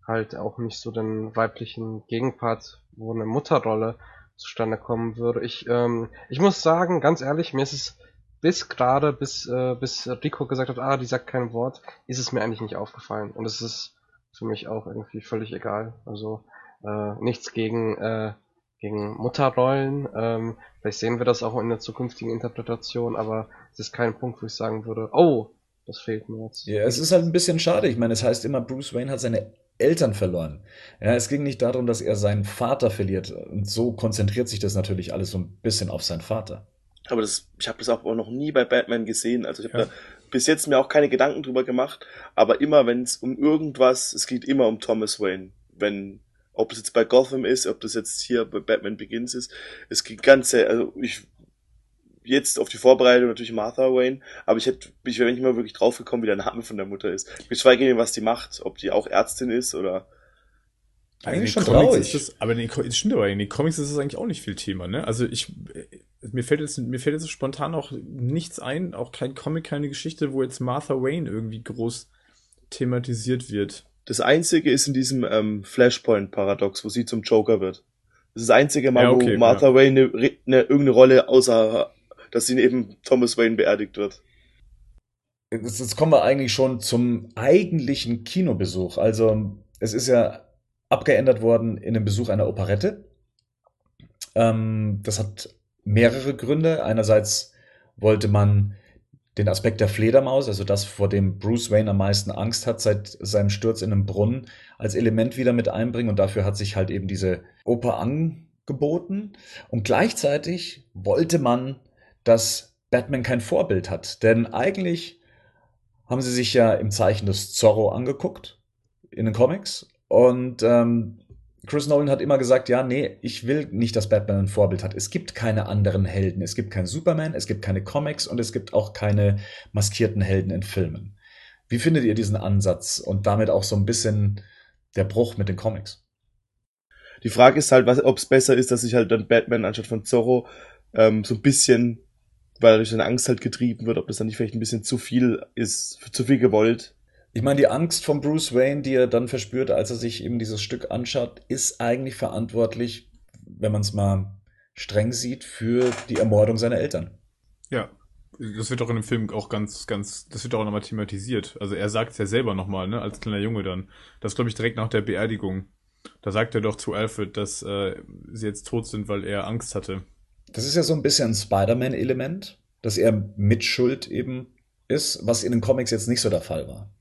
halt auch nicht so den weiblichen Gegenpart, wo eine Mutterrolle zustande kommen würde. Ich, ähm, ich muss sagen, ganz ehrlich, mir ist es bis gerade, bis, äh, bis Rico gesagt hat, ah, die sagt kein Wort, ist es mir eigentlich nicht aufgefallen. Und es ist für mich auch irgendwie völlig egal. Also äh, nichts gegen, äh, gegen Mutterrollen. Ähm, vielleicht sehen wir das auch in der zukünftigen Interpretation, aber es ist kein Punkt, wo ich sagen würde, oh, das fehlt mir jetzt. Ja, es ist halt ein bisschen schade. Ich meine, es heißt immer, Bruce Wayne hat seine Eltern verloren. Ja, es ging nicht darum, dass er seinen Vater verliert. Und so konzentriert sich das natürlich alles so ein bisschen auf seinen Vater. Aber das, ich habe das auch noch nie bei Batman gesehen. Also ich habe ja. da bis jetzt mir auch keine Gedanken drüber gemacht. Aber immer, wenn es um irgendwas, es geht immer um Thomas Wayne. Wenn, ob es jetzt bei Gotham ist, ob das jetzt hier bei Batman Begins ist, es geht ganz, also ich jetzt auf die Vorbereitung natürlich Martha Wayne, aber ich hätte, ich wäre nicht mal wirklich draufgekommen, wie der Name von der Mutter ist. Geschweige denn, was die macht, ob die auch Ärztin ist oder. Eigentlich schon traurig. Das, aber in den, stimmt aber, in den Comics ist das eigentlich auch nicht viel Thema, ne? Also ich, mir fällt jetzt, mir fällt jetzt spontan auch nichts ein, auch kein Comic, keine Geschichte, wo jetzt Martha Wayne irgendwie groß thematisiert wird. Das einzige ist in diesem ähm, Flashpoint-Paradox, wo sie zum Joker wird. Das ist das einzige Mal, ja, okay, wo Martha ja. Wayne eine, eine, irgendeine Rolle außer dass ihn eben Thomas Wayne beerdigt wird. Jetzt kommen wir eigentlich schon zum eigentlichen Kinobesuch. Also es ist ja abgeändert worden in den Besuch einer Operette. Ähm, das hat mehrere Gründe. Einerseits wollte man den Aspekt der Fledermaus, also das, vor dem Bruce Wayne am meisten Angst hat seit seinem Sturz in einem Brunnen, als Element wieder mit einbringen. Und dafür hat sich halt eben diese Oper angeboten. Und gleichzeitig wollte man, dass Batman kein Vorbild hat. Denn eigentlich haben sie sich ja im Zeichen des Zorro angeguckt in den Comics. Und ähm, Chris Nolan hat immer gesagt, ja, nee, ich will nicht, dass Batman ein Vorbild hat. Es gibt keine anderen Helden. Es gibt keinen Superman, es gibt keine Comics und es gibt auch keine maskierten Helden in Filmen. Wie findet ihr diesen Ansatz und damit auch so ein bisschen der Bruch mit den Comics? Die Frage ist halt, ob es besser ist, dass sich halt dann Batman anstatt von Zorro ähm, so ein bisschen, weil er durch seine Angst halt getrieben wird, ob das dann nicht vielleicht ein bisschen zu viel ist, zu viel gewollt. Ich meine, die Angst von Bruce Wayne, die er dann verspürt, als er sich eben dieses Stück anschaut, ist eigentlich verantwortlich, wenn man es mal streng sieht, für die Ermordung seiner Eltern. Ja, das wird auch in dem Film auch ganz, ganz, das wird auch nochmal thematisiert. Also er sagt es ja selber nochmal, ne, als kleiner Junge dann. Das glaube ich direkt nach der Beerdigung. Da sagt er doch zu Alfred, dass äh, sie jetzt tot sind, weil er Angst hatte. Das ist ja so ein bisschen ein Spider-Man-Element, dass er Mitschuld eben ist, was in den Comics jetzt nicht so der Fall war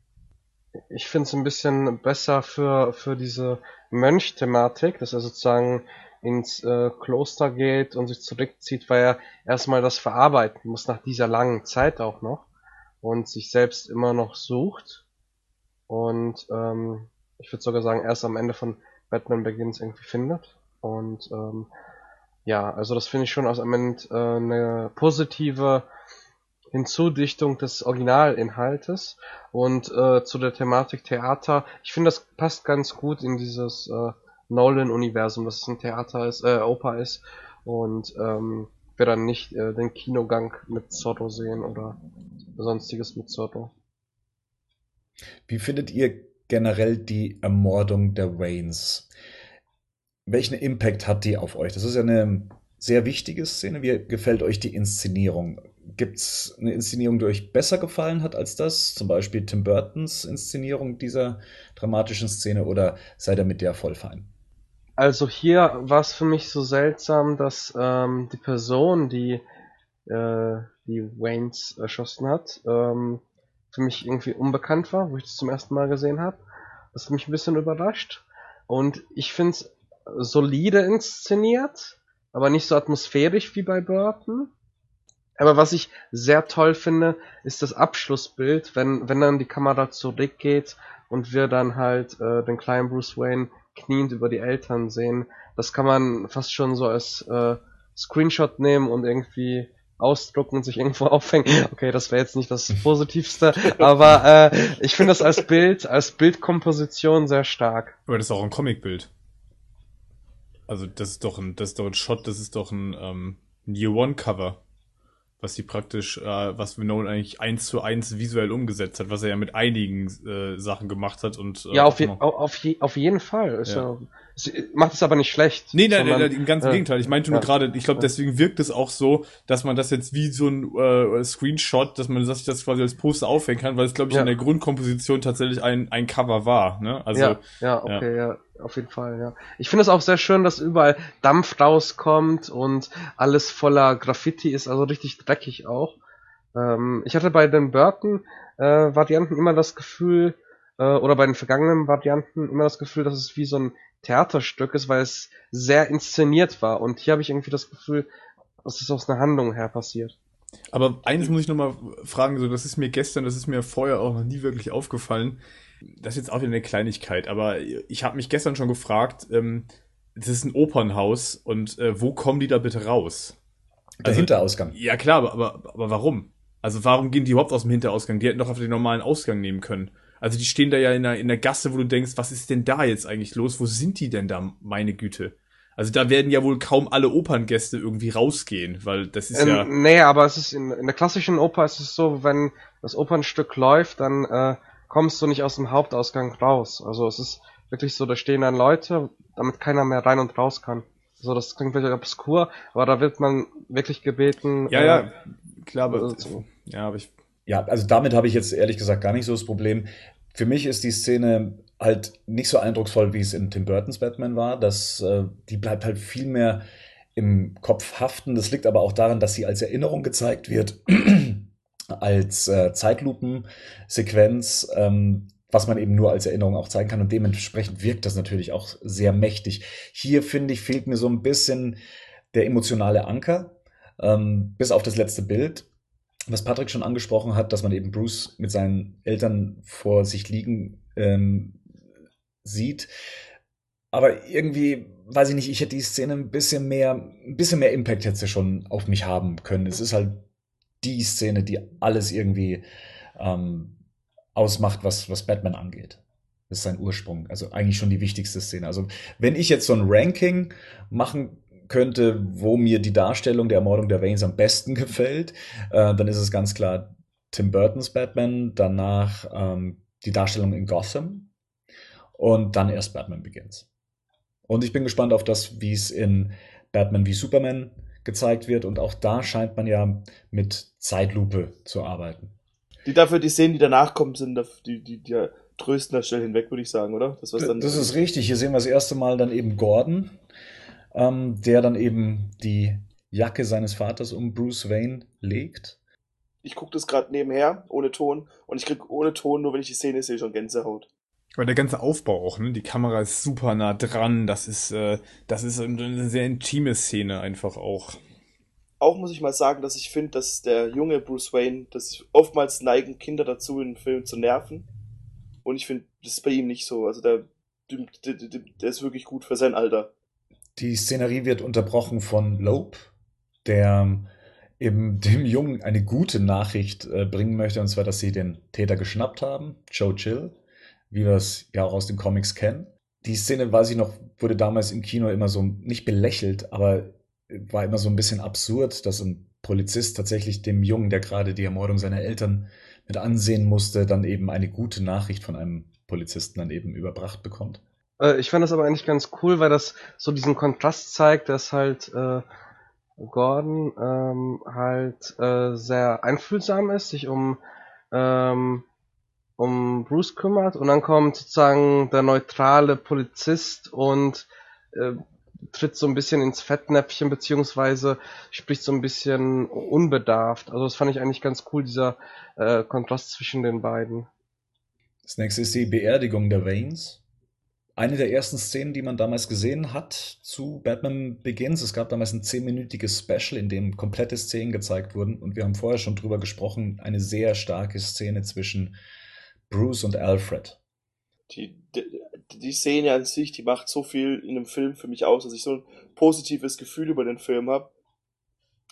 ich finde es ein bisschen besser für, für diese Mönch-Thematik, dass er sozusagen ins äh, Kloster geht und sich zurückzieht, weil er erstmal das verarbeiten muss nach dieser langen Zeit auch noch und sich selbst immer noch sucht. Und ähm, ich würde sogar sagen, erst am Ende von Batman Begins irgendwie findet. Und ähm, ja, also das finde ich schon aus am Ende äh, eine positive Hinzudichtung des Originalinhaltes und äh, zu der Thematik Theater. Ich finde, das passt ganz gut in dieses äh, Nolan-Universum, dass es ein Theater ist, äh, Oper ist und ähm, wir dann nicht äh, den Kinogang mit Zorro sehen oder sonstiges mit Zorro. Wie findet ihr generell die Ermordung der Waynes? Welchen Impact hat die auf euch? Das ist ja eine sehr wichtige Szene. Wie gefällt euch die Inszenierung? Gibt es eine Inszenierung, die euch besser gefallen hat als das? Zum Beispiel Tim Burtons Inszenierung dieser dramatischen Szene oder seid ihr mit der voll fein? Also hier war es für mich so seltsam, dass ähm, die Person, die äh, die Waynes erschossen hat, ähm, für mich irgendwie unbekannt war, wo ich das zum ersten Mal gesehen habe. Das hat mich ein bisschen überrascht. Und ich finde es solide inszeniert, aber nicht so atmosphärisch wie bei Burton. Aber was ich sehr toll finde, ist das Abschlussbild, wenn, wenn dann die Kamera zurückgeht und wir dann halt äh, den kleinen Bruce Wayne kniend über die Eltern sehen. Das kann man fast schon so als äh, Screenshot nehmen und irgendwie ausdrucken und sich irgendwo (laughs) aufhängen. Okay, das wäre jetzt nicht das (laughs) Positivste, aber äh, ich finde das als Bild, als Bildkomposition sehr stark. Aber das ist auch ein Comicbild. Also das ist doch ein, das ist doch ein Shot, das ist doch ein, ähm, Year One Cover was sie praktisch, äh, was Nolan eigentlich eins zu eins visuell umgesetzt hat, was er ja mit einigen äh, Sachen gemacht hat und äh, ja auf, je, auf, je, auf jeden Fall. Ist ja. ja macht es aber nicht schlecht. Nee, nein, sondern, nein, nein, ganz im Gegenteil. Ich meinte nur ja, gerade, ich glaube, deswegen wirkt es auch so, dass man das jetzt wie so ein äh, Screenshot, dass man sich das quasi als Poster aufhängen kann, weil es glaube ich in der Grundkomposition tatsächlich ein ein Cover war. Ne? Also ja, ja okay, ja auf jeden Fall, ja. Ich finde es auch sehr schön, dass überall Dampf rauskommt und alles voller Graffiti ist, also richtig dreckig auch. Ähm, ich hatte bei den Burton-Varianten äh, immer das Gefühl, äh, oder bei den vergangenen Varianten immer das Gefühl, dass es wie so ein Theaterstück ist, weil es sehr inszeniert war. Und hier habe ich irgendwie das Gefühl, dass es aus einer Handlung her passiert. Aber eines muss ich nochmal fragen, so das ist mir gestern, das ist mir vorher auch noch nie wirklich aufgefallen das ist jetzt auch wieder eine Kleinigkeit, aber ich habe mich gestern schon gefragt, ähm, das ist ein Opernhaus und äh, wo kommen die da bitte raus? Der also, Hinterausgang. Ja klar, aber, aber, aber warum? Also warum gehen die überhaupt aus dem Hinterausgang? Die hätten doch auf den normalen Ausgang nehmen können. Also die stehen da ja in der, in der Gasse, wo du denkst, was ist denn da jetzt eigentlich los? Wo sind die denn da, meine Güte? Also da werden ja wohl kaum alle Operngäste irgendwie rausgehen, weil das ist ähm, ja. Nee, aber es ist in, in der klassischen Oper ist es so, wenn das Opernstück läuft, dann äh, kommst du nicht aus dem Hauptausgang raus. Also es ist wirklich so, da stehen dann Leute, damit keiner mehr rein und raus kann. So, das klingt wirklich obskur, aber da wird man wirklich gebeten. Ja, äh, ja, klar, aber, also, ja, aber ich. Ja, also damit habe ich jetzt ehrlich gesagt gar nicht so das Problem. Für mich ist die Szene halt nicht so eindrucksvoll, wie es in Tim Burtons Batman war. Das, äh, die bleibt halt viel mehr im Kopf haften. Das liegt aber auch daran, dass sie als Erinnerung gezeigt wird, (clears throat) als äh, Zeitlupensequenz, ähm, was man eben nur als Erinnerung auch zeigen kann. Und dementsprechend wirkt das natürlich auch sehr mächtig. Hier, finde ich, fehlt mir so ein bisschen der emotionale Anker, ähm, bis auf das letzte Bild. Was Patrick schon angesprochen hat, dass man eben Bruce mit seinen Eltern vor sich liegen ähm, sieht. Aber irgendwie, weiß ich nicht, ich hätte die Szene ein bisschen mehr, ein bisschen mehr Impact hätte sie schon auf mich haben können. Es ist halt die Szene, die alles irgendwie ähm, ausmacht, was, was Batman angeht. Das ist sein Ursprung. Also eigentlich schon die wichtigste Szene. Also wenn ich jetzt so ein Ranking machen könnte, wo mir die Darstellung der Ermordung der Waynes am besten (laughs) gefällt, äh, dann ist es ganz klar Tim Burtons Batman, danach ähm, die Darstellung in Gotham und dann erst Batman Begins. Und ich bin gespannt auf das, wie es in Batman wie Superman gezeigt wird. Und auch da scheint man ja mit Zeitlupe zu arbeiten. Die dafür, die Szenen, die danach kommen, sind die, die, die trösten da schnell hinweg, würde ich sagen, oder? Das, das ist richtig. Hier sehen wir das erste Mal dann eben Gordon, ähm, der dann eben die Jacke seines Vaters um Bruce Wayne legt. Ich gucke das gerade nebenher, ohne Ton, und ich kriege ohne Ton, nur wenn ich die Szene sehe, schon Gänsehaut. Aber der ganze Aufbau auch, ne? Die Kamera ist super nah dran. Das ist, äh, das ist eine sehr intime Szene einfach auch. Auch muss ich mal sagen, dass ich finde, dass der junge Bruce Wayne, dass oftmals neigen Kinder dazu, in Filmen zu nerven. Und ich finde, das ist bei ihm nicht so. Also der, der, der ist wirklich gut für sein Alter. Die Szenerie wird unterbrochen von Lope, der eben (laughs) dem Jungen eine gute Nachricht äh, bringen möchte, und zwar, dass sie den Täter geschnappt haben, Joe Chill wie wir es ja auch aus den Comics kennen. Die Szene, weiß ich noch, wurde damals im Kino immer so nicht belächelt, aber war immer so ein bisschen absurd, dass ein Polizist tatsächlich dem Jungen, der gerade die Ermordung seiner Eltern mit ansehen musste, dann eben eine gute Nachricht von einem Polizisten dann eben überbracht bekommt. Äh, ich fand das aber eigentlich ganz cool, weil das so diesen Kontrast zeigt, dass halt äh, Gordon ähm, halt äh, sehr einfühlsam ist, sich um ähm, um Bruce kümmert und dann kommt sozusagen der neutrale Polizist und äh, tritt so ein bisschen ins Fettnäpfchen beziehungsweise spricht so ein bisschen unbedarft. Also das fand ich eigentlich ganz cool, dieser äh, Kontrast zwischen den beiden. Das nächste ist die Beerdigung der Waynes. Eine der ersten Szenen, die man damals gesehen hat zu Batman Begins. Es gab damals ein zehnminütiges Special, in dem komplette Szenen gezeigt wurden. Und wir haben vorher schon drüber gesprochen. Eine sehr starke Szene zwischen Bruce und Alfred. Die, die, die Szene an sich, die macht so viel in dem Film für mich aus, dass ich so ein positives Gefühl über den Film habe.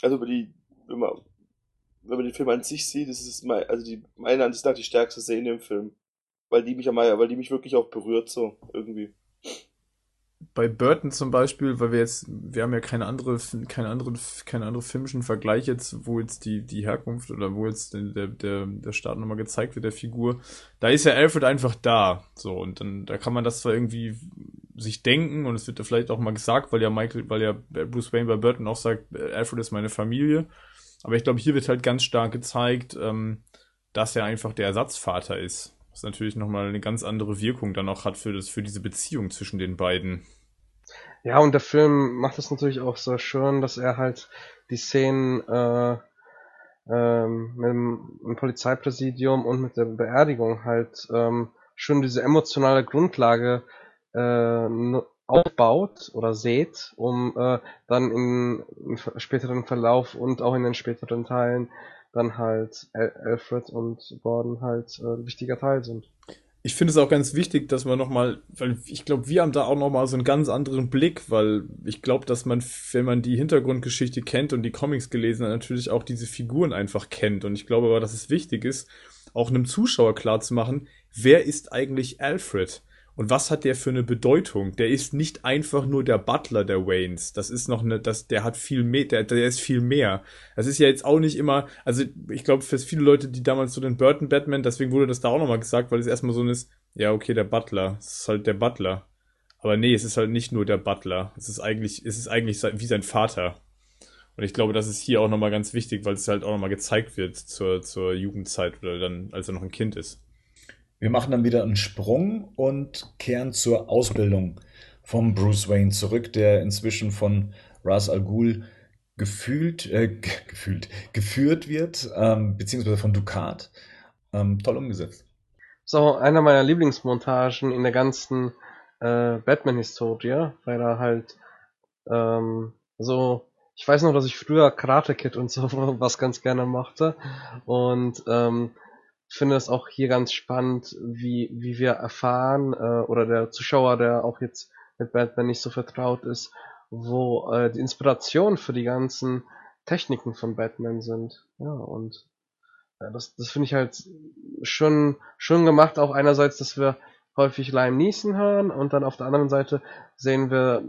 Also über die, wenn man, wenn man den Film an sich sieht, ist mein, also die, meiner Ansicht nach die stärkste Szene im Film. Weil die mich am weil die mich wirklich auch berührt, so, irgendwie bei Burton zum Beispiel, weil wir jetzt, wir haben ja keine andere, keine andere, keine andere filmischen Vergleich jetzt, wo jetzt die, die Herkunft oder wo jetzt der, der, der Start nochmal gezeigt wird, der Figur. Da ist ja Alfred einfach da. So, und dann, da kann man das zwar irgendwie sich denken und es wird ja vielleicht auch mal gesagt, weil ja Michael, weil ja Bruce Wayne bei Burton auch sagt, Alfred ist meine Familie. Aber ich glaube, hier wird halt ganz stark gezeigt, ähm, dass er einfach der Ersatzvater ist. Was natürlich nochmal eine ganz andere Wirkung dann auch hat für, das, für diese Beziehung zwischen den beiden. Ja, und der Film macht es natürlich auch so schön, dass er halt die Szenen äh, ähm, mit dem, dem Polizeipräsidium und mit der Beerdigung halt ähm, schon diese emotionale Grundlage äh, aufbaut oder sät, um äh, dann im, im späteren Verlauf und auch in den späteren Teilen dann halt Alfred und Gordon halt äh, wichtiger Teil sind. Ich finde es auch ganz wichtig, dass man nochmal, weil ich glaube, wir haben da auch nochmal so einen ganz anderen Blick, weil ich glaube, dass man, wenn man die Hintergrundgeschichte kennt und die Comics gelesen hat, natürlich auch diese Figuren einfach kennt. Und ich glaube aber, dass es wichtig ist, auch einem Zuschauer klarzumachen, wer ist eigentlich Alfred? Und was hat der für eine Bedeutung? Der ist nicht einfach nur der Butler der Waynes. Das ist noch eine, das, der hat viel mehr, der, der ist viel mehr. Das ist ja jetzt auch nicht immer, also ich glaube, für viele Leute, die damals so den Burton Batman, deswegen wurde das da auch nochmal gesagt, weil es erstmal so ist, ja, okay, der Butler. Es ist halt der Butler. Aber nee, es ist halt nicht nur der Butler. Es ist eigentlich, es ist eigentlich wie sein Vater. Und ich glaube, das ist hier auch nochmal ganz wichtig, weil es halt auch nochmal gezeigt wird zur, zur Jugendzeit oder dann, als er noch ein Kind ist. Wir machen dann wieder einen Sprung und kehren zur Ausbildung vom Bruce Wayne zurück, der inzwischen von Ras Al Ghul gefühlt, äh, (laughs) gefühlt, geführt wird, ähm, beziehungsweise von Ducat. Ähm, toll umgesetzt. So, einer meiner Lieblingsmontagen in der ganzen äh, Batman-Historie, weil er halt ähm, so, ich weiß noch, dass ich früher Karate Kid und so (laughs) was ganz gerne mochte und ähm, finde es auch hier ganz spannend, wie, wie wir erfahren, äh, oder der Zuschauer, der auch jetzt mit Batman nicht so vertraut ist, wo äh, die Inspiration für die ganzen Techniken von Batman sind. Ja, und ja, das, das finde ich halt schon, schon gemacht, auch einerseits, dass wir häufig Lime Neeson hören und dann auf der anderen Seite sehen wir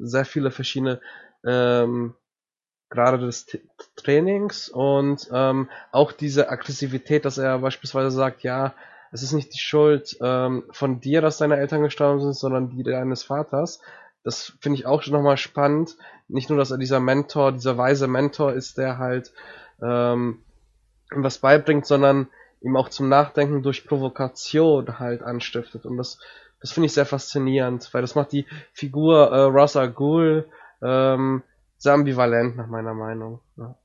sehr viele verschiedene ähm, gerade des T Trainings und ähm, auch diese Aggressivität, dass er beispielsweise sagt, ja, es ist nicht die Schuld ähm, von dir, dass deine Eltern gestorben sind, sondern die deines Vaters. Das finde ich auch schon nochmal spannend. Nicht nur, dass er dieser Mentor, dieser weise Mentor ist, der halt ähm, was beibringt, sondern ihm auch zum Nachdenken durch Provokation halt anstiftet. Und das, das finde ich sehr faszinierend, weil das macht die Figur äh, Rasa Ghul ähm, sehr ambivalent nach meiner Meinung. Ja.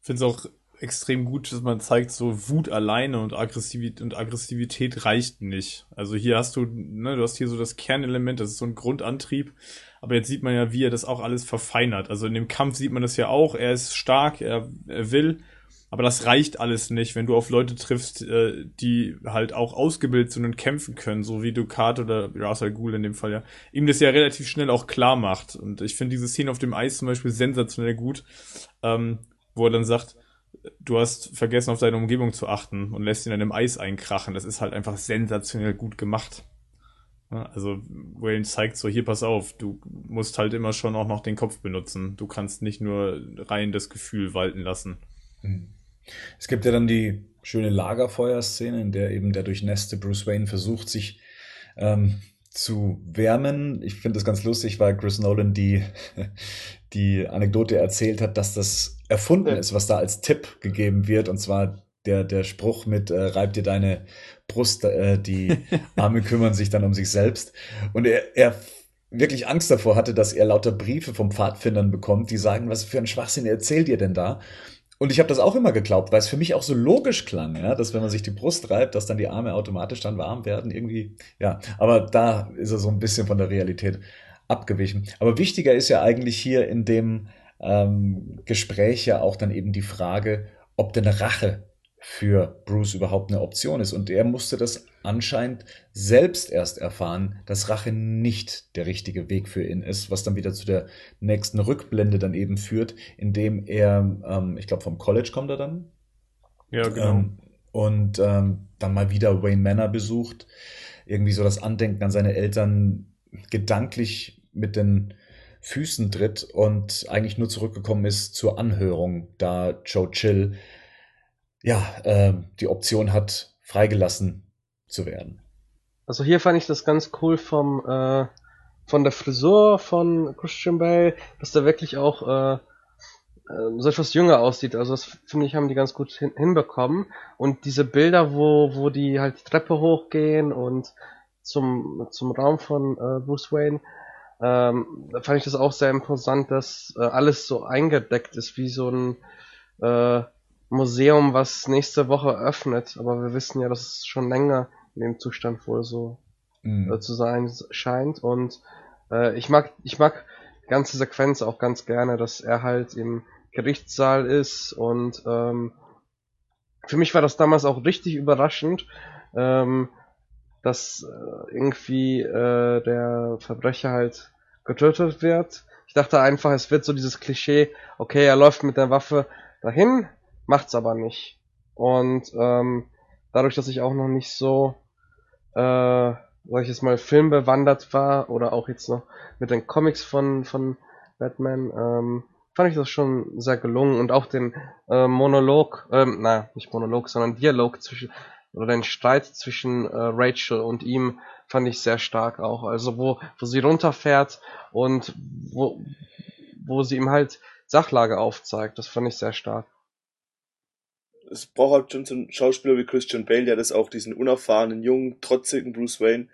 Ich finde es auch extrem gut, dass man zeigt, so Wut alleine und Aggressivität, und Aggressivität reicht nicht. Also hier hast du, ne, du hast hier so das Kernelement, das ist so ein Grundantrieb. Aber jetzt sieht man ja, wie er das auch alles verfeinert. Also in dem Kampf sieht man das ja auch. Er ist stark, er, er will, aber das reicht alles nicht, wenn du auf Leute triffst, äh, die halt auch ausgebildet sind und kämpfen können, so wie Ducat oder Ra's al Ghul in dem Fall ja, ihm das ja relativ schnell auch klar macht. Und ich finde diese Szene auf dem Eis zum Beispiel sensationell gut, ähm, wo er dann sagt, du hast vergessen, auf deine Umgebung zu achten und lässt ihn in einem Eis einkrachen. Das ist halt einfach sensationell gut gemacht. Also Wayne zeigt so, hier pass auf, du musst halt immer schon auch noch den Kopf benutzen. Du kannst nicht nur rein das Gefühl walten lassen. Mhm. Es gibt ja dann die schöne Lagerfeuerszene, in der eben der durchnässte Bruce Wayne versucht, sich ähm, zu wärmen. Ich finde das ganz lustig, weil Chris Nolan die, (laughs) die Anekdote erzählt hat, dass das erfunden ist, was da als Tipp gegeben wird. Und zwar der, der Spruch mit äh, reib dir deine Brust, äh, die (laughs) Arme kümmern sich dann um sich selbst. Und er, er wirklich Angst davor hatte, dass er lauter Briefe vom Pfadfindern bekommt, die sagen, was für ein Schwachsinn erzählt ihr denn da? Und ich habe das auch immer geglaubt, weil es für mich auch so logisch klang, ja, dass wenn man sich die Brust reibt, dass dann die Arme automatisch dann warm werden, irgendwie, ja. Aber da ist er so ein bisschen von der Realität abgewichen. Aber wichtiger ist ja eigentlich hier in dem ähm, Gespräch ja auch dann eben die Frage, ob denn Rache für Bruce überhaupt eine Option ist. Und er musste das anscheinend selbst erst erfahren, dass Rache nicht der richtige Weg für ihn ist, was dann wieder zu der nächsten Rückblende dann eben führt, indem er, ähm, ich glaube, vom College kommt er dann. Ja, genau. Ähm, und ähm, dann mal wieder Wayne Manor besucht, irgendwie so das Andenken an seine Eltern gedanklich mit den Füßen tritt und eigentlich nur zurückgekommen ist zur Anhörung, da Joe Chill ja, äh, die Option hat, freigelassen zu werden. Also hier fand ich das ganz cool vom äh, von der Frisur von Christian Bale, dass der wirklich auch äh, äh, so etwas jünger aussieht. Also das finde ich haben die ganz gut hin hinbekommen. Und diese Bilder, wo wo die halt die Treppe hochgehen und zum zum Raum von äh, Bruce Wayne, ähm, fand ich das auch sehr imposant, dass äh, alles so eingedeckt ist wie so ein äh, Museum, was nächste Woche öffnet, aber wir wissen ja, dass es schon länger in dem Zustand wohl so mhm. äh, zu sein scheint. Und äh, ich mag, ich mag die ganze Sequenz auch ganz gerne, dass er halt im Gerichtssaal ist und ähm, für mich war das damals auch richtig überraschend, ähm, dass äh, irgendwie äh, der Verbrecher halt getötet wird. Ich dachte einfach, es wird so dieses Klischee, okay, er läuft mit der Waffe dahin, macht's aber nicht. Und ähm, dadurch, dass ich auch noch nicht so, äh, sag ich jetzt mal, filmbewandert war oder auch jetzt noch mit den Comics von, von Batman, ähm, fand ich das schon sehr gelungen und auch den äh, Monolog, ähm, na, nicht Monolog, sondern Dialog zwischen, oder den Streit zwischen äh, Rachel und ihm fand ich sehr stark auch. Also wo, wo sie runterfährt und wo, wo sie ihm halt Sachlage aufzeigt, das fand ich sehr stark. Es braucht halt schon so einen Schauspieler wie Christian Bale, der das auch diesen unerfahrenen, jungen, trotzigen Bruce Wayne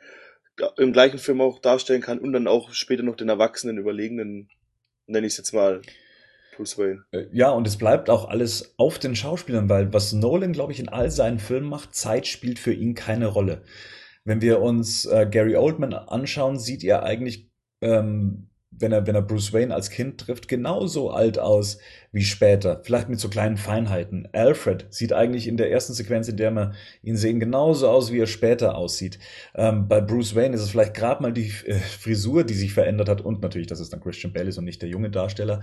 im gleichen Film auch darstellen kann und dann auch später noch den erwachsenen, überlegenen, nenne ich es jetzt mal, Bruce Wayne. Äh, ja, und es bleibt auch alles auf den Schauspielern, weil was Nolan, glaube ich, in all seinen Filmen macht, Zeit spielt für ihn keine Rolle. Wenn wir uns äh, Gary Oldman anschauen, sieht er eigentlich ähm, wenn er, wenn er Bruce Wayne als Kind trifft, genauso alt aus wie später. Vielleicht mit so kleinen Feinheiten. Alfred sieht eigentlich in der ersten Sequenz, in der wir ihn sehen, genauso aus, wie er später aussieht. Ähm, bei Bruce Wayne ist es vielleicht gerade mal die äh, Frisur, die sich verändert hat und natürlich, dass es dann Christian Bale ist und nicht der junge Darsteller.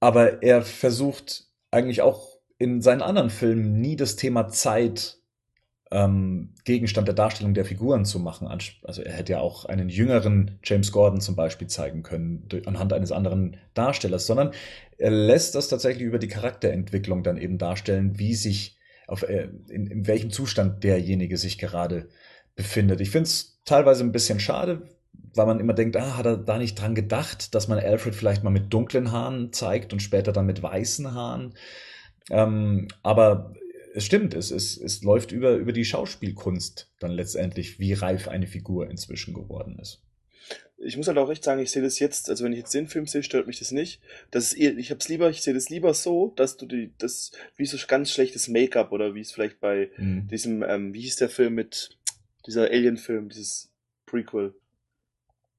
Aber er versucht eigentlich auch in seinen anderen Filmen nie das Thema Zeit ähm, Gegenstand der Darstellung der Figuren zu machen. Also er hätte ja auch einen jüngeren James Gordon zum Beispiel zeigen können, anhand eines anderen Darstellers, sondern er lässt das tatsächlich über die Charakterentwicklung dann eben darstellen, wie sich, auf, äh, in, in welchem Zustand derjenige sich gerade befindet. Ich finde es teilweise ein bisschen schade, weil man immer denkt, ah, hat er da nicht dran gedacht, dass man Alfred vielleicht mal mit dunklen Haaren zeigt und später dann mit weißen Haaren. Ähm, aber es stimmt, es, es, es läuft über, über die Schauspielkunst dann letztendlich, wie reif eine Figur inzwischen geworden ist. Ich muss halt auch recht sagen, ich sehe das jetzt, also wenn ich jetzt den Film sehe, stört mich das nicht. Das ist eher, ich hab's lieber, ich sehe das lieber so, dass du die, das, wie so ganz schlechtes Make-up oder wie es vielleicht bei mhm. diesem, ähm, wie hieß der Film mit, dieser Alien-Film, dieses Prequel,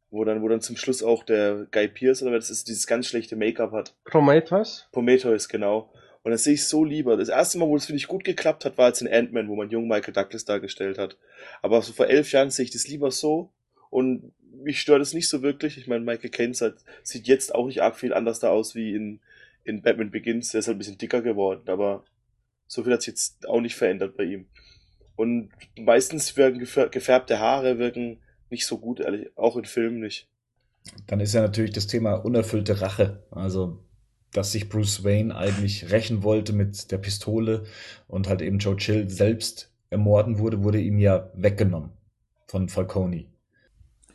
wo dann, wo dann zum Schluss auch der Guy Pierce oder was das ist, dieses ganz schlechte Make-up hat. Prometheus? Prometheus, genau. Und das sehe ich so lieber. Das erste Mal, wo das, finde ich, gut geklappt hat, war jetzt in Ant-Man, wo man jungen Michael Douglas dargestellt hat. Aber so vor elf Jahren sehe ich das lieber so. Und mich stört es nicht so wirklich. Ich meine, Michael Caine sieht jetzt auch nicht arg viel anders da aus wie in, in Batman Begins. Der ist halt ein bisschen dicker geworden, aber so viel hat sich jetzt auch nicht verändert bei ihm. Und meistens wirken gefärbte Haare wirken nicht so gut, ehrlich, auch in Filmen nicht. Dann ist ja natürlich das Thema unerfüllte Rache. Also dass sich Bruce Wayne eigentlich rächen wollte mit der Pistole und halt eben Joe Chill selbst ermorden wurde, wurde ihm ja weggenommen von Falcone.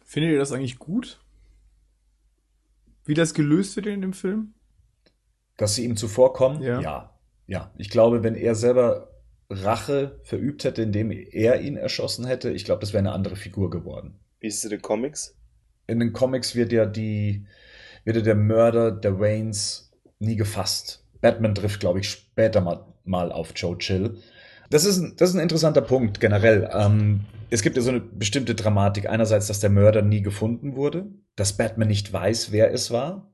Findet ihr das eigentlich gut? Wie das gelöst wird in dem Film? Dass sie ihm zuvorkommen? Ja. ja. Ja. Ich glaube, wenn er selber Rache verübt hätte, indem er ihn erschossen hätte, ich glaube, das wäre eine andere Figur geworden. Wie ist es in den Comics? In den Comics wird ja die, wird ja der Mörder der Waynes nie gefasst. Batman trifft, glaube ich, später mal, mal auf Joe Chill. Das ist, das ist ein interessanter Punkt generell. Ähm, es gibt ja so eine bestimmte Dramatik. Einerseits, dass der Mörder nie gefunden wurde, dass Batman nicht weiß, wer es war.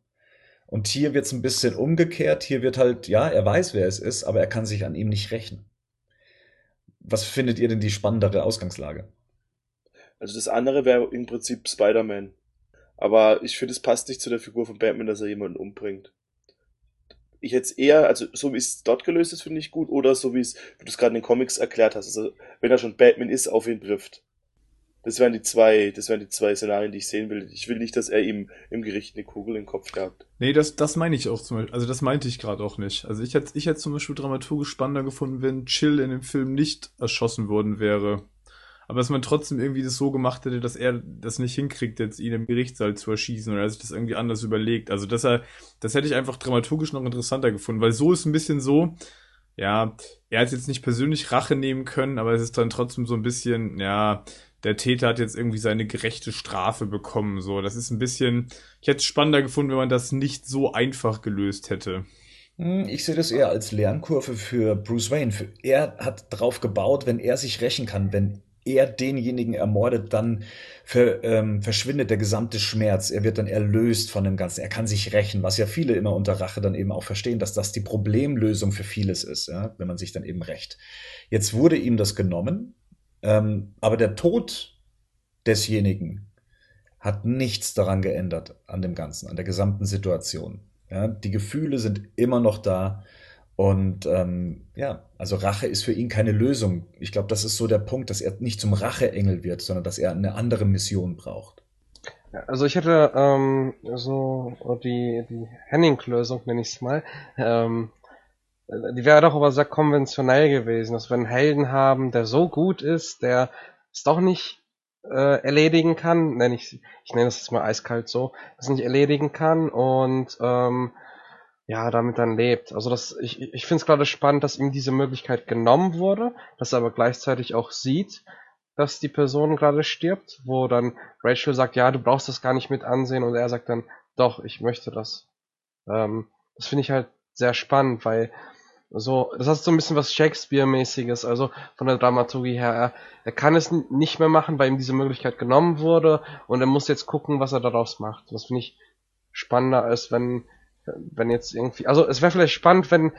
Und hier wird es ein bisschen umgekehrt. Hier wird halt, ja, er weiß, wer es ist, aber er kann sich an ihm nicht rächen. Was findet ihr denn die spannendere Ausgangslage? Also das andere wäre im Prinzip Spider-Man. Aber ich finde, es passt nicht zu der Figur von Batman, dass er jemanden umbringt ich jetzt eher, also so wie es dort gelöst ist, finde ich gut, oder so wie es, wie du es gerade in den Comics erklärt hast, also wenn er schon Batman ist, auf ihn trifft. Das wären die zwei, das wären die zwei Szenarien, die ich sehen will. Ich will nicht, dass er ihm im Gericht eine Kugel den Kopf jagt. Nee, das, das meine ich auch zum Beispiel. Also das meinte ich gerade auch nicht. Also ich hätte, ich hätte zum Beispiel dramaturgisch spannender gefunden, wenn Chill in dem Film nicht erschossen worden wäre aber dass man trotzdem irgendwie das so gemacht hätte, dass er das nicht hinkriegt, jetzt ihn im Gerichtssaal zu erschießen oder er sich das irgendwie anders überlegt. Also dass das hätte ich einfach dramaturgisch noch interessanter gefunden, weil so ist ein bisschen so, ja, er hat jetzt nicht persönlich Rache nehmen können, aber es ist dann trotzdem so ein bisschen, ja, der Täter hat jetzt irgendwie seine gerechte Strafe bekommen. So, das ist ein bisschen. Ich hätte es spannender gefunden, wenn man das nicht so einfach gelöst hätte. Hm, ich sehe das eher als Lernkurve für Bruce Wayne. Er hat drauf gebaut, wenn er sich rächen kann, wenn er denjenigen ermordet, dann ver, ähm, verschwindet der gesamte Schmerz. Er wird dann erlöst von dem Ganzen. Er kann sich rächen, was ja viele immer unter Rache dann eben auch verstehen, dass das die Problemlösung für vieles ist, ja, wenn man sich dann eben rächt. Jetzt wurde ihm das genommen, ähm, aber der Tod desjenigen hat nichts daran geändert an dem Ganzen, an der gesamten Situation. Ja, die Gefühle sind immer noch da. Und ähm, ja, also Rache ist für ihn keine Lösung. Ich glaube, das ist so der Punkt, dass er nicht zum Racheengel wird, sondern dass er eine andere Mission braucht. Also ich hätte ähm, so die, die Henning-Lösung, nenne ich es mal. Ähm, die wäre doch aber sehr konventionell gewesen, dass wir einen Helden haben, der so gut ist, der es doch nicht äh, erledigen kann, nenne ich, ich nenne es jetzt mal eiskalt so, das nicht erledigen kann und ähm, ja, damit dann lebt. Also das, ich, ich finde es gerade spannend, dass ihm diese Möglichkeit genommen wurde, dass er aber gleichzeitig auch sieht, dass die Person gerade stirbt, wo dann Rachel sagt, ja, du brauchst das gar nicht mit ansehen und er sagt dann, doch, ich möchte das. Ähm, das finde ich halt sehr spannend, weil so, das hat so ein bisschen was Shakespeare-mäßiges, also von der Dramaturgie her. Er, er kann es nicht mehr machen, weil ihm diese Möglichkeit genommen wurde und er muss jetzt gucken, was er daraus macht. Das finde ich spannender, als wenn, wenn jetzt irgendwie, also es wäre vielleicht spannend, wenn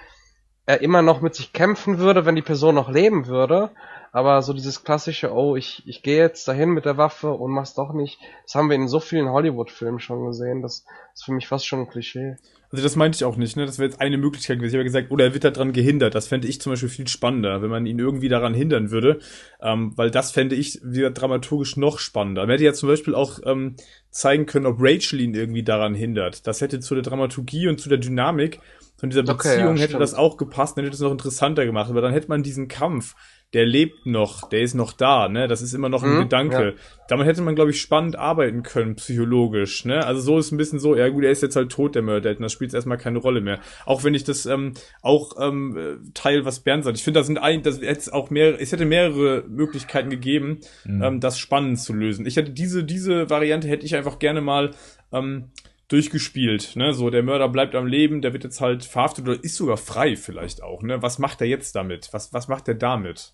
er immer noch mit sich kämpfen würde, wenn die Person noch leben würde, aber so dieses klassische, oh, ich, ich gehe jetzt dahin mit der Waffe und mach's doch nicht, das haben wir in so vielen Hollywood-Filmen schon gesehen, das ist für mich fast schon ein Klischee. Also das meinte ich auch nicht, ne? Das wäre jetzt eine Möglichkeit gewesen. Ich habe gesagt, oder er wird daran gehindert. Das fände ich zum Beispiel viel spannender, wenn man ihn irgendwie daran hindern würde. Ähm, weil das fände ich wieder dramaturgisch noch spannender. Man hätte ja zum Beispiel auch ähm, zeigen können, ob Rachel ihn irgendwie daran hindert. Das hätte zu der Dramaturgie und zu der Dynamik von dieser Beziehung okay, ja, hätte das auch gepasst, dann hätte es noch interessanter gemacht. Aber dann hätte man diesen Kampf der lebt noch, der ist noch da, ne? Das ist immer noch ein mhm, Gedanke. Ja. Damit hätte man, glaube ich, spannend arbeiten können, psychologisch, ne? Also so ist ein bisschen so, ja gut, er ist jetzt halt tot, der Mörder, das spielt erstmal keine Rolle mehr. Auch wenn ich das ähm, auch ähm, teil, was Bernd sagt. Ich finde, da sind ein, das hätte auch mehr, es hätte mehrere Möglichkeiten gegeben, mhm. ähm, das spannend zu lösen. Ich hätte diese, diese Variante hätte ich einfach gerne mal ähm, durchgespielt, ne? So, der Mörder bleibt am Leben, der wird jetzt halt verhaftet oder ist sogar frei vielleicht auch, ne? Was macht er jetzt damit? Was, was macht er damit?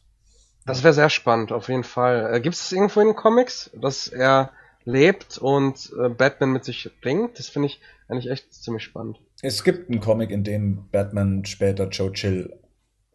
Das wäre sehr spannend, auf jeden Fall. Äh, Gibt es irgendwo in den Comics, dass er lebt und äh, Batman mit sich bringt? Das finde ich eigentlich echt ziemlich spannend. Es gibt einen Comic, in dem Batman später Joe Chill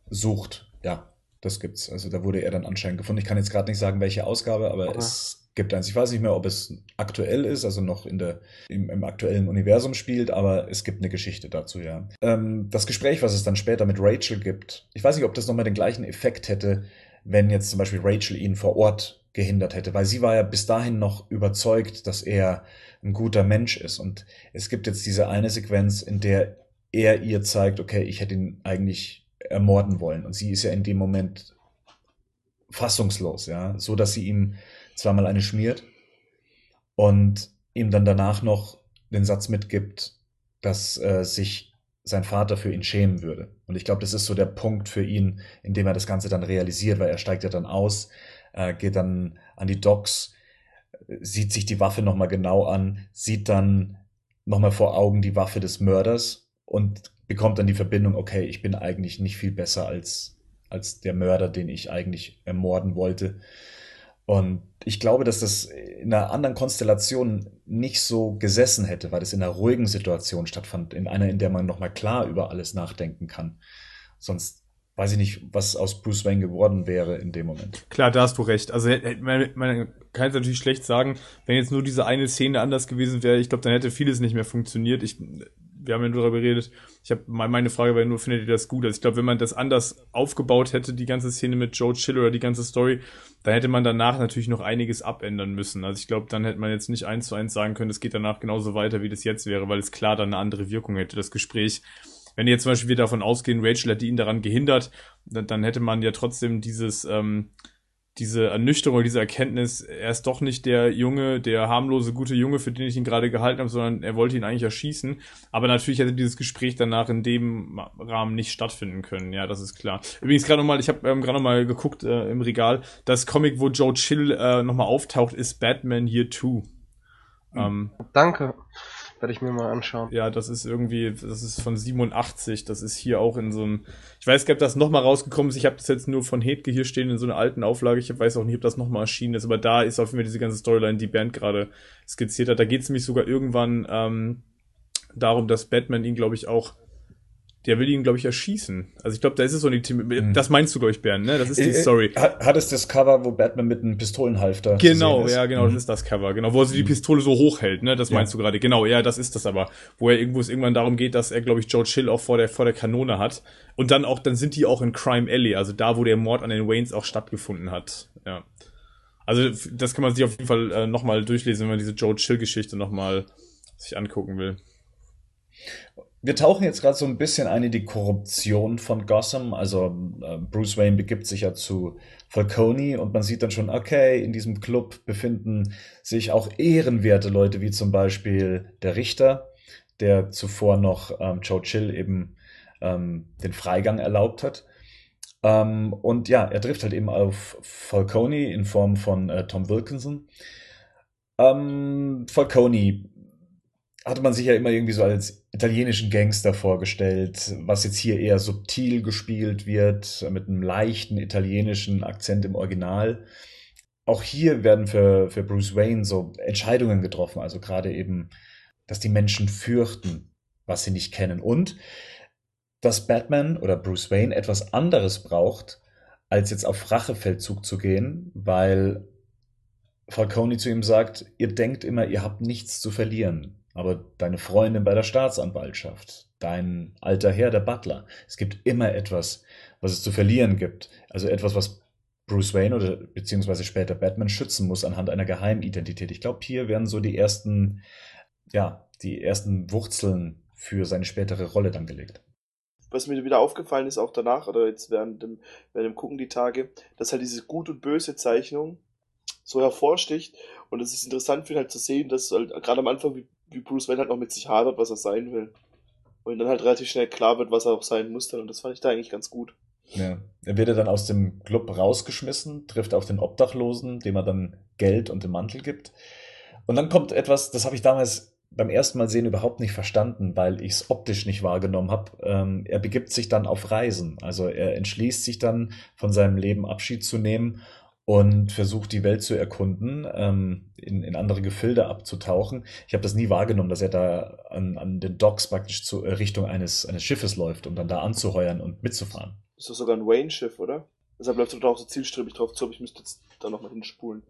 sucht. Ja, das gibt's. Also da wurde er dann anscheinend gefunden. Ich kann jetzt gerade nicht sagen, welche Ausgabe, aber okay. es gibt eins. Ich weiß nicht mehr, ob es aktuell ist, also noch in der, im, im aktuellen Universum spielt, aber es gibt eine Geschichte dazu, ja. Ähm, das Gespräch, was es dann später mit Rachel gibt, ich weiß nicht, ob das nochmal den gleichen Effekt hätte, wenn jetzt zum Beispiel Rachel ihn vor Ort gehindert hätte, weil sie war ja bis dahin noch überzeugt, dass er ein guter Mensch ist. Und es gibt jetzt diese eine Sequenz, in der er ihr zeigt, okay, ich hätte ihn eigentlich ermorden wollen. Und sie ist ja in dem Moment fassungslos, ja, so dass sie ihm zweimal eine schmiert und ihm dann danach noch den Satz mitgibt, dass äh, sich sein Vater für ihn schämen würde. Und ich glaube, das ist so der Punkt für ihn, in dem er das Ganze dann realisiert, weil er steigt ja dann aus, äh, geht dann an die Docks, sieht sich die Waffe nochmal genau an, sieht dann nochmal vor Augen die Waffe des Mörders und bekommt dann die Verbindung, okay, ich bin eigentlich nicht viel besser als, als der Mörder, den ich eigentlich ermorden wollte. Und ich glaube, dass das in einer anderen Konstellation nicht so gesessen hätte, weil das in einer ruhigen Situation stattfand, in einer, in der man nochmal klar über alles nachdenken kann. Sonst weiß ich nicht, was aus Bruce Wayne geworden wäre in dem Moment. Klar, da hast du recht. Also man, man kann es natürlich schlecht sagen, wenn jetzt nur diese eine Szene anders gewesen wäre, ich glaube, dann hätte vieles nicht mehr funktioniert. Ich wir haben ja nur darüber geredet. Ich habe meine Frage war nur, findet ihr das gut? Also ich glaube, wenn man das anders aufgebaut hätte, die ganze Szene mit Joe Chill oder die ganze Story, dann hätte man danach natürlich noch einiges abändern müssen. Also ich glaube, dann hätte man jetzt nicht eins zu eins sagen können, es geht danach genauso weiter, wie das jetzt wäre, weil es klar dann eine andere Wirkung hätte, das Gespräch. Wenn jetzt zum Beispiel wir davon ausgehen, Rachel hat ihn daran gehindert, dann, dann hätte man ja trotzdem dieses, ähm, diese Ernüchterung diese Erkenntnis, er ist doch nicht der Junge, der harmlose, gute Junge, für den ich ihn gerade gehalten habe, sondern er wollte ihn eigentlich erschießen. Aber natürlich hätte dieses Gespräch danach in dem Rahmen nicht stattfinden können. Ja, das ist klar. Übrigens gerade nochmal, ich habe ähm, gerade nochmal geguckt äh, im Regal, das Comic, wo Joe Chill äh, nochmal auftaucht, ist Batman Year 2. Mhm. Ähm, Danke. Werde ich mir mal anschauen. Ja, das ist irgendwie, das ist von 87. Das ist hier auch in so einem. Ich weiß gar nicht, ob das nochmal rausgekommen ist. Ich habe das jetzt nur von Hedke hier stehen in so einer alten Auflage. Ich weiß auch nicht, ob das nochmal erschienen ist. Aber da ist auf jeden Fall diese ganze Storyline, die Band gerade skizziert hat. Da geht es nämlich sogar irgendwann ähm, darum, dass Batman ihn, glaube ich, auch der will ihn, glaube ich, erschießen. Also ich glaube, da ist es so die Team. Mhm. Das meinst du, glaube ich, Bernd, ne? Das ist die äh, Story. Hat, hat es das Cover, wo Batman mit einem Pistolenhalfter Genau, ja, genau, mhm. das ist das Cover. Genau, wo er die mhm. Pistole so hochhält, ne? Das ja. meinst du gerade. Genau, ja, das ist das aber. Wo er irgendwo es irgendwann darum geht, dass er, glaube ich, George Hill auch vor der, vor der Kanone hat. Und dann auch, dann sind die auch in Crime Alley, also da, wo der Mord an den Waynes auch stattgefunden hat. Ja. Also, das kann man sich auf jeden Fall äh, nochmal durchlesen, wenn man diese George Hill-Geschichte nochmal sich angucken will wir tauchen jetzt gerade so ein bisschen ein in die Korruption von Gotham. Also äh, Bruce Wayne begibt sich ja zu Falcone und man sieht dann schon, okay, in diesem Club befinden sich auch ehrenwerte Leute, wie zum Beispiel der Richter, der zuvor noch ähm, Joe Chill eben ähm, den Freigang erlaubt hat. Ähm, und ja, er trifft halt eben auf Falcone in Form von äh, Tom Wilkinson. Ähm, Falcone hatte man sich ja immer irgendwie so als italienischen Gangster vorgestellt, was jetzt hier eher subtil gespielt wird, mit einem leichten italienischen Akzent im Original. Auch hier werden für, für Bruce Wayne so Entscheidungen getroffen, also gerade eben, dass die Menschen fürchten, was sie nicht kennen und dass Batman oder Bruce Wayne etwas anderes braucht, als jetzt auf Rachefeldzug zu gehen, weil Falcone zu ihm sagt, ihr denkt immer, ihr habt nichts zu verlieren. Aber deine Freundin bei der Staatsanwaltschaft, dein alter Herr, der Butler, es gibt immer etwas, was es zu verlieren gibt. Also etwas, was Bruce Wayne oder beziehungsweise später Batman schützen muss anhand einer Geheimidentität. Ich glaube, hier werden so die ersten, ja, die ersten Wurzeln für seine spätere Rolle dann gelegt. Was mir wieder aufgefallen ist, auch danach, oder jetzt während dem, während dem Gucken die Tage, dass halt diese gut und böse Zeichnung so hervorsticht. Und es ist interessant für halt zu sehen, dass halt gerade am Anfang, wie, wie Bruce Wayne halt noch mit sich hadert, was er sein will. Und dann halt relativ schnell klar wird, was er auch sein muss. Und das fand ich da eigentlich ganz gut. Ja. Er wird dann aus dem Club rausgeschmissen, trifft auf den Obdachlosen, dem er dann Geld und den Mantel gibt. Und dann kommt etwas, das habe ich damals beim ersten Mal sehen überhaupt nicht verstanden, weil ich es optisch nicht wahrgenommen habe. Ähm, er begibt sich dann auf Reisen. Also er entschließt sich dann, von seinem Leben Abschied zu nehmen und versucht die Welt zu erkunden, ähm, in, in andere Gefilde abzutauchen. Ich habe das nie wahrgenommen, dass er da an, an den Docks praktisch zur äh, Richtung eines, eines Schiffes läuft, um dann da anzuheuern und mitzufahren. Das ist sogar ein Wayne-Schiff, oder? Deshalb läuft er doch auch so zielstrebig drauf zu, aber ich müsste jetzt da nochmal hinspulen.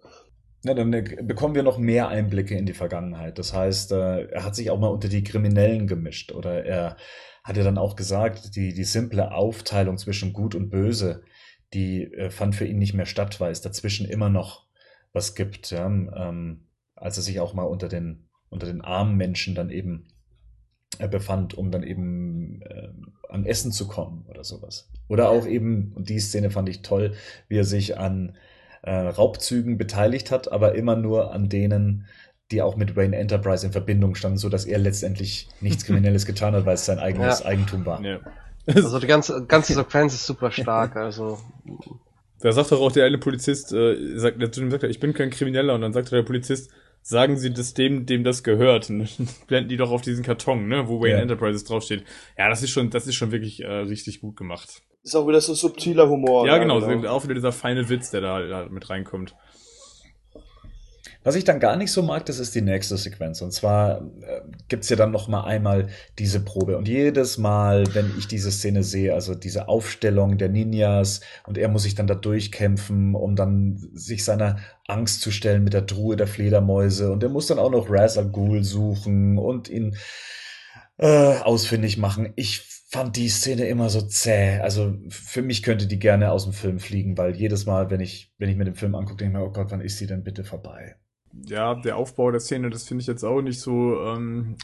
Ja, dann äh, bekommen wir noch mehr Einblicke in die Vergangenheit. Das heißt, äh, er hat sich auch mal unter die Kriminellen gemischt oder er hat ja dann auch gesagt, die, die simple Aufteilung zwischen Gut und Böse, die fand für ihn nicht mehr statt, weil es dazwischen immer noch was gibt, ja, ähm, als er sich auch mal unter den, unter den armen Menschen dann eben äh, befand, um dann eben äh, an Essen zu kommen oder sowas. Oder auch eben, und die Szene fand ich toll, wie er sich an äh, Raubzügen beteiligt hat, aber immer nur an denen, die auch mit Wayne Enterprise in Verbindung standen, so dass er letztendlich nichts Kriminelles (laughs) getan hat, weil es sein eigenes ja. Eigentum war. Ja. Also die ganze, ganze Sequenz ist super stark, (laughs) also. Da sagt doch auch der eine Polizist, äh, sagt, der zu ihm sagt, ich bin kein Krimineller, und dann sagt der Polizist, sagen Sie das dem, dem das gehört. (laughs) Und dann blenden die doch auf diesen Karton, ne, wo Wayne ja. Enterprises draufsteht. Ja, das ist schon, das ist schon wirklich äh, richtig gut gemacht. Ist auch wieder so subtiler Humor. Ja, genau, genau. auch wieder dieser feine Witz, der da, da mit reinkommt. Was ich dann gar nicht so mag, das ist die nächste Sequenz. Und zwar äh, gibt's ja dann noch mal einmal diese Probe. Und jedes Mal, wenn ich diese Szene sehe, also diese Aufstellung der Ninjas und er muss sich dann da durchkämpfen, um dann sich seiner Angst zu stellen mit der Truhe der Fledermäuse. Und er muss dann auch noch Raz Al Ghul suchen und ihn äh, ausfindig machen. Ich fand die Szene immer so zäh. Also für mich könnte die gerne aus dem Film fliegen, weil jedes Mal, wenn ich, wenn ich mir den Film angucke, denke ich mir, oh Gott, wann ist sie denn bitte vorbei? Ja, der Aufbau der Szene, das finde ich jetzt auch nicht so, ähm,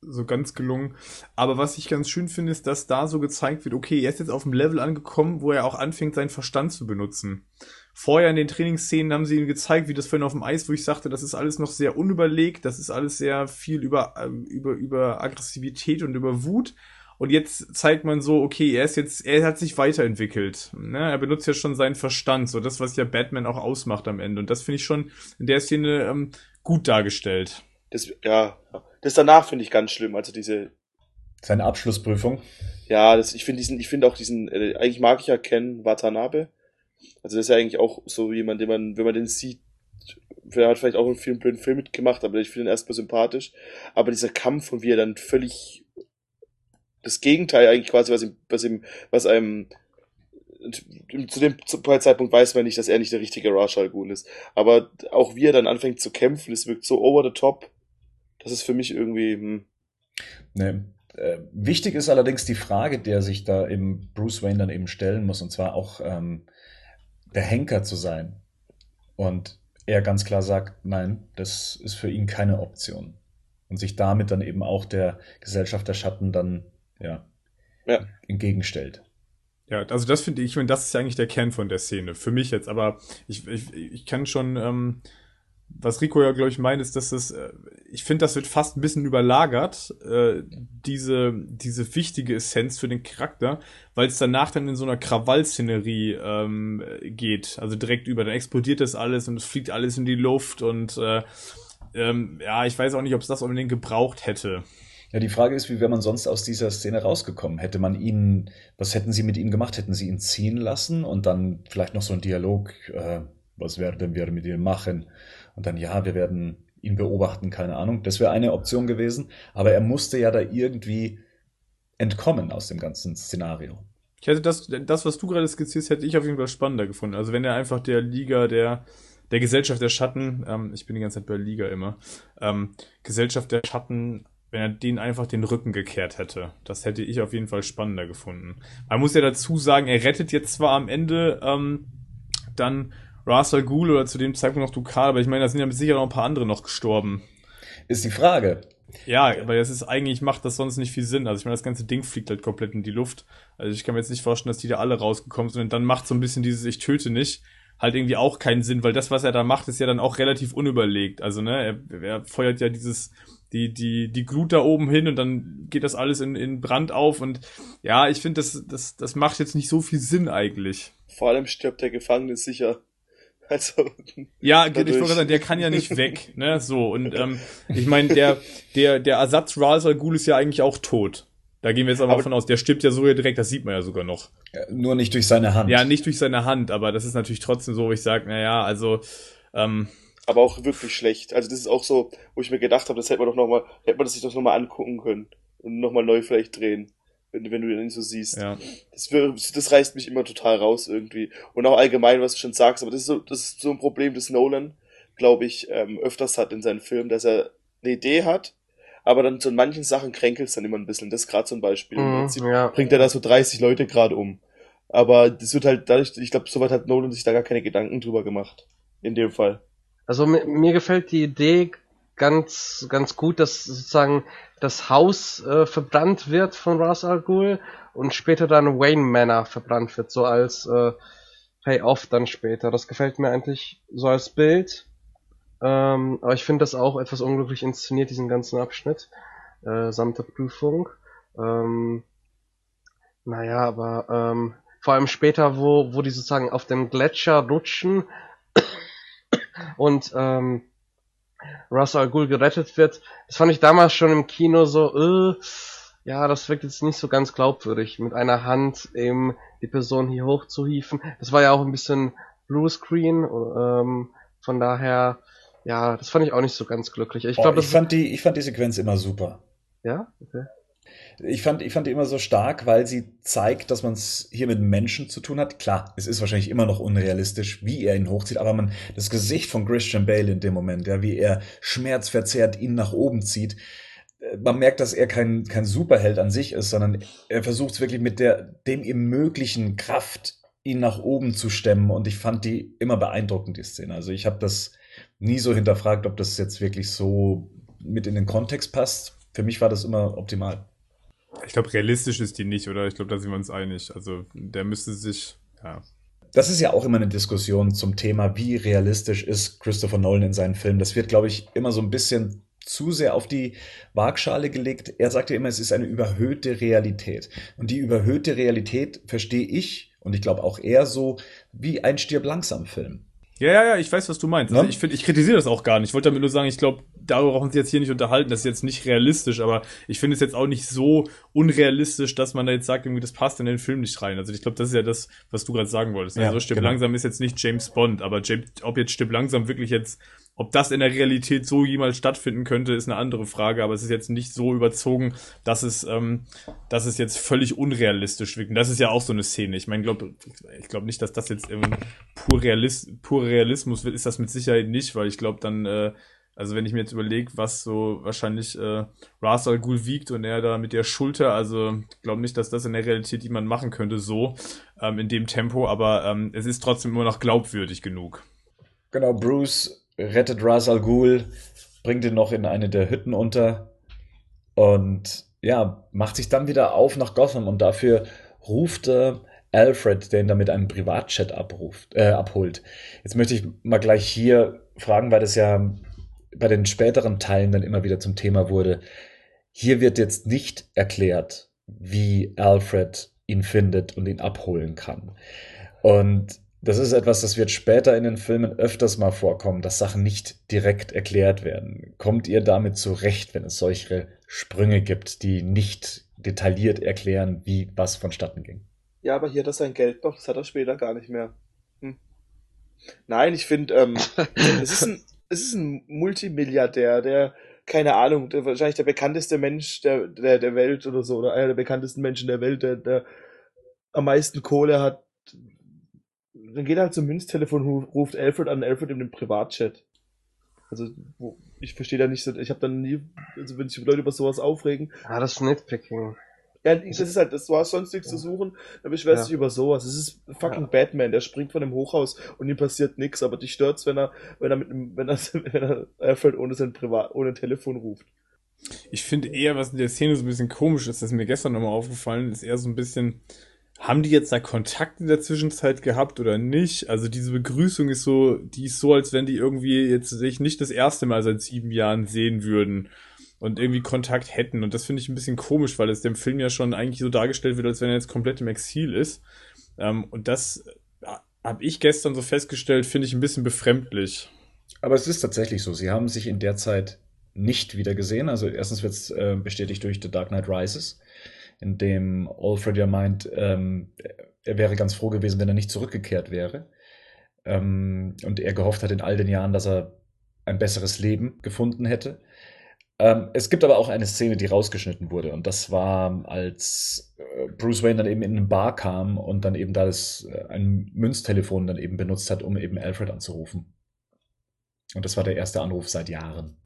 so ganz gelungen. Aber was ich ganz schön finde, ist, dass da so gezeigt wird, okay, er ist jetzt auf dem Level angekommen, wo er auch anfängt, seinen Verstand zu benutzen. Vorher in den Trainingsszenen haben sie ihm gezeigt, wie das vorhin auf dem Eis, wo ich sagte, das ist alles noch sehr unüberlegt, das ist alles sehr viel über, ähm, über, über Aggressivität und über Wut. Und jetzt zeigt man so, okay, er ist jetzt, er hat sich weiterentwickelt. Ne? Er benutzt ja schon seinen Verstand, so das, was ja Batman auch ausmacht am Ende. Und das finde ich schon in der Szene ähm, gut dargestellt. Das, ja, das danach finde ich ganz schlimm. Also diese. Seine Abschlussprüfung. Ja, das, ich finde diesen, ich finde auch diesen, äh, eigentlich mag ich ja Ken Watanabe. Also das ist ja eigentlich auch so jemand, den man, wenn man den sieht, er hat vielleicht auch einen vielen blöden Film mitgemacht, aber ich finde ihn erstmal sympathisch. Aber dieser Kampf und wie er dann völlig das Gegenteil eigentlich quasi, was ihm, was ihm, was einem zu dem Zeitpunkt weiß man nicht, dass er nicht der richtige Ra's al ist. Aber auch wie er dann anfängt zu kämpfen, es wirkt so over the top. Das ist für mich irgendwie. Hm. Nee. Äh, wichtig ist allerdings die Frage, der sich da eben Bruce Wayne dann eben stellen muss, und zwar auch ähm, der Henker zu sein. Und er ganz klar sagt, nein, das ist für ihn keine Option. Und sich damit dann eben auch der Gesellschaft der Schatten dann ja, ja. entgegenstellt. Ja, also das finde ich, ich meine, das ist ja eigentlich der Kern von der Szene, für mich jetzt, aber ich, ich, ich kann schon, ähm, was Rico ja, glaube ich, meint, ist, dass das, äh, ich finde, das wird fast ein bisschen überlagert, äh, diese, diese wichtige Essenz für den Charakter, weil es danach dann in so einer Krawallszenerie ähm, geht. Also direkt über, dann explodiert das alles und es fliegt alles in die Luft und äh, ähm, ja, ich weiß auch nicht, ob es das unbedingt gebraucht hätte. Ja, die Frage ist, wie wäre man sonst aus dieser Szene rausgekommen? Hätte man ihn, was hätten sie mit ihm gemacht? Hätten sie ihn ziehen lassen und dann vielleicht noch so ein Dialog, äh, was werden wir mit ihm machen? Und dann, ja, wir werden ihn beobachten, keine Ahnung. Das wäre eine Option gewesen. Aber er musste ja da irgendwie entkommen aus dem ganzen Szenario. Ich hätte das, das, was du gerade skizzierst, hätte ich auf jeden Fall spannender gefunden. Also wenn er einfach der Liga der, der Gesellschaft der Schatten, ähm, ich bin die ganze Zeit bei Liga immer, ähm, Gesellschaft der Schatten, wenn er den einfach den Rücken gekehrt hätte. Das hätte ich auf jeden Fall spannender gefunden. Man muss ja dazu sagen, er rettet jetzt zwar am Ende ähm, dann Russell Ghul oder zu dem Zeitpunkt noch Dukal, aber ich meine, da sind ja mit Sicherheit noch ein paar andere noch gestorben. Ist die Frage. Ja, aber das ist eigentlich macht das sonst nicht viel Sinn. Also ich meine, das ganze Ding fliegt halt komplett in die Luft. Also ich kann mir jetzt nicht vorstellen, dass die da alle rausgekommen sind. Und dann macht so ein bisschen dieses Ich töte nicht halt irgendwie auch keinen Sinn, weil das, was er da macht, ist ja dann auch relativ unüberlegt. Also ne, er, er feuert ja dieses die die die Glut da oben hin und dann geht das alles in, in Brand auf und ja, ich finde das das das macht jetzt nicht so viel Sinn eigentlich. Vor allem stirbt der Gefangene sicher. (laughs) Also, ja, ich wollte sagen, der kann ja nicht weg, ne? So, und ähm, ich meine, der, der, der Ersatz Ra's al Ghul ist ja eigentlich auch tot. Da gehen wir jetzt aber, aber von aus, der stirbt ja so direkt, das sieht man ja sogar noch. Nur nicht durch seine Hand. Ja, nicht durch seine Hand, aber das ist natürlich trotzdem so, wo ich sage, naja, also, ähm, aber auch wirklich schlecht. Also das ist auch so, wo ich mir gedacht habe, das hätte man doch nochmal, hätte man das sich doch nochmal angucken können und nochmal neu vielleicht drehen wenn, wenn du den so siehst. Ja. Das, das reißt mich immer total raus irgendwie. Und auch allgemein, was du schon sagst, aber das ist so, das ist so ein Problem, das Nolan, glaube ich, ähm, öfters hat in seinen Filmen, dass er eine Idee hat, aber dann so in manchen Sachen kränkelt es dann immer ein bisschen. Das ist gerade so ein Beispiel. Mm, ja. Bringt er da so 30 Leute gerade um. Aber das wird halt dadurch, ich glaube, soweit hat Nolan sich da gar keine Gedanken drüber gemacht. In dem Fall. Also mir, mir gefällt die Idee ganz, ganz gut, dass sozusagen das Haus äh, verbrannt wird von Ra's al Ghul und später dann Wayne Manor verbrannt wird, so als äh, Payoff dann später. Das gefällt mir eigentlich so als Bild. Ähm, aber ich finde das auch etwas unglücklich inszeniert, diesen ganzen Abschnitt, äh, samt der Prüfung. Ähm, naja, aber ähm, vor allem später, wo, wo die sozusagen auf dem Gletscher rutschen und ähm, Russell Al Ghul gerettet wird. Das fand ich damals schon im Kino so, äh, ja, das wirkt jetzt nicht so ganz glaubwürdig, mit einer Hand eben die Person hier hochzuhieven. Das war ja auch ein bisschen Bluescreen, ähm, von daher, ja, das fand ich auch nicht so ganz glücklich. Ich, glaub, oh, ich, fand die, ich fand die Sequenz immer super. Ja? Okay. Ich fand, ich fand die immer so stark, weil sie zeigt, dass man es hier mit Menschen zu tun hat. Klar, es ist wahrscheinlich immer noch unrealistisch, wie er ihn hochzieht, aber man, das Gesicht von Christian Bale in dem Moment, ja, wie er schmerzverzerrt ihn nach oben zieht, äh, man merkt, dass er kein, kein Superheld an sich ist, sondern er versucht es wirklich mit der, dem ihm möglichen Kraft, ihn nach oben zu stemmen. Und ich fand die immer beeindruckend, die Szene. Also ich habe das nie so hinterfragt, ob das jetzt wirklich so mit in den Kontext passt. Für mich war das immer optimal. Ich glaube, realistisch ist die nicht, oder? Ich glaube, da sind wir uns einig. Also, der müsste sich, ja. Das ist ja auch immer eine Diskussion zum Thema, wie realistisch ist Christopher Nolan in seinen Filmen. Das wird, glaube ich, immer so ein bisschen zu sehr auf die Waagschale gelegt. Er sagt ja immer, es ist eine überhöhte Realität. Und die überhöhte Realität verstehe ich und ich glaube auch er so wie ein Stirb langsam Film. Ja, ja, ja, ich weiß, was du meinst. Also ich finde, ich kritisiere das auch gar nicht. Ich wollte damit nur sagen, ich glaube, darüber brauchen uns jetzt hier nicht unterhalten. Das ist jetzt nicht realistisch, aber ich finde es jetzt auch nicht so unrealistisch, dass man da jetzt sagt, irgendwie das passt in den Film nicht rein. Also ich glaube, das ist ja das, was du gerade sagen wolltest. Ja, also Stipp genau. langsam ist jetzt nicht James Bond, aber James, ob jetzt Stipp langsam wirklich jetzt ob das in der Realität so jemals stattfinden könnte, ist eine andere Frage, aber es ist jetzt nicht so überzogen, dass es, ähm, dass es jetzt völlig unrealistisch wirkt. Und das ist ja auch so eine Szene. Ich meine, glaub, ich glaube nicht, dass das jetzt ähm, pur, Realist, pur Realismus wird, ist das mit Sicherheit nicht, weil ich glaube dann, äh, also wenn ich mir jetzt überlege, was so wahrscheinlich äh, Ras Al Ghul wiegt und er da mit der Schulter, also glaube nicht, dass das in der Realität jemand machen könnte, so ähm, in dem Tempo, aber ähm, es ist trotzdem immer noch glaubwürdig genug. Genau, Bruce rettet Ras Al Ghul, bringt ihn noch in eine der Hütten unter und ja, macht sich dann wieder auf nach Gotham und dafür ruft er Alfred, der ihn dann mit einem Privatchat abruft, äh, abholt. Jetzt möchte ich mal gleich hier fragen, weil das ja bei den späteren Teilen dann immer wieder zum Thema wurde, hier wird jetzt nicht erklärt, wie Alfred ihn findet und ihn abholen kann. Und das ist etwas, das wird später in den Filmen öfters mal vorkommen, dass Sachen nicht direkt erklärt werden. Kommt ihr damit zurecht, wenn es solche Sprünge gibt, die nicht detailliert erklären, wie was vonstatten ging? Ja, aber hier hat er sein Geld noch, das hat er später gar nicht mehr. Hm. Nein, ich finde, ähm, (laughs) es, ist ein, es ist ein Multimilliardär, der, keine Ahnung, der, wahrscheinlich der bekannteste Mensch der, der, der Welt oder so, oder einer der bekanntesten Menschen der Welt, der, der am meisten Kohle hat. Dann geht er halt zum Münztelefon, ruft Alfred an, Alfred in den Privatchat. Also, wo, ich verstehe da nicht so, ich habe dann nie, also wenn sich Leute über sowas aufregen. Ah, das ist Nitpicking. Ja, das ist halt, das, du hast sonst nichts zu suchen, dann beschwerst du Ja. dich über sowas. Es ist fucking Ja. Batman, der springt von dem Hochhaus und ihm passiert nichts, aber dich stört's, wenn er, wenn er mit einem, wenn er, (laughs) wenn er Alfred ohne sein Privat, ohne Telefon ruft. Ich finde eher, was in der Szene so ein bisschen komisch ist, das ist mir gestern nochmal aufgefallen, ist eher so ein bisschen, haben die jetzt da Kontakt in der Zwischenzeit gehabt oder nicht? Also diese Begrüßung ist so, die ist so, als wenn die irgendwie jetzt sich nicht das erste Mal seit sieben Jahren sehen würden und irgendwie Kontakt hätten. Und das finde ich ein bisschen komisch, weil es dem Film ja schon eigentlich so dargestellt wird, als wenn er jetzt komplett im Exil ist. Ähm, und das habe ich gestern so festgestellt, finde ich ein bisschen befremdlich. Aber es ist tatsächlich so. Sie haben sich in der Zeit nicht wieder gesehen. Also erstens wird es äh, bestätigt durch The Dark Knight Rises, in dem Alfred ja meint, ähm, er wäre ganz froh gewesen, wenn er nicht zurückgekehrt wäre. Ähm, und er gehofft hat in all den Jahren, dass er ein besseres Leben gefunden hätte. Ähm, es gibt aber auch eine Szene, die rausgeschnitten wurde. Und das war, als äh, Bruce Wayne dann eben in eine Bar kam und dann eben da das, äh, ein Münztelefon dann eben benutzt hat, um eben Alfred anzurufen. Und das war der erste Anruf seit Jahren.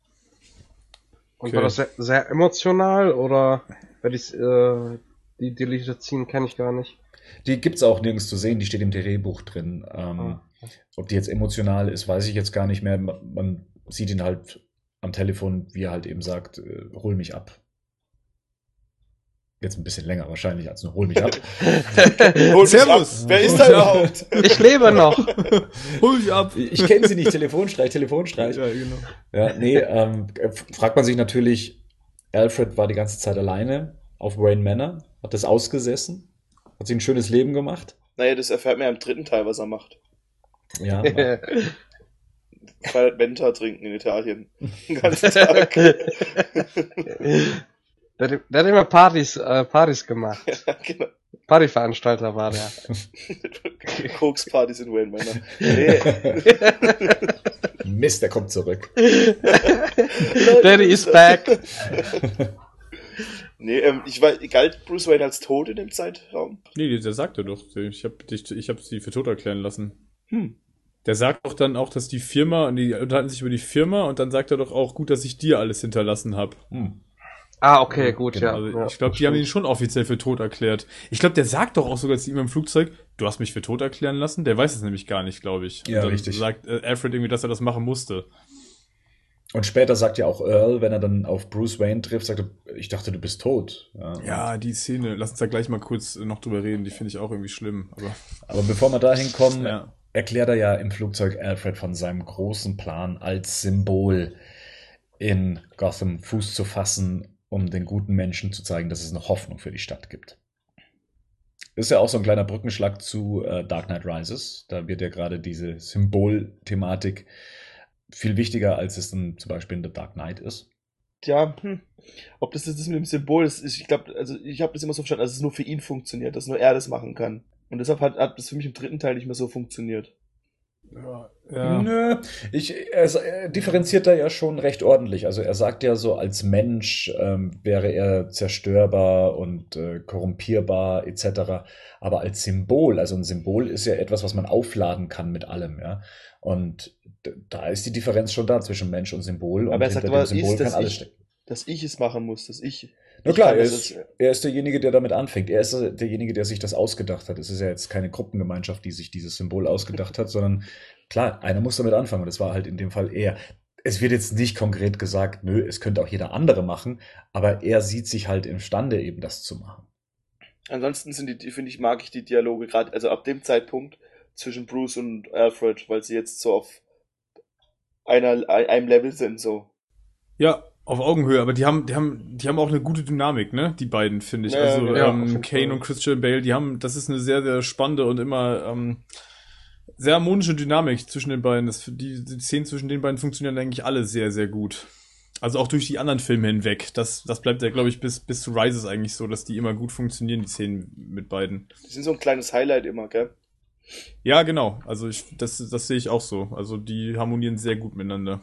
Und Okay. war das sehr, sehr emotional oder weil ich äh, die Deleted Scene kenne ich gar nicht. Die gibt's auch nirgends zu sehen, die steht im Drehbuch drin. Ähm, Ah. Ob die jetzt emotional ist, weiß ich jetzt gar nicht mehr. Man, man sieht ihn halt am Telefon, wie er halt eben sagt, äh, hol mich ab. Jetzt ein bisschen länger wahrscheinlich als nur hol mich ab. (laughs) Hol mich Servus. ab. Wer ist da überhaupt? (laughs) Ich lebe noch. (laughs) Hol mich ab! ich kenne sie nicht, Telefonstreich, Telefonstreich. Ja, genau. Ja, nee, ähm, fragt man sich natürlich, Alfred war die ganze Zeit alleine auf Wayne Manor, hat das ausgesessen, hat sich ein schönes Leben gemacht. Naja, das erfährt man ja im dritten Teil, was er macht. Ja, (laughs) Feiert Menta trinken in Italien. (laughs) Den ganzen Tag. Der, (laughs) hat- der hat immer Partys, äh, Partys gemacht. ja, genau. Partyveranstalter war der. (laughs) Kokspartys in Wayne Manor. Nee. (laughs) Mist, der kommt zurück. Daddy is back. (laughs) Nee, ähm, ich weiß, galt Bruce Wayne als tot in dem Zeitraum? Nee, der sagt er doch. Ich habe dich, ich habe sie für tot erklären lassen. Hm. Der sagt doch dann auch, dass die Firma, und die unterhalten sich über die Firma und dann sagt er doch auch, gut, dass ich dir alles hinterlassen habe. Hm. Ah, okay, gut, Genau, ja. Also ja, ich glaube, die haben ihn schon offiziell für tot erklärt. Ich glaube, der sagt doch auch sogar zu ihm im Flugzeug, du hast mich für tot erklären lassen. Der weiß es nämlich gar nicht, glaube ich. Ja, und dann richtig. sagt äh, Alfred irgendwie, dass er das machen musste. Und später sagt ja auch Earl, wenn er dann auf Bruce Wayne trifft, sagt er, ich dachte, du bist tot. Ja, Ja, die Szene, lass uns da gleich mal kurz noch drüber reden, die finde ich auch irgendwie schlimm. Aber Aber bevor wir dahin kommen, ja. erklärt er ja im Flugzeug Alfred von seinem großen Plan als Symbol in Gotham Fuß zu fassen, um den guten Menschen zu zeigen, dass es noch Hoffnung für die Stadt gibt. Ist ja auch so ein kleiner Brückenschlag zu äh, Dark Knight Rises. Da wird ja gerade diese Symbolthematik viel wichtiger, als es dann zum Beispiel in The Dark Knight ist. Ja, hm. Ob das jetzt mit dem Symbol ist, ich glaube, also ich habe das immer so verstanden, dass es nur für ihn funktioniert, dass nur er das machen kann. Und deshalb hat, hat das für mich im dritten Teil nicht mehr so funktioniert. Ja, ja. Nö, ich, er, er differenziert da ja schon recht ordentlich. Also er sagt ja so, als Mensch ähm, wäre er zerstörbar und äh, korrumpierbar etc. Aber als Symbol, also ein Symbol ist ja etwas, was man aufladen kann mit allem, ja. Und da ist die Differenz schon da zwischen Mensch und Symbol. Aber und er sagt aber, Symbol ist, dass kann alles ich- stecken. Dass ich es machen muss, dass ich. Na klar, kann er ist, er ist derjenige, der damit anfängt. Er ist derjenige, der sich das ausgedacht hat. Es ist ja jetzt keine Gruppengemeinschaft, die sich dieses Symbol ausgedacht hat, sondern klar, einer muss damit anfangen. Und das war halt in dem Fall er. Es wird jetzt nicht konkret gesagt, nö, es könnte auch jeder andere machen, aber er sieht sich halt imstande, eben das zu machen. Ansonsten sind die, die finde ich, mag ich die Dialoge gerade, also ab dem Zeitpunkt zwischen Bruce und Alfred, weil sie jetzt so auf einer, einem Level sind, so. Ja, auf Augenhöhe, aber die haben, die haben, die haben auch eine gute Dynamik, ne? Die beiden, finde ich. Ja, also ja, ähm, Kane und Christian Bale, die haben, das ist eine sehr, sehr spannende und immer ähm, sehr harmonische Dynamik zwischen den beiden. Das, die, die Szenen zwischen den beiden funktionieren eigentlich alle sehr, sehr gut. Also auch durch die anderen Filme hinweg. Das, das bleibt ja, glaube ich, bis, bis zu Rises eigentlich so, dass die immer gut funktionieren, die Szenen mit beiden. Die sind so ein kleines Highlight immer, gell? Ja, genau. Also ich, das, das sehe ich auch so. Also die harmonieren sehr gut miteinander.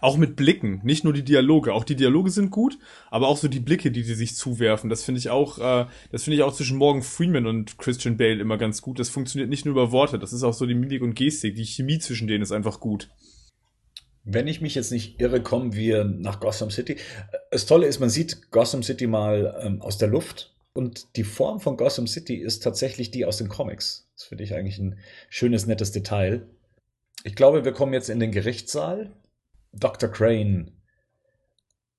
Auch mit Blicken, nicht nur die Dialoge. Auch die Dialoge sind gut, aber auch so die Blicke, die die sich zuwerfen. Das finde ich auch, äh, das finde ich auch zwischen Morgan Freeman und Christian Bale immer ganz gut. Das funktioniert nicht nur über Worte, das ist auch so die Mimik und Gestik. Die Chemie zwischen denen ist einfach gut. Wenn ich mich jetzt nicht irre, kommen wir nach Gotham City. Das Tolle ist, man sieht Gotham City mal ähm, aus der Luft und die Form von Gotham City ist tatsächlich die aus den Comics. Das finde ich eigentlich ein schönes, nettes Detail. Ich glaube, wir kommen jetzt in den Gerichtssaal. Dr. Crane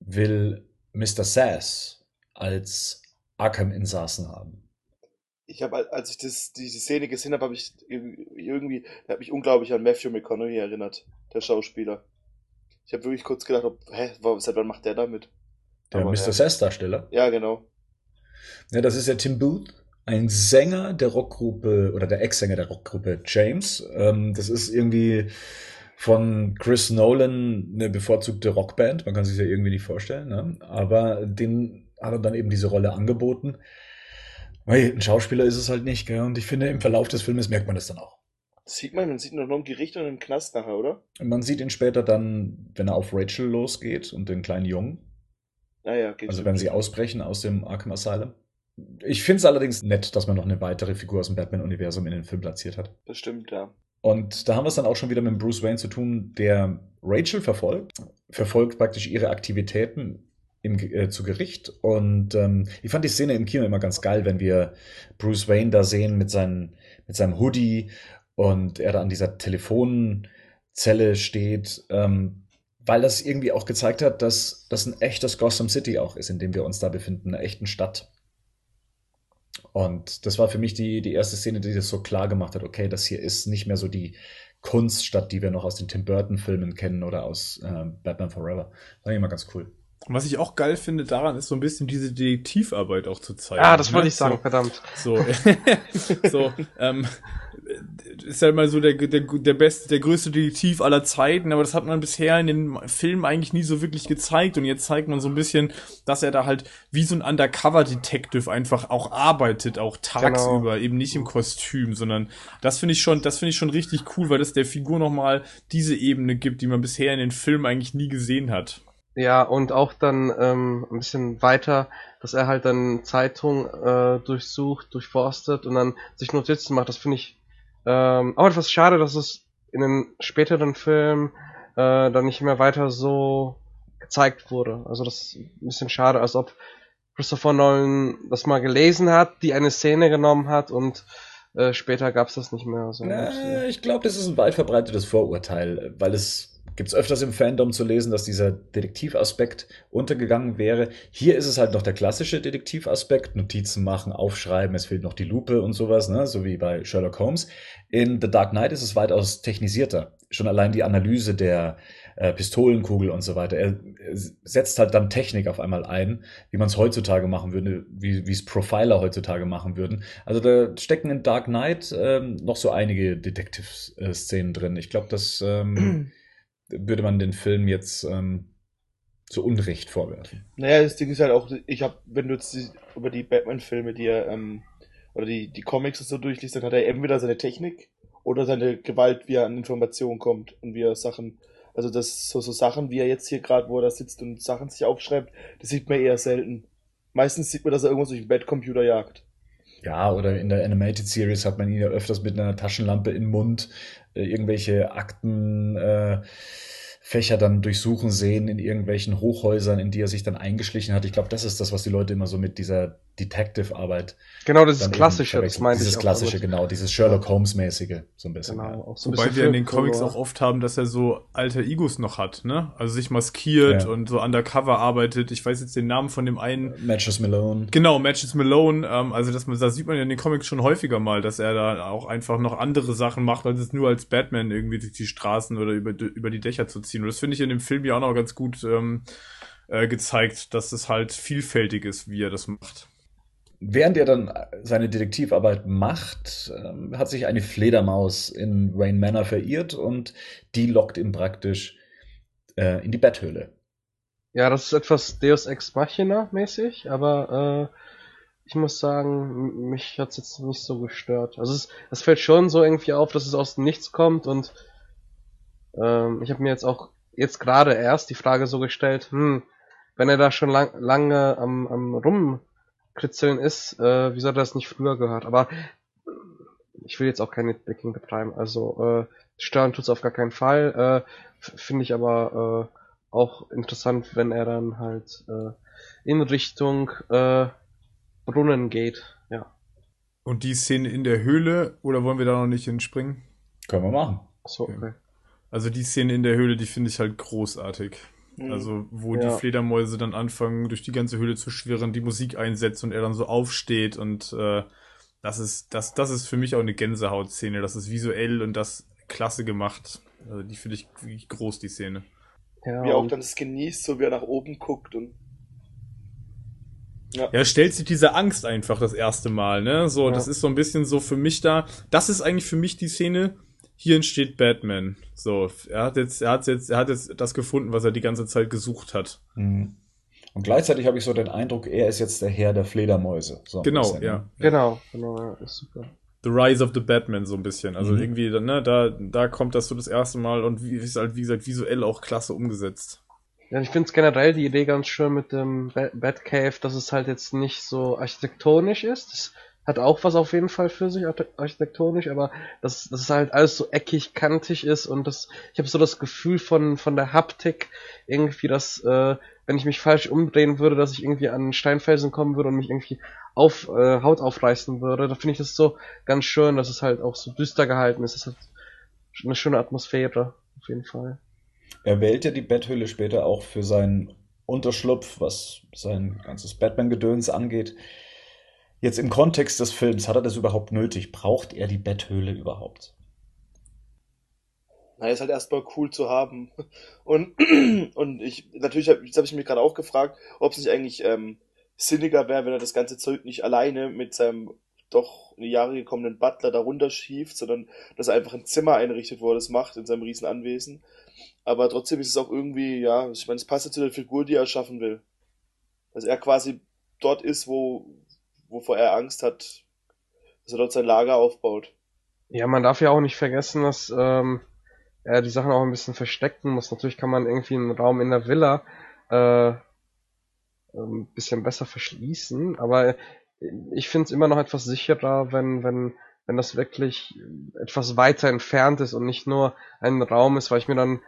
will Mr. Sass als Arkham-Insassen haben. Ich habe, als ich das, die, die Szene gesehen habe, habe ich irgendwie, der hat mich unglaublich an Matthew McConaughey erinnert, der Schauspieler. Ich habe wirklich kurz gedacht, ob, hä, seit wann macht der damit? Der Aber Mr. ja. Sass-Darsteller. Ja, genau. Ja, das ist ja Tim Booth, ein Sänger der Rockgruppe oder der Ex-Sänger der Rockgruppe James. Ähm, das ist irgendwie von Chris Nolan eine bevorzugte Rockband. Man kann sich ja irgendwie nicht vorstellen. Ne? Aber den hat er dann eben diese Rolle angeboten. Weil ein Schauspieler ist es halt nicht. Gell? Und ich finde, im Verlauf des Filmes merkt man das dann auch. Das sieht man, man sieht ihn nur im Gericht und im Knast nachher, oder? Und man sieht ihn später dann, wenn er auf Rachel losgeht und den kleinen Jungen. Naja, geht Also so. wenn sie ausbrechen aus dem Arkham Asylum. Ich finde es allerdings nett, dass man noch eine weitere Figur aus dem Batman-Universum in den Film platziert hat. Das stimmt, ja. Und da haben wir es dann auch schon wieder mit Bruce Wayne zu tun, der Rachel verfolgt, verfolgt praktisch ihre Aktivitäten im, äh, zu Gericht. Und ähm, ich fand die Szene im Kino immer ganz geil, wenn wir Bruce Wayne da sehen mit, seinen, mit seinem Hoodie und er da an dieser Telefonzelle steht, ähm, weil das irgendwie auch gezeigt hat, dass das ein echtes Gotham City auch ist, in dem wir uns da befinden, einer echten Stadt. Und das war für mich die, die erste Szene, die das so klar gemacht hat, okay, das hier ist nicht mehr so die Kunststadt, die wir noch aus den Tim Burton-Filmen kennen oder aus äh, Batman Forever. Fand ich immer ganz cool. Was ich auch geil finde daran, ist so ein bisschen diese Detektivarbeit auch zu zeigen. Ah, das wollte ne? ich sagen, verdammt. So, (laughs) so, ähm, ist ja mal so der, der, der beste, der größte Detektiv aller Zeiten, aber das hat man bisher in den Filmen eigentlich nie so wirklich gezeigt und jetzt zeigt man so ein bisschen, dass er da halt wie so ein Undercover-Detective einfach auch arbeitet, auch tagsüber, eben nicht im Kostüm, sondern das finde ich schon, das finde ich schon richtig cool, weil das der Figur nochmal diese Ebene gibt, die man bisher in den Filmen eigentlich nie gesehen hat. Ja, und auch dann ähm, ein bisschen weiter, dass er halt dann Zeitung äh, durchsucht, durchforstet und dann sich Notizen macht. Das finde ich ähm, auch etwas schade, dass es in den späteren Filmen äh, dann nicht mehr weiter so gezeigt wurde. Also das ist ein bisschen schade, als ob Christopher Nolan das mal gelesen hat, die eine Szene genommen hat und äh, später gab's das nicht mehr. So. Äh, ich glaube, das ist ein weit verbreitetes Vorurteil, weil es gibt es öfters im Fandom zu lesen, dass dieser Detektivaspekt untergegangen wäre. Hier ist es halt noch der klassische Detektivaspekt, Notizen machen, aufschreiben, es fehlt noch die Lupe und sowas, ne? so wie bei Sherlock Holmes. In The Dark Knight ist es weitaus technisierter. Schon allein die Analyse der äh, Pistolenkugel und so weiter. Er, er setzt halt dann Technik auf einmal ein, wie man es heutzutage machen würde, wie es Profiler heutzutage machen würden. Also da stecken in Dark Knight ähm, noch so einige Detective-Szenen drin. Ich glaube, das ähm, (clears throat) würde man den Film jetzt ähm, zu Unrecht vorwerfen. Naja, das Ding ist halt auch, ich habe, wenn du jetzt die, über die Batman-Filme, die er, ähm, oder die, die Comics so durchliest, dann hat er entweder seine Technik oder seine Gewalt, wie er an Informationen kommt und wie er Sachen, also das so, so Sachen, wie er jetzt hier gerade, wo er da sitzt und Sachen sich aufschreibt, das sieht man eher selten. Meistens sieht man, dass er irgendwas durch den Bettcomputer jagt. Ja, oder in der Animated Series hat man ihn ja öfters mit einer Taschenlampe im Mund äh, irgendwelche Akten äh, Fächer dann durchsuchen sehen in irgendwelchen Hochhäusern, in die er sich dann eingeschlichen hat. Ich glaube, das ist das, was die Leute immer so mit dieser Detective-Arbeit. Genau, das ist klassische, das meinte Dieses klassische, genau, dieses Sherlock Holmes-mäßige, so ein bisschen. Genau, ja. auch so Wobei wir in den Comics auch oft haben, dass er so alte Egos noch hat, ne? Also sich maskiert ja. und so undercover arbeitet. Ich weiß jetzt den Namen von dem einen. Matches Malone. Genau, Matches Malone. Ähm, also das, das sieht man ja in den Comics schon häufiger mal, dass er da auch einfach noch andere Sachen macht, als es nur als Batman irgendwie durch die Straßen oder über, über die Dächer zu ziehen. Und das finde ich in dem Film ja auch noch ganz gut ähm, äh, gezeigt, dass es halt vielfältig ist, wie er das macht. Während er dann seine Detektivarbeit macht, äh, hat sich eine Fledermaus in Wayne Manor verirrt und die lockt ihn praktisch äh, in die Betthöhle. Ja, das ist etwas Deus Ex Machina mäßig, aber äh, ich muss sagen, mich hat es jetzt nicht so gestört. Also es, es fällt schon so irgendwie auf, dass es aus dem Nichts kommt und ähm, ich habe mir jetzt auch jetzt gerade erst die Frage so gestellt, hm, wenn er da schon lang, lange am, am rumkritzeln ist, äh, wieso hat er das nicht früher gehört? Aber ich will jetzt auch kein Nitpicking betreiben, also äh, stören tut's auf gar keinen Fall. Äh, Finde ich aber äh, auch interessant, wenn er dann halt äh, in Richtung äh, Brunnen geht, ja. Und die Szene in der Höhle, oder wollen wir da noch nicht hinspringen? Können wir machen. So, okay. Also die Szene in der Höhle, die finde ich halt großartig. Mhm. Also, wo ja. die Fledermäuse dann anfangen, durch die ganze Höhle zu schwirren, die Musik einsetzt und er dann so aufsteht und äh, das ist, das, das ist für mich auch eine Gänsehautszene. Das ist visuell und das klasse gemacht. Also die finde ich wirklich groß, die Szene. Ja, wie er auch dann es genießt, so wie er nach oben guckt und ja. Er stellt sich diese Angst einfach das erste Mal, ne? So, ja. das ist so ein bisschen so für mich da. Das ist eigentlich für mich die Szene. Hier entsteht Batman. So, er hat jetzt, er hat jetzt, er hat jetzt das gefunden, was er die ganze Zeit gesucht hat. Mhm. Und gleichzeitig habe ich so den Eindruck, er ist jetzt der Herr der Fledermäuse. So genau, bisschen, ja. Ne? Genau, genau, ja, ist super. The Rise of the Batman so ein bisschen. Also mhm. irgendwie, ne, da, da kommt das so das erste Mal und wie ist halt, wie gesagt, visuell auch klasse umgesetzt. Ja, ich finde es generell die Idee ganz schön mit dem Batcave, dass es halt jetzt nicht so architektonisch ist. Das hat auch was auf jeden Fall für sich architektonisch, aber dass das halt alles so eckig, kantig ist und das, ich habe so das Gefühl von von der Haptik irgendwie, dass äh, wenn ich mich falsch umdrehen würde, dass ich irgendwie an Steinfelsen kommen würde und mich irgendwie auf äh, Haut aufreißen würde. Da finde ich das so ganz schön, dass es halt auch so düster gehalten ist. Es hat eine schöne Atmosphäre auf jeden Fall. Er wählt ja die Betthöhle später auch für seinen Unterschlupf, was sein ganzes Batman-Gedöns angeht. Jetzt im Kontext des Films, hat er das überhaupt nötig? Braucht er die Betthöhle überhaupt? Na, ist halt erstmal cool zu haben. (laughs) Und, (clears throat) und ich, natürlich, hab, jetzt habe ich mich gerade auch gefragt, ob es nicht eigentlich ähm, sinniger wäre, wenn er das ganze Zeug nicht alleine mit seinem doch in die Jahre gekommenen Butler darunter schieft, sondern dass er einfach ein Zimmer einrichtet, wo er das macht, in seinem riesen Anwesen. Aber trotzdem ist es auch irgendwie, ja, ich meine, es passt ja zu der Figur, die er schaffen will. Dass er quasi dort ist, wo, wovor er Angst hat, dass er dort sein Lager aufbaut. Ja, man darf ja auch nicht vergessen, dass ähm, er die Sachen auch ein bisschen verstecken muss. Natürlich kann man irgendwie einen Raum in der Villa äh, ein bisschen besser verschließen, aber ich finde es immer noch etwas sicherer, wenn, wenn, wenn das wirklich etwas weiter entfernt ist und nicht nur ein Raum ist, weil ich mir dann äh,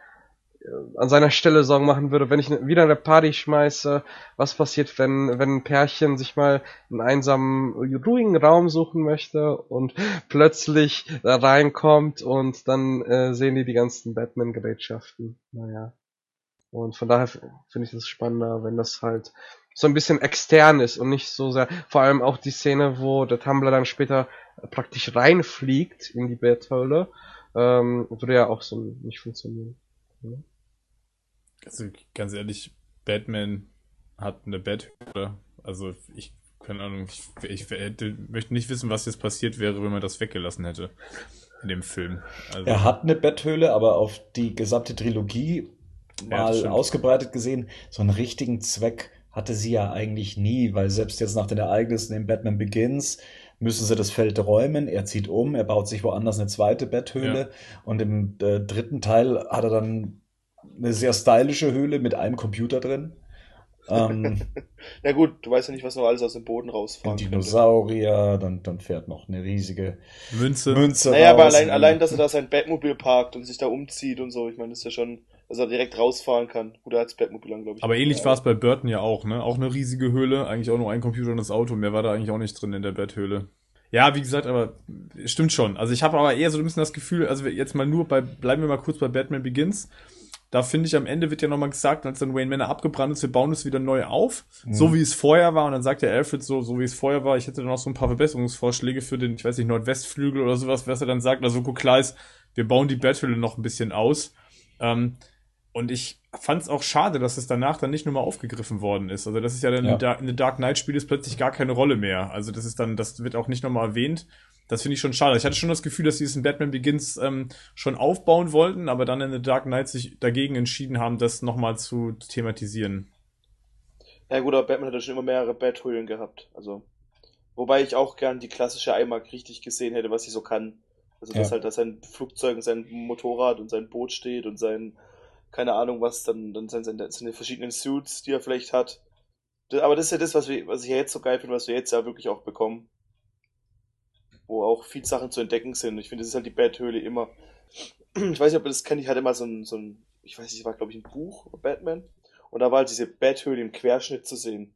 an seiner Stelle Sorgen machen würde, wenn ich wieder eine Party schmeiße, was passiert, wenn, wenn ein Pärchen sich mal einen einsamen, ruhigen Raum suchen möchte und plötzlich da reinkommt und dann äh, sehen die die ganzen Batman-Gerätschaften. Naja. Und von daher finde ich das spannender, wenn das halt so ein bisschen extern ist und nicht so sehr, vor allem auch die Szene, wo der Tumblr dann später praktisch reinfliegt in die Betthöhle, ähm, würde ja auch so nicht funktionieren. Ja. Also ganz ehrlich, Batman hat eine Betthöhle. Also ich, keine Ahnung, ich, ich hätte, möchte nicht wissen, was jetzt passiert wäre, wenn man das weggelassen hätte in dem Film. Also, er hat eine Betthöhle, aber auf die gesamte Trilogie mal ja, ausgebreitet gesehen, so einen richtigen Zweck hatte sie ja eigentlich nie, weil selbst jetzt nach den Ereignissen in Batman Begins müssen sie das Feld räumen, er zieht um, er baut sich woanders eine zweite Betthöhle ja. und im äh, dritten Teil hat er dann eine sehr stylische Höhle mit einem Computer drin. Ähm, (laughs) ja gut, du weißt ja nicht, was noch alles aus dem Boden rausfällt. Ein Dinosaurier, dann, dann fährt noch eine riesige Münze. Münze naja, aber allein, allein, dass er da sein Batmobil parkt und sich da umzieht und so, ich meine, das ist ja schon dass er direkt rausfahren kann. Gut, er hat das Batmobil an, glaube ich. Aber ähnlich war es bei Burton ja auch, ne? Auch eine riesige Höhle, eigentlich auch nur ein Computer und das Auto. Mehr war da eigentlich auch nicht drin in der Betthöhle. Ja, wie gesagt, aber stimmt schon. Also ich habe aber eher so ein bisschen das Gefühl, also jetzt mal nur bei, bleiben wir mal kurz bei Batman Begins. Da finde ich, am Ende wird ja nochmal gesagt, als dann Wayne Manor abgebrannt ist, wir bauen es wieder neu auf, mhm. so wie es vorher war. Und dann sagt der Alfred so, so wie es vorher war, ich hätte dann noch so ein paar Verbesserungsvorschläge für den, ich weiß nicht, Nordwestflügel oder sowas, was er dann sagt. Also klar ist, wir bauen die Betthöhle noch ein bisschen aus. Ähm, und ich fand es auch schade, dass es danach dann nicht nochmal aufgegriffen worden ist. Also das ist ja dann ja. in The Dark Knight Spiel ist plötzlich gar keine Rolle mehr. Also das ist dann, das wird auch nicht nochmal erwähnt. Das finde ich schon schade. Ich hatte schon das Gefühl, dass sie es in Batman Begins ähm, schon aufbauen wollten, aber dann in The Dark Knight sich dagegen entschieden haben, das nochmal zu thematisieren. Ja gut, aber Batman hat ja schon immer mehrere Bathöhlen gehabt. Also wobei ich auch gern die klassische iMac richtig gesehen hätte, was sie so kann. Also dass ja. halt, dass sein Flugzeug und sein Motorrad und sein Boot steht und sein keine Ahnung, was dann, dann sind seine, seine verschiedenen Suits, die er vielleicht hat. Aber das ist ja das, was, wir, was ich ja jetzt so geil finde, was wir jetzt ja wirklich auch bekommen. Wo auch viele Sachen zu entdecken sind. Ich finde, das ist halt die Bat-Höhle immer. Ich weiß nicht, ob ihr das kennt, ich hatte mal so ein, so ein ich weiß nicht, war glaube ich ein Buch, Batman. Und da war halt diese Bat-Höhle im Querschnitt zu sehen.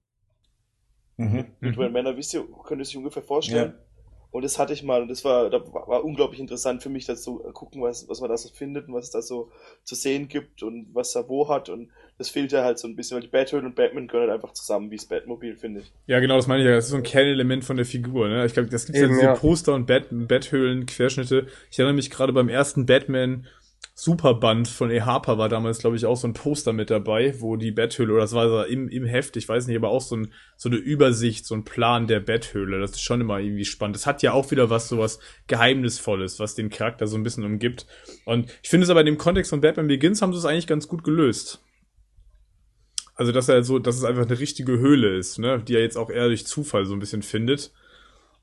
Mhm. Mit mhm. Männer, wisst ihr, könnt ihr sich ungefähr vorstellen? Ja. Und das hatte ich mal und das war, da war unglaublich interessant für mich, das zu gucken, was, was man da so findet und was es da so zu sehen gibt und was er wo hat. Und das fehlt ja halt so ein bisschen, weil die Batman und Batman gehören halt einfach zusammen, wie das Batmobil, finde ich. Ja, genau, das meine ich ja. Das ist so ein Kernelement von der Figur, ne? Ich glaube, das gibt ja diese Poster und Bat Bathöhlen, Querschnitte. Ich erinnere mich gerade beim ersten Batman Superband von E. Harper war damals, glaube ich, auch so ein Poster mit dabei, wo die Betthöhle, oder das war so im, im Heft, ich weiß nicht, aber auch so, ein, so eine Übersicht, so ein Plan der Betthöhle. Das ist schon immer irgendwie spannend. Das hat ja auch wieder was, so was Geheimnisvolles, was den Charakter so ein bisschen umgibt. Und ich finde es aber in dem Kontext von Batman Begins haben sie es eigentlich ganz gut gelöst. Also, dass er so, dass es einfach eine richtige Höhle ist, ne, die er jetzt auch eher durch Zufall so ein bisschen findet.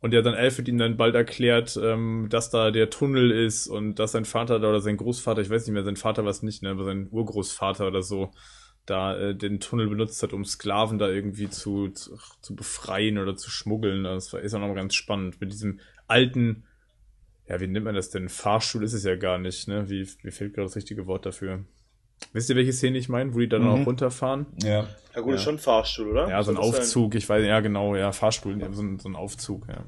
Und ja, dann Alfred ihm dann bald erklärt, ähm, dass da der Tunnel ist und dass sein Vater da oder sein Großvater, ich weiß nicht mehr, sein Vater war es nicht, ne, aber sein Urgroßvater oder so, da äh, den Tunnel benutzt hat, um Sklaven da irgendwie zu, zu, zu befreien oder zu schmuggeln. Das war, ist auch nochmal ganz spannend. Mit diesem alten, ja, wie nennt man das denn? Fahrstuhl ist es ja gar nicht, ne? Wie, mir fehlt gerade das richtige Wort dafür. Wisst ihr, welche Szene ich meine, wo die dann mhm. auch runterfahren? Ja. Ja gut, ja. ist schon ein Fahrstuhl, oder? Ja, so ein Aufzug, sein? ich weiß, ja genau, ja, Fahrstuhl, so ein, so ein Aufzug, ja.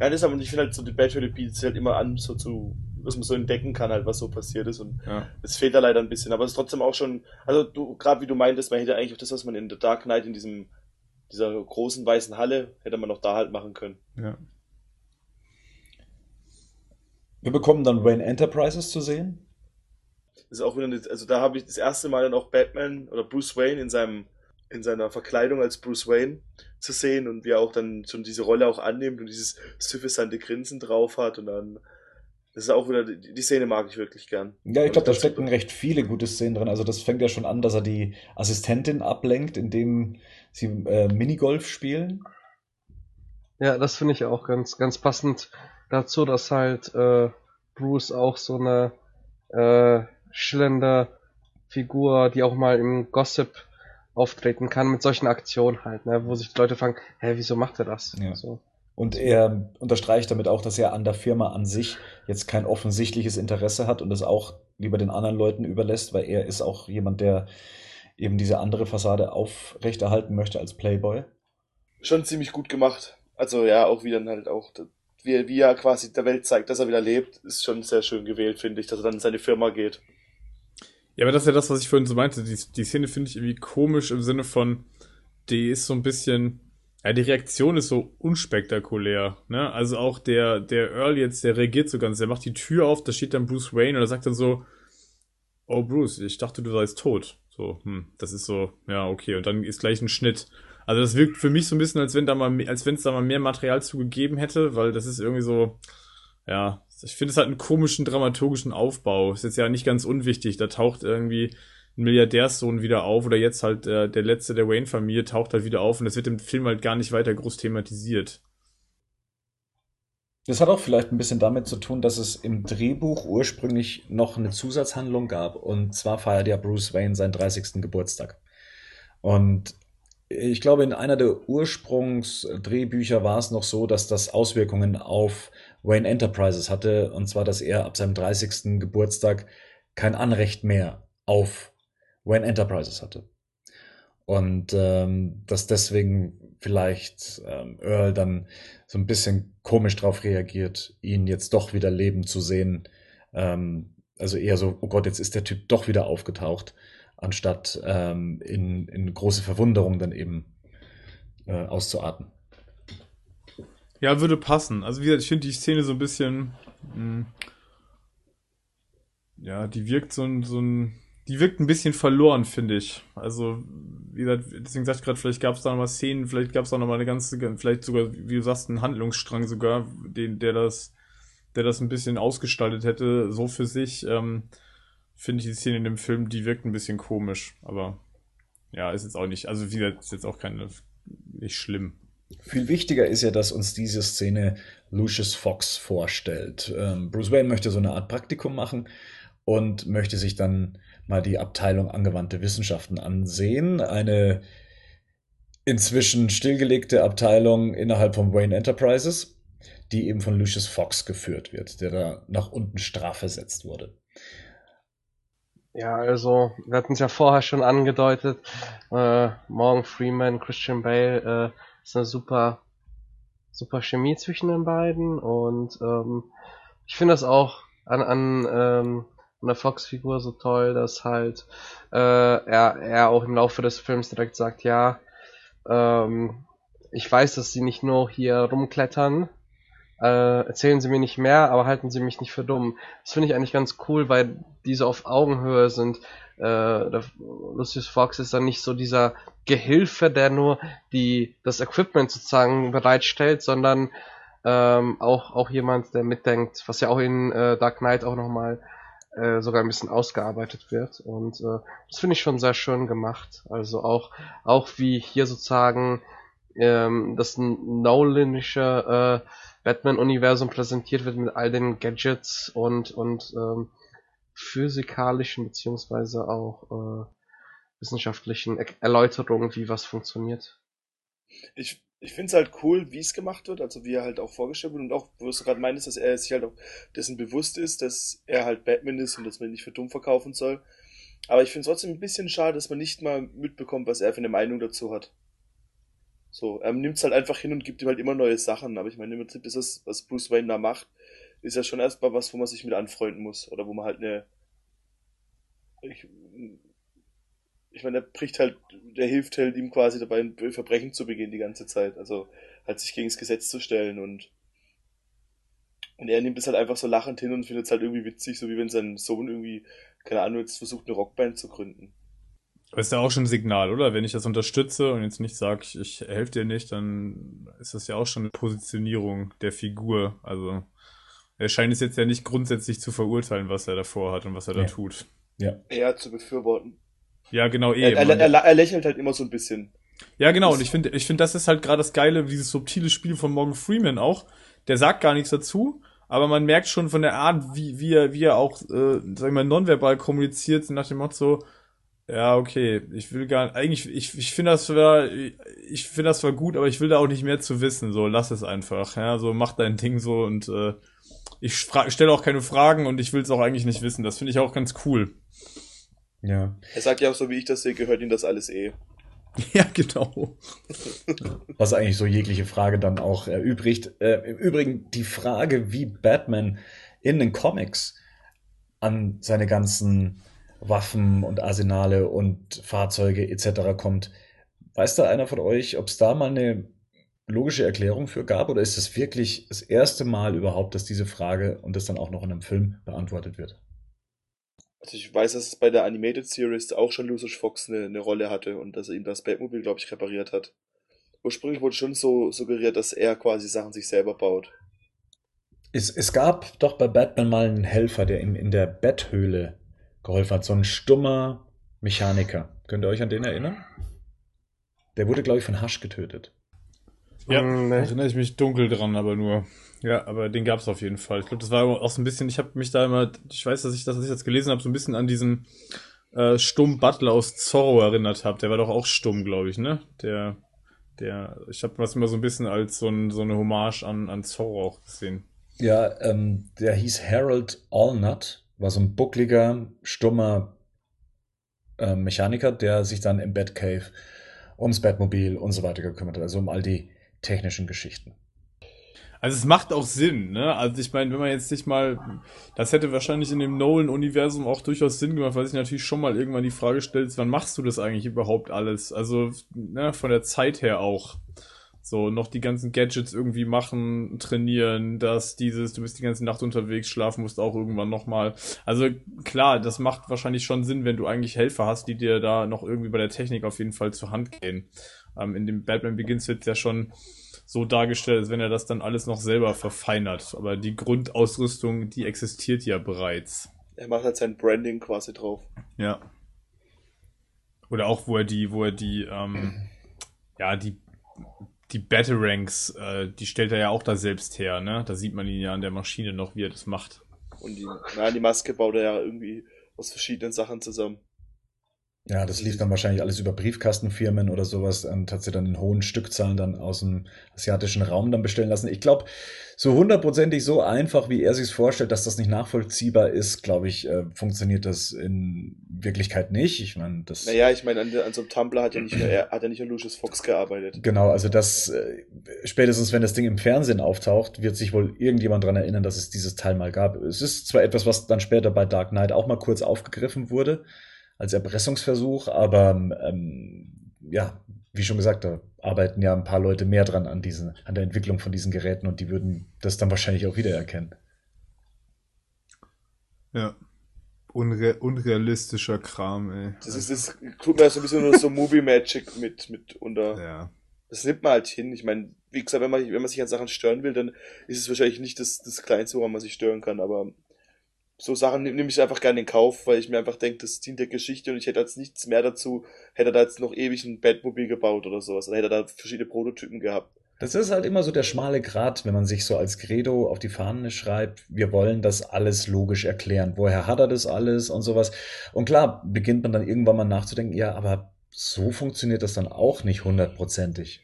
Ja, das ist aber, ich finde halt so, die Badge bietet halt immer an, so zu, dass man so entdecken kann, halt, was so passiert ist und ja. es fehlt da leider ein bisschen, aber es ist trotzdem auch schon, also du, gerade wie du meintest, man hätte eigentlich auch das, was man in The Dark Knight in diesem, dieser großen weißen Halle, hätte man noch da halt machen können. Ja. Wir bekommen dann Wayne Enterprises zu sehen. Das ist auch wieder, eine, also da habe ich das erste Mal dann auch Batman oder Bruce Wayne in seinem in seiner Verkleidung als Bruce Wayne zu sehen und wie er auch dann schon diese Rolle auch annimmt und dieses suffisante Grinsen drauf hat und dann das ist auch wieder, die Szene mag ich wirklich gern. Ja, ich glaube, da stecken recht viele gute Szenen drin. Also das fängt ja schon an, dass er die Assistentin ablenkt, indem sie äh, Minigolf spielen. Ja, das finde ich auch ganz, ganz passend dazu, dass halt äh, Bruce auch so eine äh, schillernde Figur, die auch mal im Gossip auftreten kann mit solchen Aktionen halt, ne, wo sich die Leute fragen, hä, wieso macht er das? Ja. So. Und er unterstreicht damit auch, dass er an der Firma an sich jetzt kein offensichtliches Interesse hat und es auch lieber den anderen Leuten überlässt, weil er ist auch jemand, der eben diese andere Fassade aufrechterhalten möchte als Playboy. Schon ziemlich gut gemacht. Also ja, auch wieder halt auch, wie, wie er quasi der Welt zeigt, dass er wieder lebt, ist schon sehr schön gewählt, finde ich, dass er dann in seine Firma geht. Ja, aber das ist ja das, was ich vorhin so meinte. Die, die Szene finde ich irgendwie komisch im Sinne von, die ist so ein bisschen, ja, die Reaktion ist so unspektakulär, ne? Also auch der, der Earl jetzt, der reagiert so ganz, der macht die Tür auf, da steht dann Bruce Wayne und er sagt dann so, oh Bruce, ich dachte, du seist tot. So, hm, das ist so, ja, okay. Und dann ist gleich ein Schnitt. Also das wirkt für mich so ein bisschen, als wenn da mal, als wenn es da mal mehr Material zugegeben hätte, weil das ist irgendwie so, ja, ich finde es halt einen komischen dramaturgischen Aufbau. Ist jetzt ja nicht ganz unwichtig. Da taucht irgendwie ein Milliardärssohn wieder auf oder jetzt halt äh, der letzte der Wayne-Familie taucht halt wieder auf und das wird im Film halt gar nicht weiter groß thematisiert. Das hat auch vielleicht ein bisschen damit zu tun, dass es im Drehbuch ursprünglich noch eine Zusatzhandlung gab. Und zwar feiert ja Bruce Wayne seinen 30. Geburtstag. Und ich glaube, in einer der Ursprungsdrehbücher war es noch so, dass das Auswirkungen auf Wayne Enterprises hatte. Und zwar, dass er ab seinem 30. Geburtstag kein Anrecht mehr auf Wayne Enterprises hatte. Und ähm, dass deswegen vielleicht ähm, Earl dann so ein bisschen komisch drauf reagiert, ihn jetzt doch wieder leben zu sehen. Ähm, also eher so, oh Gott, jetzt ist der Typ doch wieder aufgetaucht, anstatt ähm, in, in große Verwunderung dann eben äh, auszuarten. Ja, würde passen. Also wie gesagt, ich finde die Szene so ein bisschen, mh, hm, ja, die wirkt so ein, so ein, die wirkt ein bisschen verloren, finde ich. Also, wie gesagt, deswegen sagte ich gerade, vielleicht gab es da noch mal Szenen, vielleicht gab es da noch mal eine ganze, vielleicht sogar, wie du sagst, einen Handlungsstrang sogar, den, der das, der das ein bisschen ausgestaltet hätte, so für sich, ähm, finde ich die Szene in dem Film, die wirkt ein bisschen komisch, aber ja, ist jetzt auch nicht, also wie gesagt, ist jetzt auch keine, nicht schlimm. Viel wichtiger ist ja, dass uns diese Szene Lucius Fox vorstellt. Ähm, Bruce Wayne möchte so eine Art Praktikum machen und möchte sich dann mal die Abteilung angewandte Wissenschaften ansehen. Eine inzwischen stillgelegte Abteilung innerhalb von Wayne Enterprises, die eben von Lucius Fox geführt wird, der da nach unten strafversetzt wurde. Ja, also, wir hatten es ja vorher schon angedeutet, äh, Morgan Freeman, Christian Bale, äh, ist eine super, super Chemie zwischen den beiden und ähm, ich finde das auch an, an, ähm, an der Fox-Figur so toll, dass halt äh, er, er auch im Laufe des Films direkt sagt, ja, ähm, ich weiß, dass sie nicht nur hier rumklettern, äh, erzählen Sie mir nicht mehr, aber halten Sie mich nicht für dumm. Das finde ich eigentlich ganz cool, weil diese auf Augenhöhe sind. Äh, Lucius Fox ist dann nicht so dieser Gehilfe, der nur die das Equipment sozusagen bereitstellt, sondern ähm, auch auch jemand, der mitdenkt, was ja auch in äh, Dark Knight auch nochmal äh, sogar ein bisschen ausgearbeitet wird. Und äh, das finde ich schon sehr schön gemacht. Also auch auch wie hier sozusagen ähm, das Nolanische äh, Batman-Universum präsentiert wird mit all den Gadgets und, und ähm, physikalischen beziehungsweise auch äh, wissenschaftlichen er Erläuterungen, wie was funktioniert. Ich, ich finde es halt cool, wie es gemacht wird, also wie er halt auch vorgestellt wird und auch, wo du gerade meinst, dass er sich halt auch dessen bewusst ist, dass er halt Batman ist und dass man ihn nicht für dumm verkaufen soll. Aber ich finde es trotzdem ein bisschen schade, dass man nicht mal mitbekommt, was er für eine Meinung dazu hat. So, er nimmt es halt einfach hin und gibt ihm halt immer neue Sachen. Aber ich meine, im Prinzip ist das, was Bruce Wayne da macht, ist ja schon erstmal was, wo man sich mit anfreunden muss. Oder wo man halt eine. Ich, ich meine, der bricht halt, der hilft halt ihm quasi dabei, ein Verbrechen zu begehen die ganze Zeit. Also halt sich gegen das Gesetz zu stellen und. Und er nimmt es halt einfach so lachend hin und findet es halt irgendwie witzig, so wie wenn sein Sohn irgendwie, keine Ahnung, jetzt versucht, eine Rockband zu gründen. Das ist ja auch schon ein Signal, oder? Wenn ich das unterstütze und jetzt nicht sage, ich, ich helfe dir nicht, dann ist das ja auch schon eine Positionierung der Figur. Also er scheint es jetzt ja nicht grundsätzlich zu verurteilen, was er davor hat und was er ja. da tut. Ja. Eher zu befürworten. Ja, genau, eh. Er, er, er, er, lächelt halt immer so ein bisschen. Ja, genau, und ich finde, ich finde, das ist halt gerade das Geile, dieses subtile Spiel von Morgan Freeman auch. Der sagt gar nichts dazu, aber man merkt schon von der Art, wie, wie er, wie er auch, äh, sag ich mal, nonverbal kommuniziert, nach dem Motto, ja, okay. Ich will gar eigentlich, ich, ich finde das zwar, ich finde das zwar gut, aber ich will da auch nicht mehr zu wissen. So, lass es einfach. Ja, so mach dein Ding so und äh, ich stelle auch keine Fragen und ich will es auch eigentlich nicht wissen. Das finde ich auch ganz cool. Ja. Er sagt ja auch so, wie ich das sehe, gehört ihm das alles eh. (laughs) Ja, genau. Was eigentlich so jegliche Frage dann auch erübrigt. Äh, Im Übrigen die Frage, wie Batman in den Comics an seine ganzen Waffen und Arsenale und Fahrzeuge etc. kommt. Weiß da einer von euch, ob es da mal eine logische Erklärung für gab oder ist es wirklich das erste Mal überhaupt, dass diese Frage und das dann auch noch in einem Film beantwortet wird? Also ich weiß, dass es bei der Animated Series auch schon Lucius Fox eine, eine Rolle hatte und dass er ihm das Batmobile, glaube ich, repariert hat. Ursprünglich wurde schon so suggeriert, dass er quasi Sachen sich selber baut. Es, es gab doch bei Batman mal einen Helfer, der ihm in der Betthöhle geholfen hat. So ein stummer Mechaniker. Könnt ihr euch an den erinnern? Der wurde, glaube ich, von Hasch getötet. Ja, ähm, erinnere ich mich dunkel dran, aber nur. Ja, aber den gab es auf jeden Fall. Ich glaube, das war auch so ein bisschen, ich habe mich da immer, ich weiß, dass ich das, was ich jetzt gelesen habe, so ein bisschen an diesen äh, Stumm Butler aus Zorro erinnert habe. Der war doch auch stumm, glaube ich, ne? Der, der, ich habe das immer so ein bisschen als so, ein, so eine Hommage an, an Zorro auch gesehen. Ja, ähm, der hieß Harold Allnut war so ein buckliger, stummer äh, Mechaniker, der sich dann im Batcave ums Batmobil und so weiter gekümmert hat, also um all die technischen Geschichten. Also es macht auch Sinn, ne? Also ich meine, wenn man jetzt sich mal, das hätte wahrscheinlich in dem Nolan-Universum auch durchaus Sinn gemacht, weil sich natürlich schon mal irgendwann die Frage stellt, wann machst du das eigentlich überhaupt alles? Also ne, von der Zeit her auch. So, noch die ganzen Gadgets irgendwie machen, trainieren, das, dieses, du bist die ganze Nacht unterwegs, schlafen musst auch irgendwann nochmal. Also klar, das macht wahrscheinlich schon Sinn, wenn du eigentlich Helfer hast, die dir da noch irgendwie bei der Technik auf jeden Fall zur Hand gehen. Ähm, in dem Batman Begins wird ja schon so dargestellt, als wenn er das dann alles noch selber verfeinert. Aber die Grundausrüstung, die existiert ja bereits. Er macht halt sein Branding quasi drauf. Ja. Oder auch, wo er die, wo er die, ähm, (clears throat) ja, die die Batarangs, äh, die stellt er ja auch da selbst her, ne? Da sieht man ihn ja an der Maschine noch, wie er das macht. Und die, na, die Maske baut er ja irgendwie aus verschiedenen Sachen zusammen. Ja, das lief dann wahrscheinlich alles über Briefkastenfirmen oder sowas und hat sie dann in hohen Stückzahlen dann aus dem asiatischen Raum dann bestellen lassen. Ich glaube, so hundertprozentig so einfach, wie er sich vorstellt, dass das nicht nachvollziehbar ist, glaube ich, äh, funktioniert das in Wirklichkeit nicht. Ich meine, das. Naja, ich meine, an, an, so einem Tumblr hat ja nicht nur, er hat ja nicht nur Lucius Fox gearbeitet. Genau, also das, äh, spätestens wenn das Ding im Fernsehen auftaucht, wird sich wohl irgendjemand dran erinnern, dass es dieses Teil mal gab. Es ist zwar etwas, was dann später bei Dark Knight auch mal kurz aufgegriffen wurde, als Erpressungsversuch, aber ähm, ja, wie schon gesagt, da arbeiten ja ein paar Leute mehr dran an diesen, an der Entwicklung von diesen Geräten und die würden das dann wahrscheinlich auch wiedererkennen. Ja. Unre unrealistischer Kram, ey. Das ist, das tut mir so ein bisschen nur so Movie Magic mit, mit unter. Ja. Das nimmt man halt hin. Ich meine, wie gesagt, wenn man, wenn man sich an Sachen stören will, dann ist es wahrscheinlich nicht das, das Kleinste, woran man sich stören kann, aber so Sachen nehme ich einfach gerne in Kauf, weil ich mir einfach denke, das dient der Geschichte und ich hätte jetzt nichts mehr dazu, hätte da jetzt noch ewig ein Batmobil gebaut oder sowas, oder hätte da verschiedene Prototypen gehabt. Das ist halt immer so der schmale Grat, wenn man sich so als Credo auf die Fahnen schreibt, wir wollen das alles logisch erklären. Woher hat er das alles und sowas? Und klar, beginnt man dann irgendwann mal nachzudenken, ja, aber so funktioniert das dann auch nicht hundertprozentig.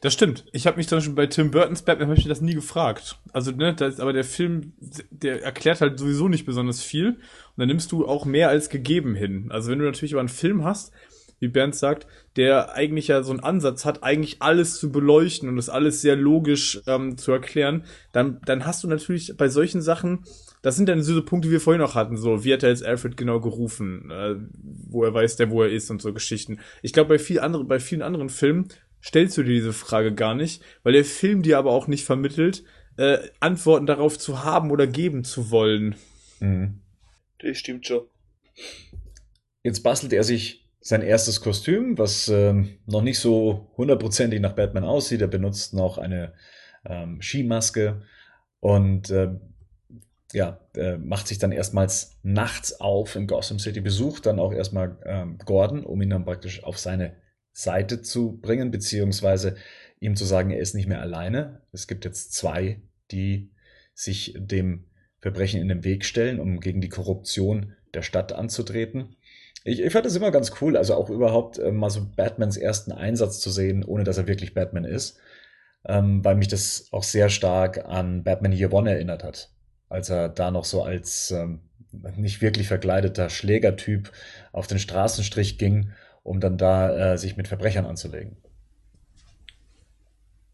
Das stimmt. Ich habe mich zum Beispiel bei Tim Burtons Batman habe ich das nie gefragt. Also, ne, das, aber der Film, der erklärt halt sowieso nicht besonders viel. Und dann nimmst du auch mehr als gegeben hin. Also, wenn du natürlich aber einen Film hast, wie Bernd sagt, der eigentlich ja so einen Ansatz hat, eigentlich alles zu beleuchten und das alles sehr logisch ähm, zu erklären, dann, dann hast du natürlich bei solchen Sachen, das sind dann so Punkte, die wir vorhin noch hatten, so, wie hat er jetzt Alfred genau gerufen, äh, wo er weiß, der wo er ist und so Geschichten. Ich glaube, bei, viel andere, bei vielen anderen Filmen stellst du dir diese Frage gar nicht, weil der Film dir aber auch nicht vermittelt, äh, Antworten darauf zu haben oder geben zu wollen. Mhm. Das stimmt schon. Jetzt bastelt er sich sein erstes Kostüm, was äh, noch nicht so hundertprozentig nach Batman aussieht. Er benutzt noch eine ähm, Skimaske und äh, ja, äh, macht sich dann erstmals nachts auf in Gotham City, besucht dann auch erstmal ähm, Gordon, um ihn dann praktisch auf seine Seite zu bringen, beziehungsweise ihm zu sagen, er ist nicht mehr alleine. Es gibt jetzt zwei, die sich dem Verbrechen in den Weg stellen, um gegen die Korruption der Stadt anzutreten. Ich, ich fand das immer ganz cool, also auch überhaupt äh, mal so Batmans ersten Einsatz zu sehen, ohne dass er wirklich Batman ist, ähm, weil mich das auch sehr stark an Batman Year One erinnert hat, als er da noch so als ähm, nicht wirklich verkleideter Schlägertyp auf den Straßenstrich ging um dann da äh, sich mit Verbrechern anzulegen.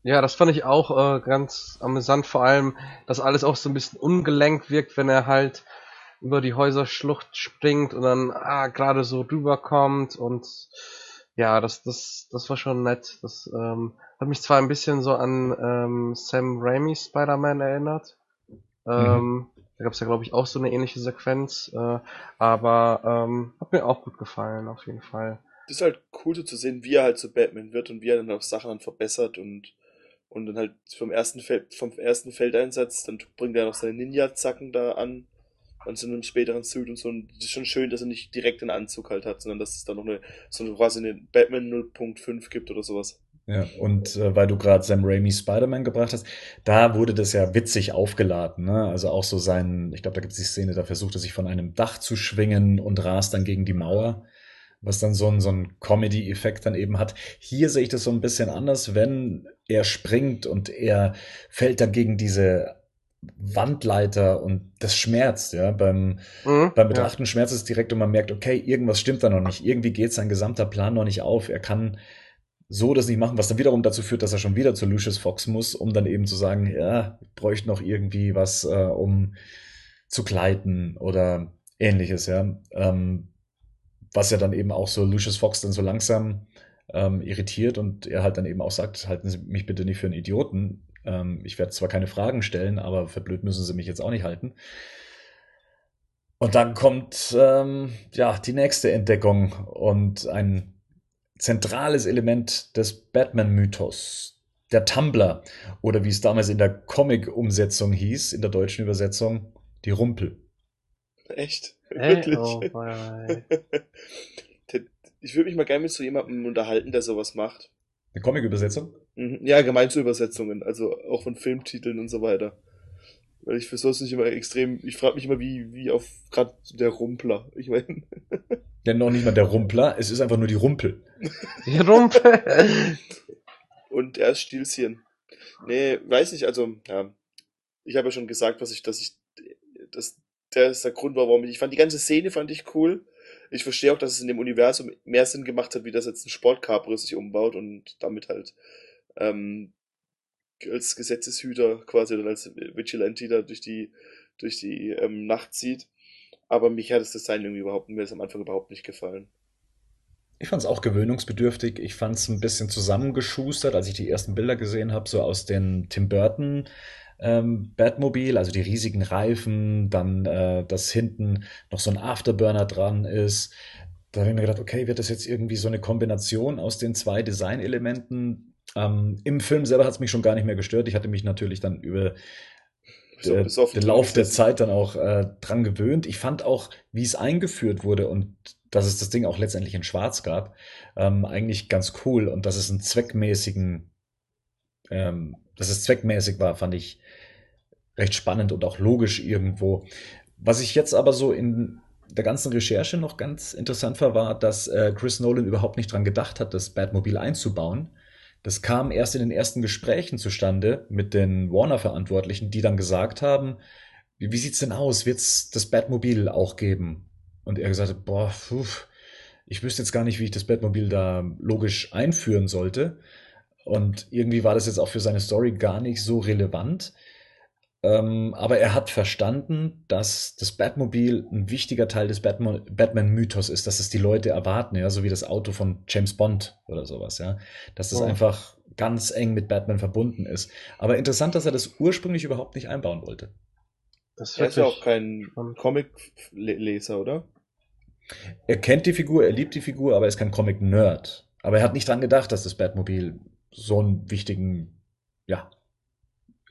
Ja, das fand ich auch äh, ganz amüsant, vor allem, dass alles auch so ein bisschen ungelenkt wirkt, wenn er halt über die Häuserschlucht springt und dann ah, gerade so rüberkommt und ja, das, das, das war schon nett. Das ähm, hat mich zwar ein bisschen so an ähm, Sam Raimi Spider-Man erinnert. Mhm. Ähm, da gab es ja, glaube ich, auch so eine ähnliche Sequenz, äh, aber ähm, hat mir auch gut gefallen, auf jeden Fall ist halt cool so zu sehen, wie er halt so Batman wird und wie er dann auch Sachen dann verbessert und, und dann halt vom ersten Feld, vom ersten Feldeinsatz, dann bringt er noch seine Ninja-Zacken da an und so einem späteren Suit und so. Und es ist schon schön, dass er nicht direkt einen Anzug halt hat, sondern dass es da noch eine, so eine quasi eine Batman 0.5 gibt oder sowas. Ja, und äh, weil du gerade Sam Raimi Spider-Man gebracht hast, da wurde das ja witzig aufgeladen. Ne? Also auch so sein, ich glaube, da gibt es die Szene, da versucht er sich von einem Dach zu schwingen und rast dann gegen die Mauer was dann so ein, so ein Comedy-Effekt dann eben hat. Hier sehe ich das so ein bisschen anders, wenn er springt und er fällt dann gegen diese Wandleiter und das schmerzt, ja. Beim, Mhm, beim Betrachten schmerzt es direkt und man merkt, okay, irgendwas stimmt da noch nicht. Irgendwie geht sein gesamter Plan noch nicht auf. Er kann so das nicht machen, was dann wiederum dazu führt, dass er schon wieder zu Lucius Fox muss, um dann eben zu sagen, ja, ich bräuchte noch irgendwie was, äh, um zu gleiten oder ähnliches, ja. Ähm, was ja dann eben auch so Lucius Fox dann so langsam ähm, irritiert und er halt dann eben auch sagt, halten Sie mich bitte nicht für einen Idioten. Ähm, ich werde zwar keine Fragen stellen, aber für blöd müssen Sie mich jetzt auch nicht halten. Und dann kommt ähm, ja die nächste Entdeckung und ein zentrales Element des Batman-Mythos, der Tumblr oder wie es damals in der Comic-Umsetzung hieß, in der deutschen Übersetzung, die Rumpel. Echt? (laughs) Hey, Wirklich? oh, boy. (laughs) Ich würde mich mal gerne mit so jemandem unterhalten, der sowas macht. Eine Comic-Übersetzung? Mhm. Ja, gemeint zu Übersetzungen, also auch von Filmtiteln und so weiter. Weil ich für sowas nicht immer extrem, ich frage mich immer, wie, wie auf gerade der Rumpler. Ich meine, (laughs) Ja, noch nicht mal der Rumpler, es ist einfach nur die Rumpel. Die Rumpe. und er ist Stilzchen. Nee, weiß nicht, also, ja. Ich habe ja schon gesagt, was ich, dass ich, das, der ist der Grund, war, warum ich, ich fand die ganze Szene fand ich cool. Ich verstehe auch, dass es in dem Universum mehr Sinn gemacht hat, wie das jetzt ein Sportcabrio sich umbaut und damit halt, ähm, als Gesetzeshüter quasi oder als Vigilante da durch die, durch die ähm, Nacht zieht. Aber mich hat das Design irgendwie überhaupt, mir ist am Anfang überhaupt nicht gefallen. Ich fand es auch gewöhnungsbedürftig. Ich fand es ein bisschen zusammengeschustert, als ich die ersten Bilder gesehen habe, so aus den Tim Burton ähm, Batmobil, also die riesigen Reifen, dann, äh, dass hinten noch so ein Afterburner dran ist. Da habe ich mir gedacht, okay, wird das jetzt irgendwie so eine Kombination aus den zwei Designelementen? Ähm, Im Film selber hat es mich schon gar nicht mehr gestört. Ich hatte mich natürlich dann über So der, besoffen den Lauf der. Zeit dann auch äh, dran gewöhnt. Ich fand auch, wie es eingeführt wurde und dass es das Ding auch letztendlich in Schwarz gab, ähm, eigentlich ganz cool und dass es einen zweckmäßigen, ähm, dass es zweckmäßig war, fand ich recht spannend und auch logisch irgendwo. Was ich jetzt aber so in der ganzen Recherche noch ganz interessant war, war, dass äh, Chris Nolan überhaupt nicht dran gedacht hat, das Batmobil einzubauen. Das kam erst in den ersten Gesprächen zustande mit den Warner-Verantwortlichen, die dann gesagt haben, wie, wie sieht's denn aus? Wird's das Batmobil auch geben? Und er gesagt hat, boah, puh, ich wüsste jetzt gar nicht, wie ich das Batmobil da logisch einführen sollte. Und irgendwie war das jetzt auch für seine Story gar nicht so relevant. Ähm, aber er hat verstanden, dass das Batmobil ein wichtiger Teil des Batman- Batman-Mythos ist, dass es die Leute erwarten, ja, so wie das Auto von James Bond oder sowas, ja. Dass das Oh. einfach ganz eng mit Batman verbunden ist. Aber interessant, dass er das ursprünglich überhaupt nicht einbauen wollte. Das Er ist ja auch kein. Comic-Leser, oder? Er kennt die Figur, er liebt die Figur, aber er ist kein Comic-Nerd. Aber er hat nicht dran gedacht, dass das Batmobil so einen wichtigen, ja,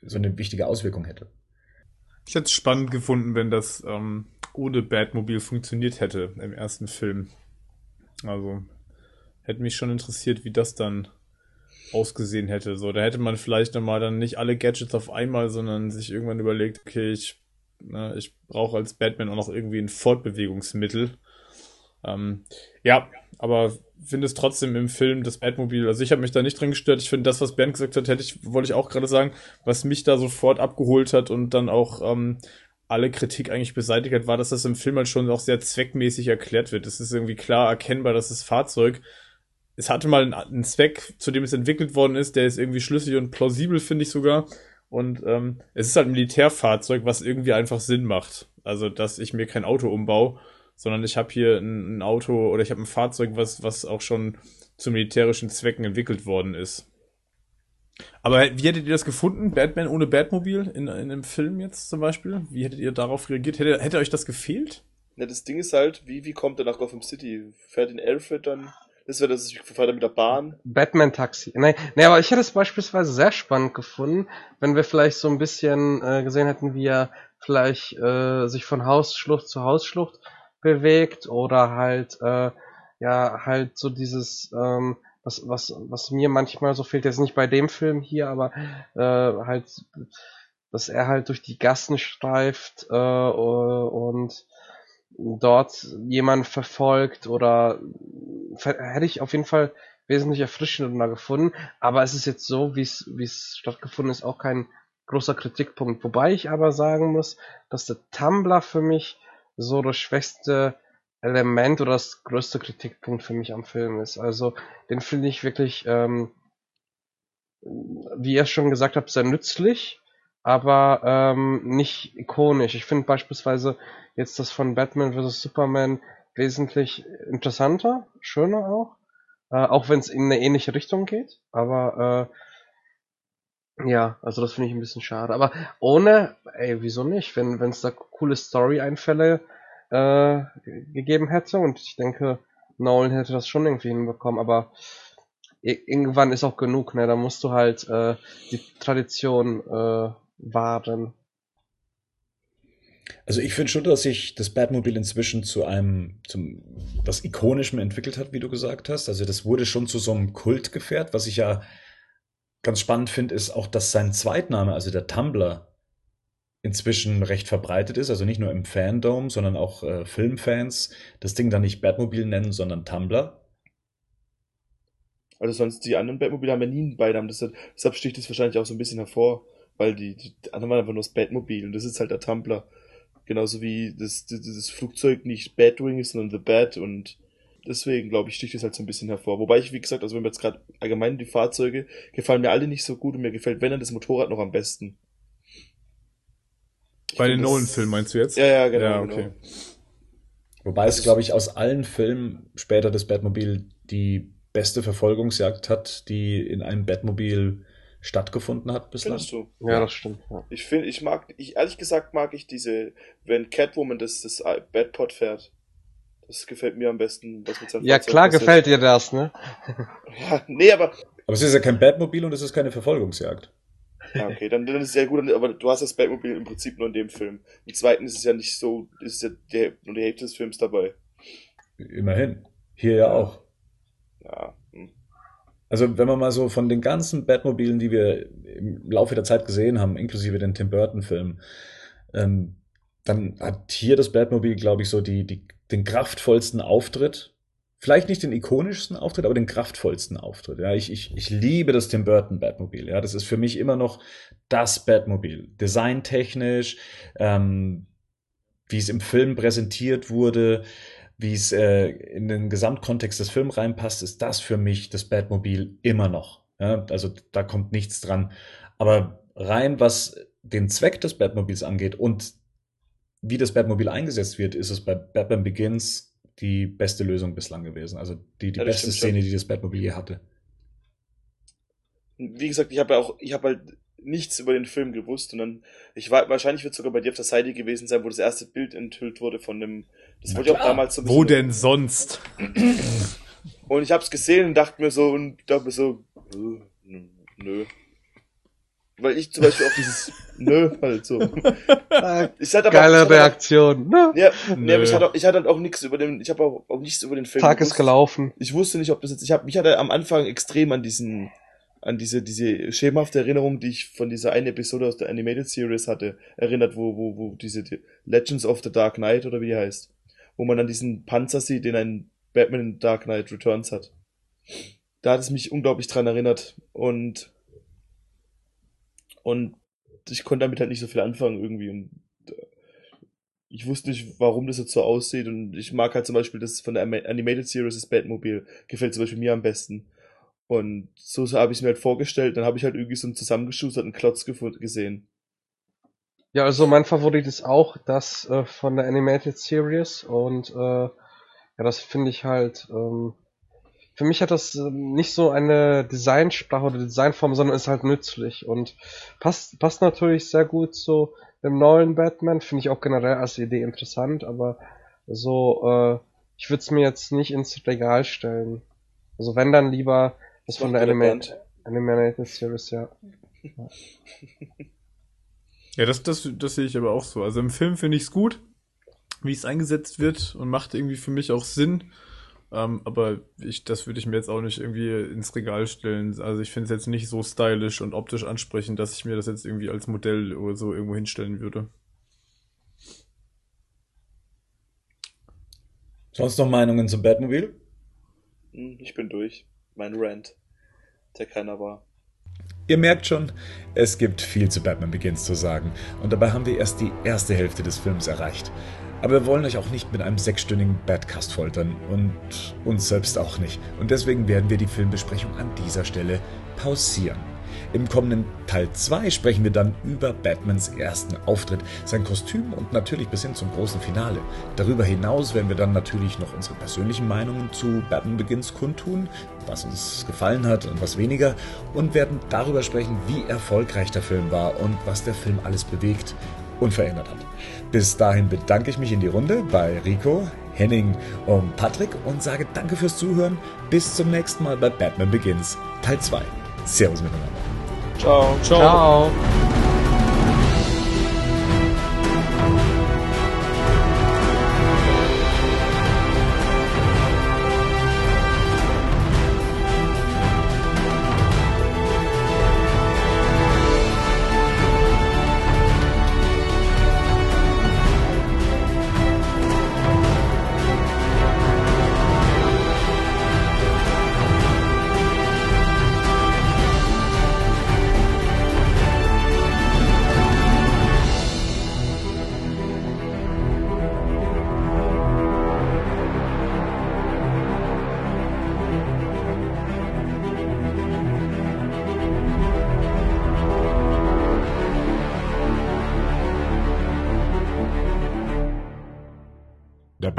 so eine wichtige Auswirkung hätte. Ich hätte es spannend gefunden, wenn das ähm, ohne Batmobil funktioniert hätte im ersten Film. Also hätte mich schon interessiert, wie das dann ausgesehen hätte. So, da hätte man vielleicht nochmal dann nicht alle Gadgets auf einmal, sondern sich irgendwann überlegt, okay, ich, ne, ich brauche als Batman auch noch irgendwie ein Fortbewegungsmittel. Ähm, ja, aber finde es trotzdem im Film das Batmobil, also ich habe mich da nicht dran gestört. Ich finde das, was Bernd gesagt hat, hätte ich, wollte ich auch gerade sagen, was mich da sofort abgeholt hat und dann auch ähm, alle Kritik eigentlich beseitigt hat, war, dass das im Film halt schon auch sehr zweckmäßig erklärt wird. Es ist irgendwie klar erkennbar, dass das Fahrzeug, es hatte mal einen, einen Zweck, zu dem es entwickelt worden ist, der ist irgendwie schlüssig und plausibel, finde ich sogar. Und ähm, es ist halt ein Militärfahrzeug, was irgendwie einfach Sinn macht. Also, dass ich mir kein Auto umbaue, sondern ich habe hier ein, ein Auto oder ich habe ein Fahrzeug, was, was auch schon zu militärischen Zwecken entwickelt worden ist. Aber wie hättet ihr das gefunden? Batman ohne Batmobil in, in einem Film jetzt zum Beispiel? Wie hättet ihr darauf reagiert? Hätte, hätte euch das gefehlt? Ja, das Ding ist halt, wie, wie kommt er nach Gotham City? Fährt in Alfred dann? Das wäre das, fährt er mit der Bahn? Batman-Taxi. Nee, nee, aber ich hätte es beispielsweise sehr spannend gefunden, wenn wir vielleicht so ein bisschen äh, gesehen hätten, wie er vielleicht äh, sich von Hausschlucht zu Hausschlucht bewegt oder halt, äh, ja, halt so dieses, ähm, was, was, was mir manchmal so fehlt, jetzt nicht bei dem Film hier, aber äh, halt, dass er halt durch die Gassen streift äh, und dort jemand verfolgt oder hätte ich auf jeden Fall wesentlich erfrischender gefunden. Aber es ist jetzt so, wie es wie es stattgefunden ist, auch kein großer Kritikpunkt. Wobei ich aber sagen muss, dass der Tumblr für mich so das schwächste Element oder das größte Kritikpunkt für mich am Film ist. Also den finde ich wirklich, ähm, wie ihr schon gesagt habt, sehr nützlich, aber ähm, nicht ikonisch. Ich finde beispielsweise jetzt das von Batman vs. Superman wesentlich interessanter, schöner auch, äh, auch wenn es in eine ähnliche Richtung geht, aber äh, ja, also das finde ich ein bisschen schade. Aber ohne, ey, wieso nicht? Wenn es da coole Story-Einfälle äh, gegeben hätte und ich denke, Nolan hätte das schon irgendwie hinbekommen, aber irgendwann ist auch genug, ne? Da musst du halt äh, die Tradition äh, wahren. Also ich finde schon, dass sich das Batmobil inzwischen zu einem, zum was Ikonischem entwickelt hat, wie du gesagt hast. Also das wurde schon zu so einem Kultgefährt. Was ich ja ganz spannend finde, ist auch, dass sein Zweitname, also der Tumblr, inzwischen recht verbreitet ist. Also nicht nur im Fandom, sondern auch äh, Filmfans das Ding dann nicht Batmobil nennen, sondern Tumblr. Also sonst die anderen Batmobile haben ja nie einen Beinamen. Deshalb, sticht es wahrscheinlich auch so ein bisschen hervor, weil die, die anderen waren einfach nur das Batmobil und das ist halt der Tumblr. Genauso wie das, das, das Flugzeug nicht Batwing ist, sondern The Bat und deswegen, glaube ich, sticht es halt so ein bisschen hervor. Wobei ich, wie gesagt, also wenn wir jetzt gerade allgemein die Fahrzeuge, gefallen mir alle nicht so gut und mir gefällt, wenn dann das Motorrad noch am besten. Bei den Nolan-Filmen meinst du jetzt? Ja, ja, genau. Ja, okay. Genau. Wobei es, glaube ich, aus allen Filmen später das Batmobil die beste Verfolgungsjagd hat, die in einem Batmobil stattgefunden hat bislang. Findest du? Ja, das stimmt. Ja. Ich finde, ich mag, ich ehrlich gesagt mag ich diese, wenn Catwoman das, das Batpod fährt. Das gefällt mir am besten, was mit seinem Ja, Fahrzeug klar passiert. gefällt dir das, ne? (laughs) ja, nee, aber. Aber es ist ja kein Batmobil und es ist keine Verfolgungsjagd. Ja, okay, dann, dann ist es sehr gut, aber du hast das Batmobil im Prinzip nur in dem Film. Im zweiten ist es ja nicht so, ist ja der, nur die Hälfte des Films dabei. Immerhin. Hier ja auch. Ja. Hm. Also, wenn man mal so von den ganzen Batmobilen, die wir im Laufe der Zeit gesehen haben, inklusive den Tim Burton-Filmen, ähm, dann hat hier das Batmobil, glaube ich, so die, die, den kraftvollsten Auftritt vielleicht nicht den ikonischsten Auftritt, aber den kraftvollsten Auftritt. Ja, ich, ich, ich liebe das Tim Burton Batmobil. Ja, das ist für mich immer noch das Batmobil. Designtechnisch, ähm, wie es im Film präsentiert wurde, wie es äh, in den Gesamtkontext des Films reinpasst, ist das für mich das Batmobil immer noch. Ja, also da kommt nichts dran. Aber rein was den Zweck des Batmobils angeht und wie das Batmobil eingesetzt wird, ist es bei Batman Begins die beste Lösung bislang gewesen. Also die, die ja, beste Szene, schon. die das Batmobile je hatte. Wie gesagt, ich habe ja auch, ich habe halt nichts über den Film gewusst und dann, ich war, wahrscheinlich wird sogar bei dir auf der Seite gewesen sein, wo das erste Bild enthüllt wurde von dem, das wurde ja auch damals so ein Wo denn sonst? Und ich habe es gesehen und dachte mir so, und dachte mir so, äh, nö. Weil ich zum Beispiel auch dieses (laughs) Nö halt so. ich hatte Geile aber, Reaktion. Nö. Ja, nee, aber ich hatte, ich hatte halt auch nichts über den, ich habe auch, auch nichts über den Film. Tag gewusst. ist gelaufen. Ich wusste nicht, ob das jetzt, ich habe mich hatte am Anfang extrem an diesen, an diese, diese schemenhafte Erinnerung, die ich von dieser einen Episode aus der Animated Series hatte, erinnert, wo, wo, wo diese die Legends of the Dark Knight oder wie die heißt. Wo man dann diesen Panzer sieht, den ein Batman in Dark Knight Returns hat. Da hat es mich unglaublich dran erinnert und und ich konnte damit halt nicht so viel anfangen irgendwie und äh, ich wusste nicht, warum das jetzt so aussieht und ich mag halt zum Beispiel das von der Animated Series, das Batmobile, gefällt zum Beispiel mir am besten. Und so, so habe ich es mir halt vorgestellt, dann habe ich halt irgendwie so einen zusammengeschusterten Klotz gesehen. Ja, also mein Favorit ist auch das äh, von der Animated Series und äh, ja, das finde ich halt ähm, für mich hat das ähm, nicht so eine Designsprache oder Designform, sondern ist halt nützlich und passt, passt natürlich sehr gut zu dem neuen Batman, finde ich auch generell als Idee interessant, aber so, äh, ich würde es mir jetzt nicht ins Regal stellen. Also wenn dann lieber das von der Animated, Animated Series, ja. (laughs) Ja, das, das, das sehe ich aber auch so. Also im Film finde ich es gut, wie es eingesetzt wird und macht irgendwie für mich auch Sinn. Ähm, aber ich, das würde ich mir jetzt auch nicht irgendwie ins Regal stellen. Also ich finde es jetzt nicht so stylisch und optisch ansprechend, dass ich mir das jetzt irgendwie als Modell oder so irgendwo hinstellen würde. Sonst noch Meinungen zum Batmobile? Hm, ich bin durch. Mein Rant, der keiner war. Ihr merkt schon, es gibt viel zu Batman Begins zu sagen und dabei haben wir erst die erste Hälfte des Films erreicht. Aber wir wollen euch auch nicht mit einem sechsstündigen Badcast foltern und uns selbst auch nicht. Und deswegen werden wir die Filmbesprechung an dieser Stelle pausieren. Im kommenden Teil 2 sprechen wir dann über Batmans ersten Auftritt, sein Kostüm und natürlich bis hin zum großen Finale. Darüber hinaus werden wir dann natürlich noch unsere persönlichen Meinungen zu Batman Begins kundtun, was uns gefallen hat und was weniger, und werden darüber sprechen, wie erfolgreich der Film war und was der Film alles bewegt und verändert hat. Bis dahin bedanke ich mich in die Runde bei Rico, Henning und Patrick und sage danke fürs Zuhören. Bis zum nächsten Mal bei Batman Begins Teil 2. Servus miteinander. Ciao. Ciao. Ciao.